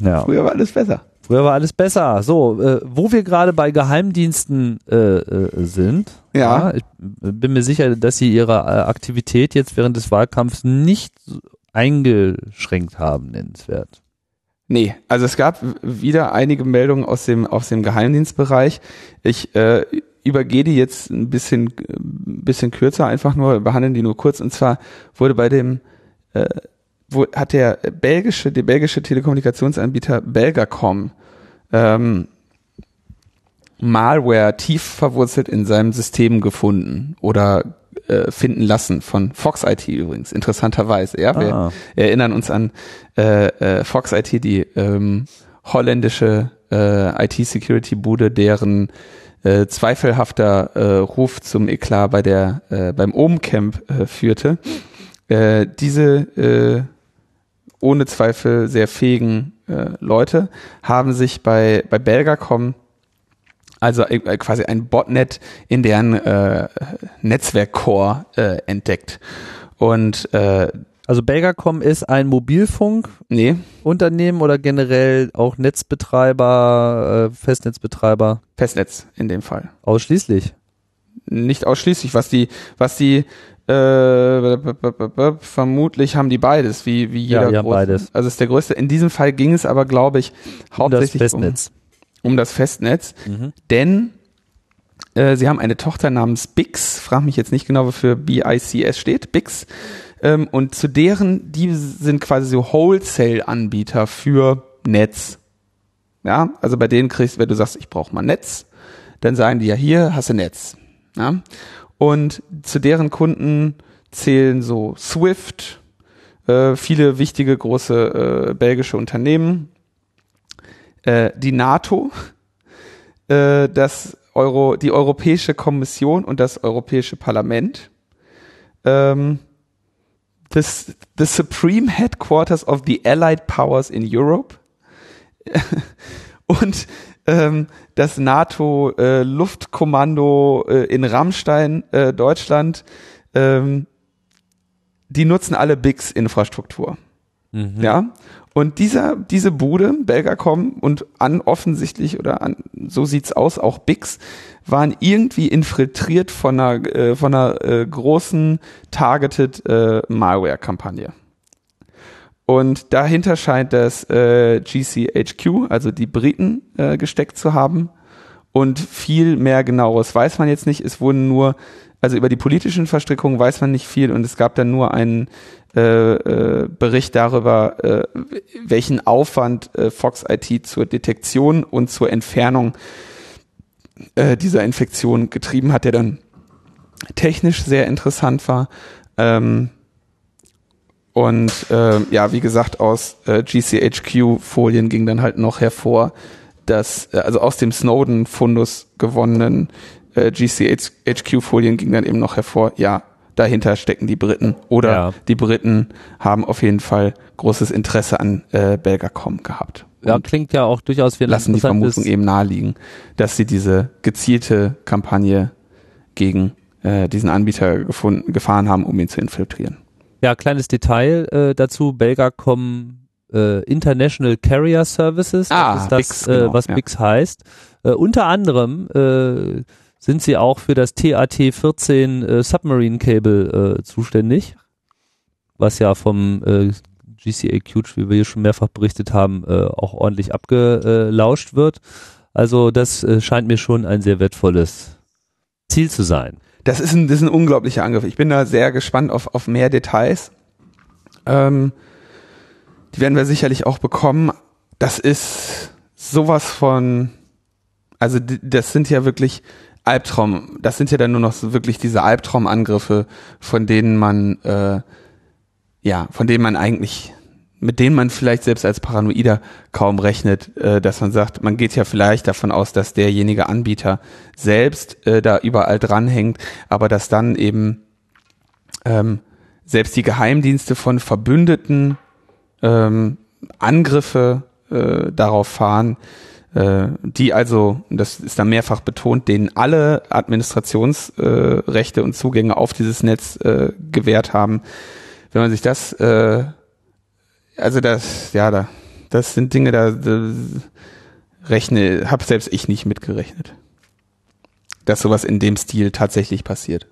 Ja. früher war alles besser. Früher war alles besser. So, äh, wo wir gerade bei Geheimdiensten äh, äh, sind. Ja. Ich bin mir sicher, dass sie ihre äh, Aktivität jetzt während des Wahlkampfs nicht eingeschränkt haben, nennenswert. Nee, also es gab wieder einige Meldungen aus dem, aus dem Geheimdienstbereich. Ich äh, übergehe die jetzt ein bisschen, ein bisschen kürzer, einfach nur, behandeln die nur kurz. Und zwar wurde bei dem, äh, wo, hat der belgische, der belgische Telekommunikationsanbieter Belgacom ähm, Malware tief verwurzelt in seinem System gefunden oder äh, finden lassen von Fox IT übrigens, interessanterweise. Ja, wir Ah. erinnern uns an äh, äh, Fox IT, die ähm, holländische äh, IT-Security-Bude, deren äh, zweifelhafter äh, Ruf zum Eklat bei der äh, beim Ohmcamp äh, führte. Äh, diese äh, ohne Zweifel sehr fähigen äh, Leute haben sich bei bei Belgacom also äh, quasi ein Botnet in deren äh, Netzwerkcore äh, entdeckt. Und äh, Also Belgacom ist ein Mobilfunkunternehmen nee, oder generell auch Netzbetreiber, äh, Festnetzbetreiber Festnetz in dem Fall. ausschließlich. Nicht ausschließlich, was die, was die äh, vermutlich haben die beides, wie, wie Ja, jeder die haben große. beides. Also ist der größte. In diesem Fall ging es aber, glaube ich, Um das hauptsächlich Festnetz. Um, um das Festnetz. Mhm. Denn äh, sie haben eine Tochter namens Bix, frag mich jetzt nicht genau, wofür BICS steht, Bix. Ähm, und zu deren, die sind quasi so Wholesale-Anbieter für Netz. Ja, also bei denen kriegst, wenn du sagst, ich brauche mal Netz, dann sagen die ja hier, hast du Netz. Ja? Und zu deren Kunden zählen so Swift, äh, viele wichtige große äh, belgische Unternehmen, äh, die NATO, äh, das Euro, die Europäische Kommission und das Europäische Parlament, ähm, das, the Supreme Headquarters of the Allied Powers in Europe. Und ähm, das NATO äh, Luftkommando äh, in Rammstein, äh, Deutschland, ähm, die nutzen alle BIX Infrastruktur. Mhm. Ja. Und dieser, diese Bude, Belgacom und an offensichtlich oder an, so sieht's aus, auch Bix, waren irgendwie infiltriert von einer, äh, von einer äh, großen targeted äh, Malware-Kampagne. Und dahinter scheint das äh, GCHQ, also die Briten, äh, gesteckt zu haben. Und viel mehr genaueres weiß man jetzt nicht. Es wurden nur, also über die politischen Verstrickungen weiß man nicht viel und es gab dann nur einen äh, äh, Bericht darüber, äh, welchen Aufwand äh, Fox IT zur Detektion und zur Entfernung äh, dieser Infektion getrieben hat, der dann technisch sehr interessant war. Ähm, und äh, ja, wie gesagt, aus äh, GCHQ-Folien ging dann halt noch hervor, dass, äh, also aus dem Snowden-Fundus gewonnenen äh, GCHQ-Folien ging dann eben noch hervor, ja, dahinter stecken die Briten oder Ja. die Briten haben auf jeden Fall großes Interesse an äh, Belgacom gehabt. Ja, klingt ja auch durchaus wie lassen die Vermutung eben naheliegen, dass sie diese gezielte Kampagne gegen äh, diesen Anbieter gefunden, gefahren haben, um ihn zu infiltrieren. Ja, kleines Detail äh, dazu. Belgacom äh, International Carrier Services, Ah, das ist das, Bix, äh, genau, was ja. Bix heißt. Äh, unter anderem äh, sind sie auch für das TAT-14 äh, Submarine Cable äh, zuständig, was ja vom äh, GCAQ, wie wir hier schon mehrfach berichtet haben, äh, auch ordentlich abgelauscht wird. Also das äh, scheint mir schon ein sehr wertvolles Ziel zu sein. Das ist ein, das ist ein unglaublicher Angriff. Ich bin da sehr gespannt auf, auf mehr Details. Ähm, die werden wir sicherlich auch bekommen. Das ist sowas von, also das sind ja wirklich Albtraum, das sind ja dann nur noch so wirklich diese Albtraumangriffe, von denen man, äh, ja, von denen man eigentlich, mit denen man vielleicht selbst als Paranoider kaum rechnet, äh, dass man sagt, man geht ja vielleicht davon aus, dass derjenige Anbieter selbst äh, da überall dranhängt, aber dass dann eben ähm, selbst die Geheimdienste von Verbündeten ähm, Angriffe äh, darauf fahren, äh, die also, das ist dann mehrfach betont, denen alle Administrationsrechte Rechte und Zugänge auf dieses Netz äh, gewährt haben. Wenn man sich das, äh, also das, ja, da, das sind Dinge, da, da rechne, habe selbst ich nicht mitgerechnet, dass sowas in dem Stil tatsächlich passiert.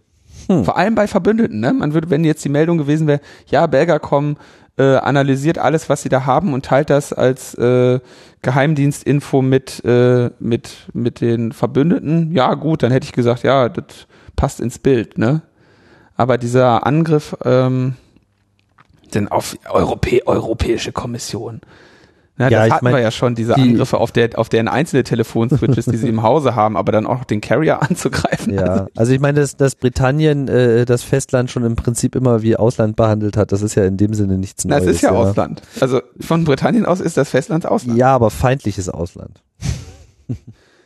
Hm. Vor allem bei Verbündeten, ne? Man würde, wenn jetzt die Meldung gewesen wäre, ja, Belgacom äh, analysiert alles, was sie da haben und teilt das als äh, Geheimdienstinfo mit, äh, mit, mit den Verbündeten, ja gut, dann hätte ich gesagt, ja, das passt ins Bild, ne? Aber dieser Angriff, ähm, denn auf Europä Europäische Kommission, ja, ja, das hatten mein, wir ja schon, diese die, Angriffe auf, der, auf deren einzelne Telefonswitches, die sie im Hause haben, aber dann auch den Carrier anzugreifen. Ja, also, also ich meine, dass, dass Britannien äh, das Festland schon im Prinzip immer wie Ausland behandelt hat, das ist ja in dem Sinne nichts Neues. Das ist ja, ja, Ausland. Also von Britannien aus ist das Festland Ausland. Ja, aber feindliches Ausland.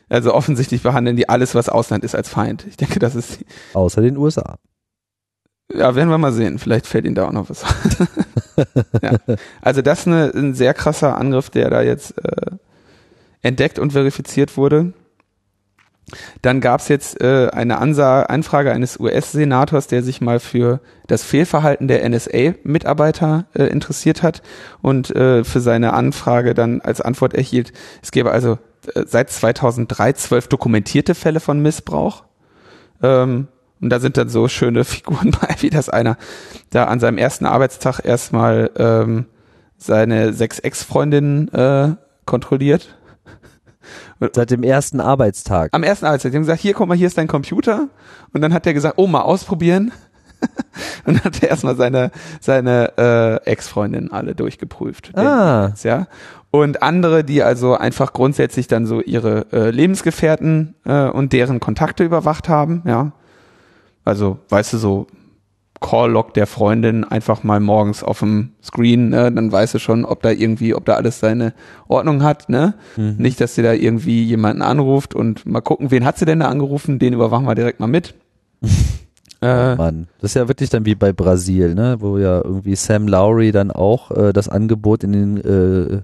Also offensichtlich behandeln die alles, was Ausland ist, als Feind. Ich denke, das ist... Außer den USA. Ja, werden wir mal sehen. Vielleicht fällt Ihnen da auch noch was. ja. Also das ist eine, ein sehr krasser Angriff, der da jetzt äh, entdeckt und verifiziert wurde. Dann gab es jetzt äh, eine Ansa Anfrage eines US-Senators, der sich mal für das Fehlverhalten der NSA-Mitarbeiter äh, interessiert hat und äh, für seine Anfrage dann als Antwort erhielt, es gäbe also äh, seit 2003 zwölf dokumentierte Fälle von Missbrauch. Ähm, und da sind dann so schöne Figuren bei, wie das einer da an seinem ersten Arbeitstag erstmal ähm, seine sechs Ex-Freundinnen äh, kontrolliert. Seit dem ersten Arbeitstag. Am ersten Arbeitstag. Die haben gesagt, hier, guck mal, hier ist dein Computer. Und dann hat er gesagt, oh, mal ausprobieren. und hat er erstmal seine, seine äh, Ex-Freundinnen alle durchgeprüft. Ah. Jetzt, ja. Und andere, die also einfach grundsätzlich dann so ihre äh, Lebensgefährten äh, und deren Kontakte überwacht haben, ja. Also, weißt du, so Call-Log der Freundin einfach mal morgens auf dem Screen, ne? dann weißt du schon, ob da irgendwie, ob da alles seine Ordnung hat, ne? Mhm. Nicht, dass sie da irgendwie jemanden anruft und mal gucken, wen hat sie denn da angerufen, den überwachen wir direkt mal mit. äh, oh Mann, das ist ja wirklich dann wie bei Brasil, ne? Wo ja irgendwie Sam Lowry dann auch äh, das Angebot in den äh,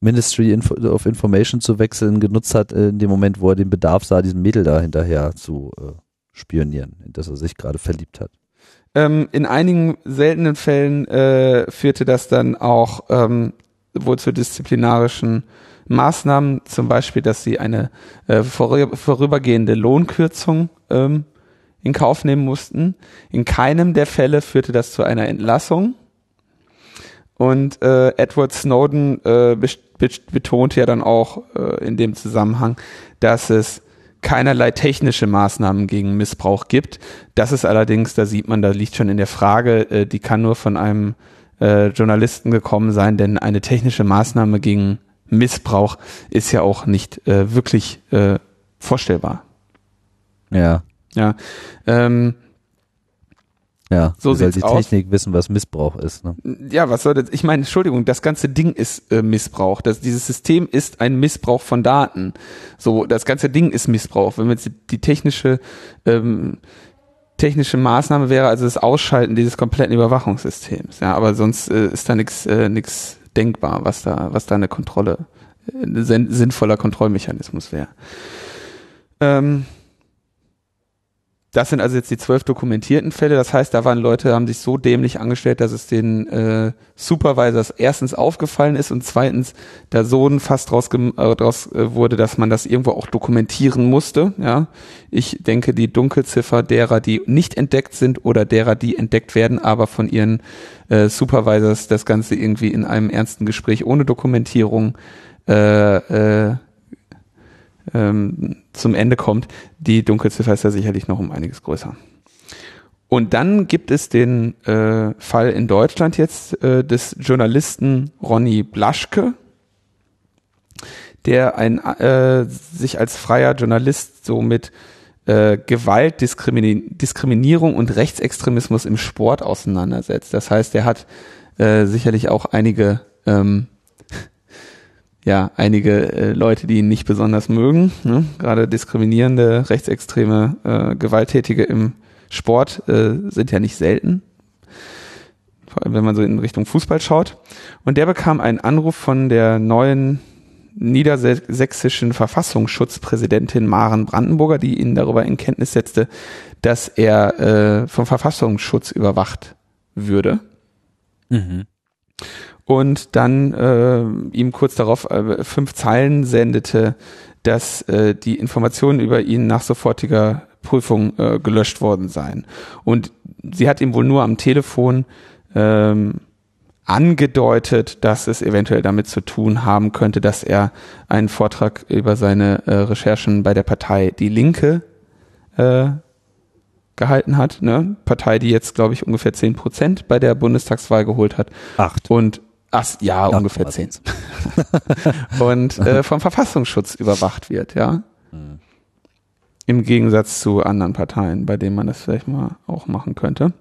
Ministry of Information zu wechseln genutzt hat, äh, in dem Moment, wo er den Bedarf sah, diesem Mädel da hinterher zu äh, spionieren, in das er sich gerade verliebt hat. Ähm, in einigen seltenen Fällen äh, führte das dann auch ähm, wohl zu disziplinarischen Maßnahmen, zum Beispiel, dass sie eine äh, vorüber, vorübergehende Lohnkürzung ähm, in Kauf nehmen mussten. In keinem der Fälle führte das zu einer Entlassung. Und äh, Edward Snowden äh, betonte ja dann auch äh, in dem Zusammenhang, dass es keinerlei technische Maßnahmen gegen Missbrauch gibt. Das ist allerdings, da sieht man, da liegt schon in der Frage, äh, die kann nur von einem äh, Journalisten gekommen sein, denn eine technische Maßnahme gegen Missbrauch ist ja auch nicht äh, wirklich äh, vorstellbar. Ja. Ja. Ähm, ja, so soll die Technik aus. wissen, was Missbrauch ist. Ne? Ja, was soll das? Ich meine, Entschuldigung, das ganze Ding ist äh, Missbrauch. Das, dieses System ist ein Missbrauch von Daten. So, das ganze Ding ist Missbrauch. Wenn jetzt die technische ähm, technische Maßnahme wäre, also das Ausschalten dieses kompletten Überwachungssystems. Ja, aber sonst äh, ist da nichts äh, nix denkbar, was da was da eine Kontrolle, äh, ein sinnvoller Kontrollmechanismus wäre. Ähm, das sind also jetzt die zwölf dokumentierten Fälle. Das heißt, da waren Leute, haben sich so dämlich angestellt, dass es den äh, Supervisors erstens aufgefallen ist und zweitens da so ein Fass draus, äh, draus äh, wurde, dass man das irgendwo auch dokumentieren musste. Ja, ich denke, die Dunkelziffer derer, die nicht entdeckt sind oder derer, die entdeckt werden, aber von ihren äh, Supervisors das Ganze irgendwie in einem ernsten Gespräch ohne Dokumentierung äh, äh, ähm, zum Ende kommt, die Dunkelziffer ist ja sicherlich noch um einiges größer. Und dann gibt es den äh, Fall in Deutschland jetzt äh, des Journalisten Ronny Blaschke, der ein, äh, sich als freier Journalist so mit äh, Gewalt, Diskrimi Diskriminierung und Rechtsextremismus im Sport auseinandersetzt. Das heißt, er hat äh, sicherlich auch einige ähm, ja einige äh, Leute, die ihn nicht besonders mögen. Ne? Gerade diskriminierende, rechtsextreme, äh, Gewalttätige im Sport äh, sind ja nicht selten. Vor allem, wenn man so in Richtung Fußball schaut. Und der bekam einen Anruf von der neuen niedersächsischen Verfassungsschutzpräsidentin Maren Brandenburger, die ihn darüber in Kenntnis setzte, dass er äh, vom Verfassungsschutz überwacht würde. Mhm. Und dann äh, ihm kurz darauf äh, fünf Zeilen sendete, dass äh, die Informationen über ihn nach sofortiger Prüfung äh, gelöscht worden seien. Und sie hat ihm wohl nur am Telefon ähm, angedeutet, dass es eventuell damit zu tun haben könnte, dass er einen Vortrag über seine äh, Recherchen bei der Partei Die Linke äh, gehalten hat. Ne? Partei, die jetzt, glaube ich, ungefähr zehn Prozent bei der Bundestagswahl geholt hat. Acht. Und ach, ja, Acht ungefähr zehn. und äh, vom Verfassungsschutz überwacht wird, ja. Mhm. Im Gegensatz zu anderen Parteien, bei denen man das vielleicht mal auch machen könnte.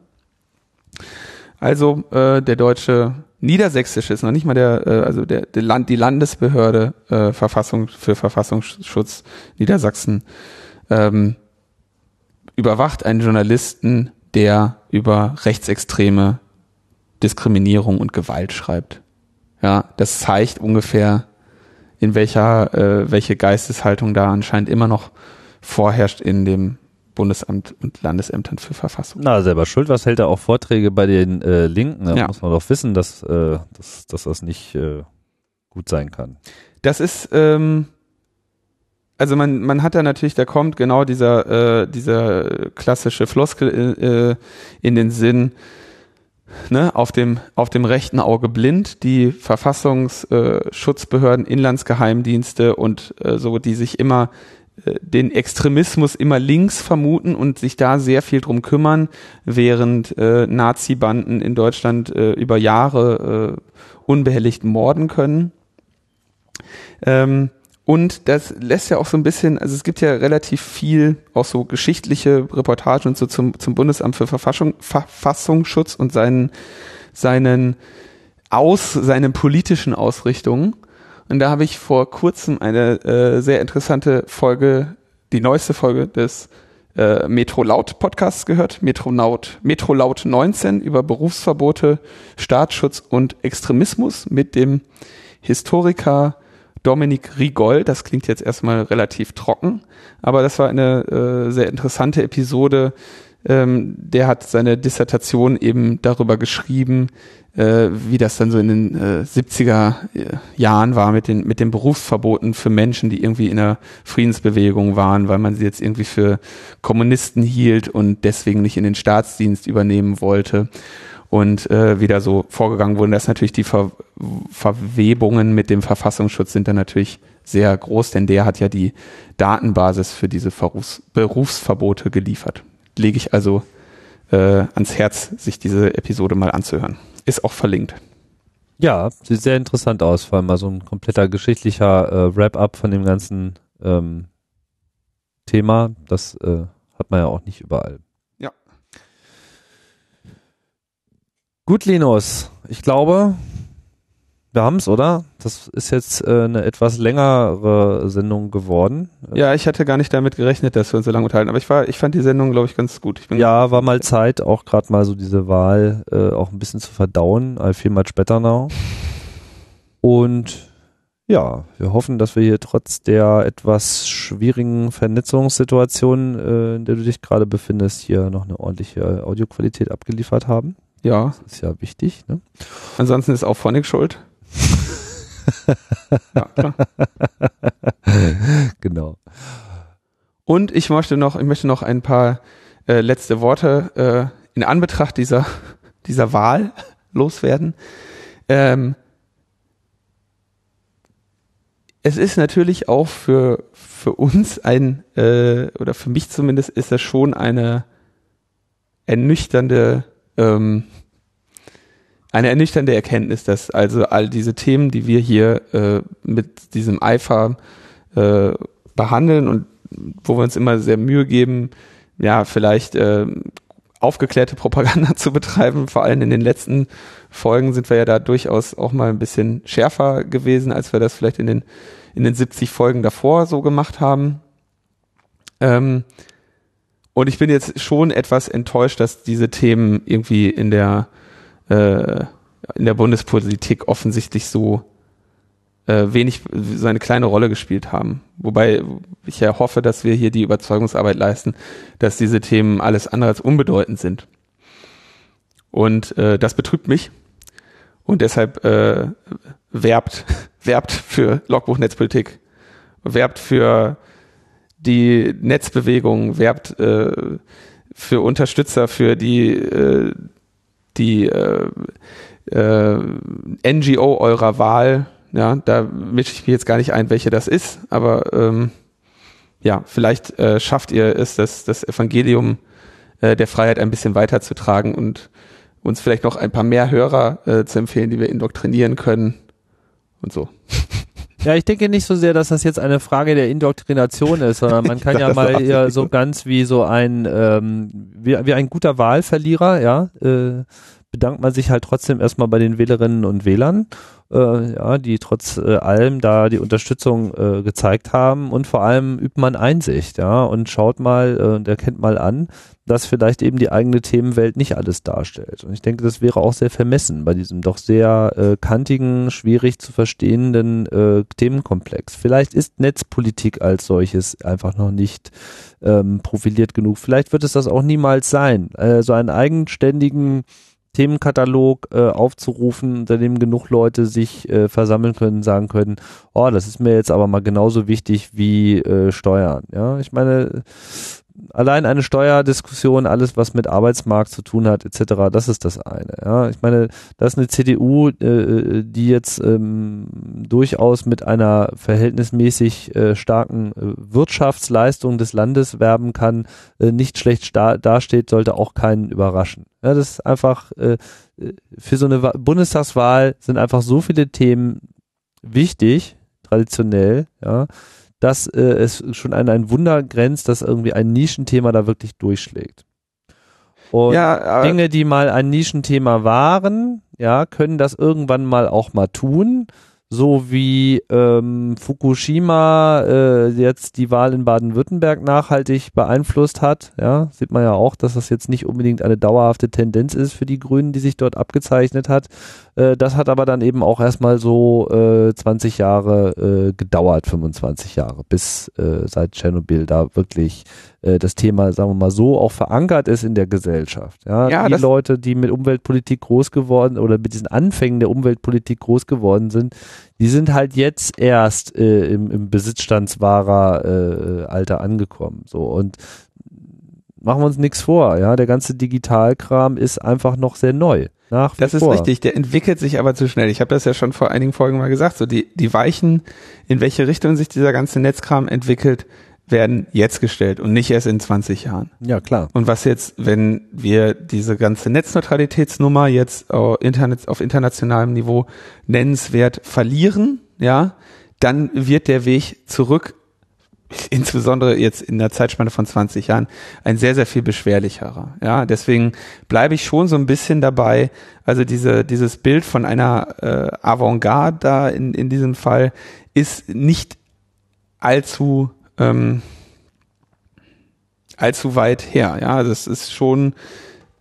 Also äh, der deutsche Niedersächsische ist noch nicht mal der, äh, also der, der Land, die Landesbehörde äh, Verfassung für Verfassungsschutz Niedersachsen ähm, überwacht einen Journalisten, der über rechtsextreme Diskriminierung und Gewalt schreibt. Ja, das zeigt ungefähr, in welcher, äh, welche Geisteshaltung da anscheinend immer noch vorherrscht in dem Bundesamt und Landesämtern für Verfassung. Na, selber schuld. Was hält er auch Vorträge bei den äh, Linken? Da ja. muss man doch wissen, dass, äh, dass, dass das nicht äh, gut sein kann. Das ist, ähm, also man, man hat da natürlich, da kommt genau dieser, äh, dieser klassische Floskel äh, in den Sinn, ne, auf dem, auf dem rechten Auge blind, die Verfassungsschutzbehörden, Inlandsgeheimdienste und äh, so, die sich immer äh, den Extremismus immer links vermuten und sich da sehr viel drum kümmern, während äh, Nazi-Banden in Deutschland äh, über Jahre äh, unbehelligt morden können. Ähm, und das lässt ja auch so ein bisschen, also es gibt ja relativ viel, auch so geschichtliche Reportagen und so zum, zum Bundesamt für Verfassung, Verfassungsschutz und seinen, seinen aus, seinen politischen Ausrichtungen. Und da habe ich vor kurzem eine äh, sehr interessante Folge, die neueste Folge des äh, Metro Laut Podcasts gehört, Metro Laut, Metro Laut 19 über Berufsverbote, Staatsschutz und Extremismus mit dem Historiker Dominik Rigol. Das klingt jetzt erstmal relativ trocken, aber das war eine äh, sehr interessante Episode. Ähm, der hat seine Dissertation eben darüber geschrieben, äh, wie das dann so in den äh, 70er äh, Jahren war mit den, mit den Berufsverboten für Menschen, die irgendwie in der Friedensbewegung waren, weil man sie jetzt irgendwie für Kommunisten hielt und deswegen nicht in den Staatsdienst übernehmen wollte und äh, wieder so vorgegangen wurden. Das natürlich die Ver Verwebungen mit dem Verfassungsschutz sind dann natürlich sehr groß, denn der hat ja die Datenbasis für diese Berufs Berufsverbote geliefert. Lege ich also äh, ans Herz, sich diese Episode mal anzuhören. Ist auch verlinkt. Ja, sieht sehr interessant aus, vor allem mal so ein kompletter geschichtlicher äh, Wrap-up von dem ganzen ähm, Thema. Das äh, hat man ja auch nicht überall. Gut, Linus, ich glaube, wir haben es, oder? Das ist jetzt äh, eine etwas längere Sendung geworden. Ja, ich hatte gar nicht damit gerechnet, dass wir uns so lange unterhalten, aber ich war, ich fand die Sendung, glaube ich, ganz gut. ja, war mal Zeit, auch gerade mal so diese Wahl äh, auch ein bisschen zu verdauen. Much better now. Und ja, wir hoffen, dass wir hier trotz der etwas schwierigen Vernetzungssituation, äh, in der du dich gerade befindest, hier noch eine ordentliche Audioqualität abgeliefert haben. Ja. Das ist ja wichtig. Ne? Ansonsten ist auch Phonic schuld. ja, genau. Und ich möchte noch, ich möchte noch ein paar äh, letzte Worte äh, in Anbetracht dieser, dieser Wahl loswerden. Ähm, es ist natürlich auch für, für uns ein, äh, oder für mich zumindest ist das schon eine ernüchternde ähm, eine ernüchternde Erkenntnis, dass also all diese Themen, die wir hier äh, mit diesem Eifer äh, behandeln und wo wir uns immer sehr Mühe geben, ja, vielleicht äh, aufgeklärte Propaganda zu betreiben. Vor allem in den letzten Folgen sind wir ja da durchaus auch mal ein bisschen schärfer gewesen, als wir das vielleicht in den, in den 70 Folgen davor so gemacht haben. Ähm, und ich bin jetzt schon etwas enttäuscht, dass diese Themen irgendwie in der äh, in der Bundespolitik offensichtlich so äh, wenig so eine kleine Rolle gespielt haben. Wobei ich ja hoffe, dass wir hier die Überzeugungsarbeit leisten, dass diese Themen alles andere als unbedeutend sind. Und äh, das betrübt mich. und deshalb äh, werbt, werbt für Logbuch Netzpolitik, werbt für die Netzbewegung, werbt äh, für Unterstützer, für die, äh, die äh, äh, NGO eurer Wahl. Ja, da mische ich mich jetzt gar nicht ein, welche das ist, aber ähm, ja, vielleicht äh, schafft ihr es, das, das Evangelium äh, der Freiheit ein bisschen weiterzutragen und uns vielleicht noch ein paar mehr Hörer äh, zu empfehlen, die wir indoktrinieren können und so. Ja, ich denke nicht so sehr, dass das jetzt eine Frage der Indoktrination ist, sondern man kann ja mal eher so. ganz wie so ein ähm, wie, wie ein guter Wahlverlierer, ja, äh, bedankt man sich halt trotzdem erstmal bei den Wählerinnen und Wählern äh, ja, die trotz äh, allem da die Unterstützung äh, gezeigt haben und vor allem übt man Einsicht, ja, und schaut mal äh, und erkennt mal an, dass vielleicht eben die eigene Themenwelt nicht alles darstellt. Und ich denke, das wäre auch sehr vermessen bei diesem doch sehr äh, kantigen, schwierig zu verstehenden äh, Themenkomplex. Vielleicht ist Netzpolitik als solches einfach noch nicht ähm, profiliert genug. Vielleicht wird es das auch niemals sein. Äh, so einen eigenständigen Themenkatalog äh, aufzurufen, unter dem genug Leute sich äh, versammeln können, sagen können, oh, das ist mir jetzt aber mal genauso wichtig wie äh, Steuern. Ja, ich meine, allein eine Steuerdiskussion, alles was mit Arbeitsmarkt zu tun hat, etc., das ist das eine. Ja, ich meine, das ist eine CDU, äh, die jetzt ähm, durchaus mit einer verhältnismäßig äh, starken äh, Wirtschaftsleistung des Landes werben kann, äh, nicht schlecht dasteht, sollte auch keinen überraschen. Ja, das ist einfach äh, für so eine Bundestagswahl sind einfach so viele Themen wichtig, traditionell, ja, dass äh, es schon an ein Wunder grenzt, dass irgendwie ein Nischenthema da wirklich durchschlägt. Und ja, Dinge, die mal ein Nischenthema waren, ja, können das irgendwann mal auch mal tun so wie ähm, Fukushima äh, jetzt die Wahl in Baden-Württemberg nachhaltig beeinflusst hat. Ja, sieht man ja auch, dass das jetzt nicht unbedingt eine dauerhafte Tendenz ist für die Grünen, die sich dort abgezeichnet hat. Äh, das hat aber dann eben auch erstmal so äh, 20 Jahre äh, gedauert, 25 Jahre, bis äh, seit Tschernobyl da wirklich äh, das Thema, sagen wir mal so, auch verankert ist in der Gesellschaft. Ja, ja die Leute, die mit Umweltpolitik groß geworden oder mit diesen Anfängen der Umweltpolitik groß geworden sind, die sind halt jetzt erst äh, im, im Besitzstandswahrer äh, Alter angekommen. So und machen wir uns nichts vor, ja, der ganze Digitalkram ist einfach noch sehr neu. Nach das ist vor. richtig, der entwickelt sich aber zu schnell. Ich habe das ja schon vor einigen Folgen mal gesagt, so die, die Weichen, in welche Richtung sich dieser ganze Netzkram entwickelt, werden jetzt gestellt und nicht erst in 20 Jahren. Ja, klar. Und was jetzt, wenn wir diese ganze Netzneutralitätsnummer jetzt auf, Internet, auf internationalem Niveau nennenswert verlieren, ja, dann wird der Weg zurück, insbesondere jetzt in der Zeitspanne von 20 Jahren, ein sehr, sehr viel beschwerlicherer. Ja, deswegen bleibe ich schon so ein bisschen dabei. Also diese, dieses Bild von einer äh, Avantgarde da in, in diesem Fall ist nicht allzu ähm, allzu weit her. Ja, das ist schon,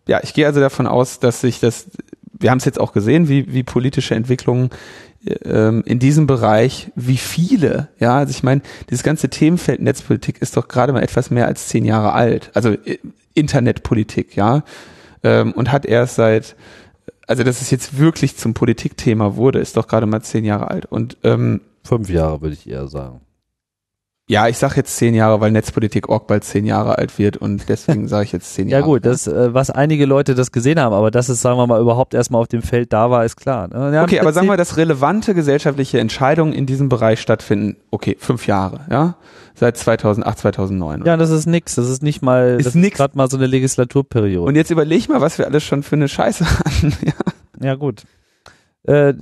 ja, ich gehe also davon aus, dass sich das, wir haben es jetzt auch gesehen, wie, wie politische Entwicklungen in diesem Bereich, wie viele, ja, also ich meine, dieses ganze Themenfeld Netzpolitik ist doch gerade mal etwas mehr als zehn Jahre alt, also äh, Internetpolitik, ja, ähm, und hat erst seit, also dass es jetzt wirklich zum Politikthema wurde, ist doch gerade mal zehn Jahre alt und ähm, fünf Jahre würde ich eher sagen. Ja, ich sage jetzt zehn Jahre, weil Netzpolitik Org bald zehn Jahre alt wird und deswegen sage ich jetzt zehn Jahre. Ja gut, das, äh, was einige Leute das gesehen haben, aber dass es, sagen wir mal, überhaupt erstmal auf dem Feld da war, ist klar. Ne? Ja, okay, aber sagen wir, dass relevante gesellschaftliche Entscheidungen in diesem Bereich stattfinden, okay, fünf Jahre, ja, seit 2008, 2009. Ja, das ist nix, das ist nicht mal, ist das nix. ist gerade mal so eine Legislaturperiode. Und jetzt überleg mal, was wir alles schon für eine Scheiße hatten. ja. ja gut äh,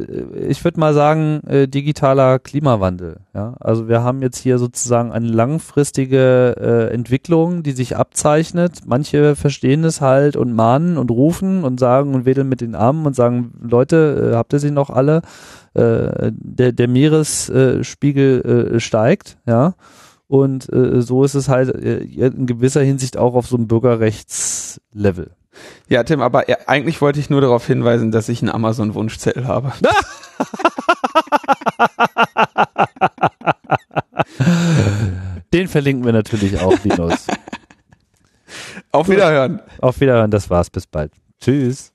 ich würde mal sagen, äh, digitaler Klimawandel. Ja? Also wir haben jetzt hier sozusagen eine langfristige äh, Entwicklung, die sich abzeichnet. Manche verstehen es halt und mahnen und rufen und sagen und wedeln mit den Armen und sagen, Leute, äh, habt ihr sie noch alle? Äh, der, der Meeresspiegel äh, steigt, ja. Und so ist es halt in gewisser Hinsicht auch auf so einem Bürgerrechtslevel. Ja, Tim, aber eigentlich wollte ich nur darauf hinweisen, dass ich einen Amazon-Wunschzettel habe. Den verlinken wir natürlich auch, Linus. Auf Wiederhören. Auf Wiederhören, das war's. Bis bald. Tschüss.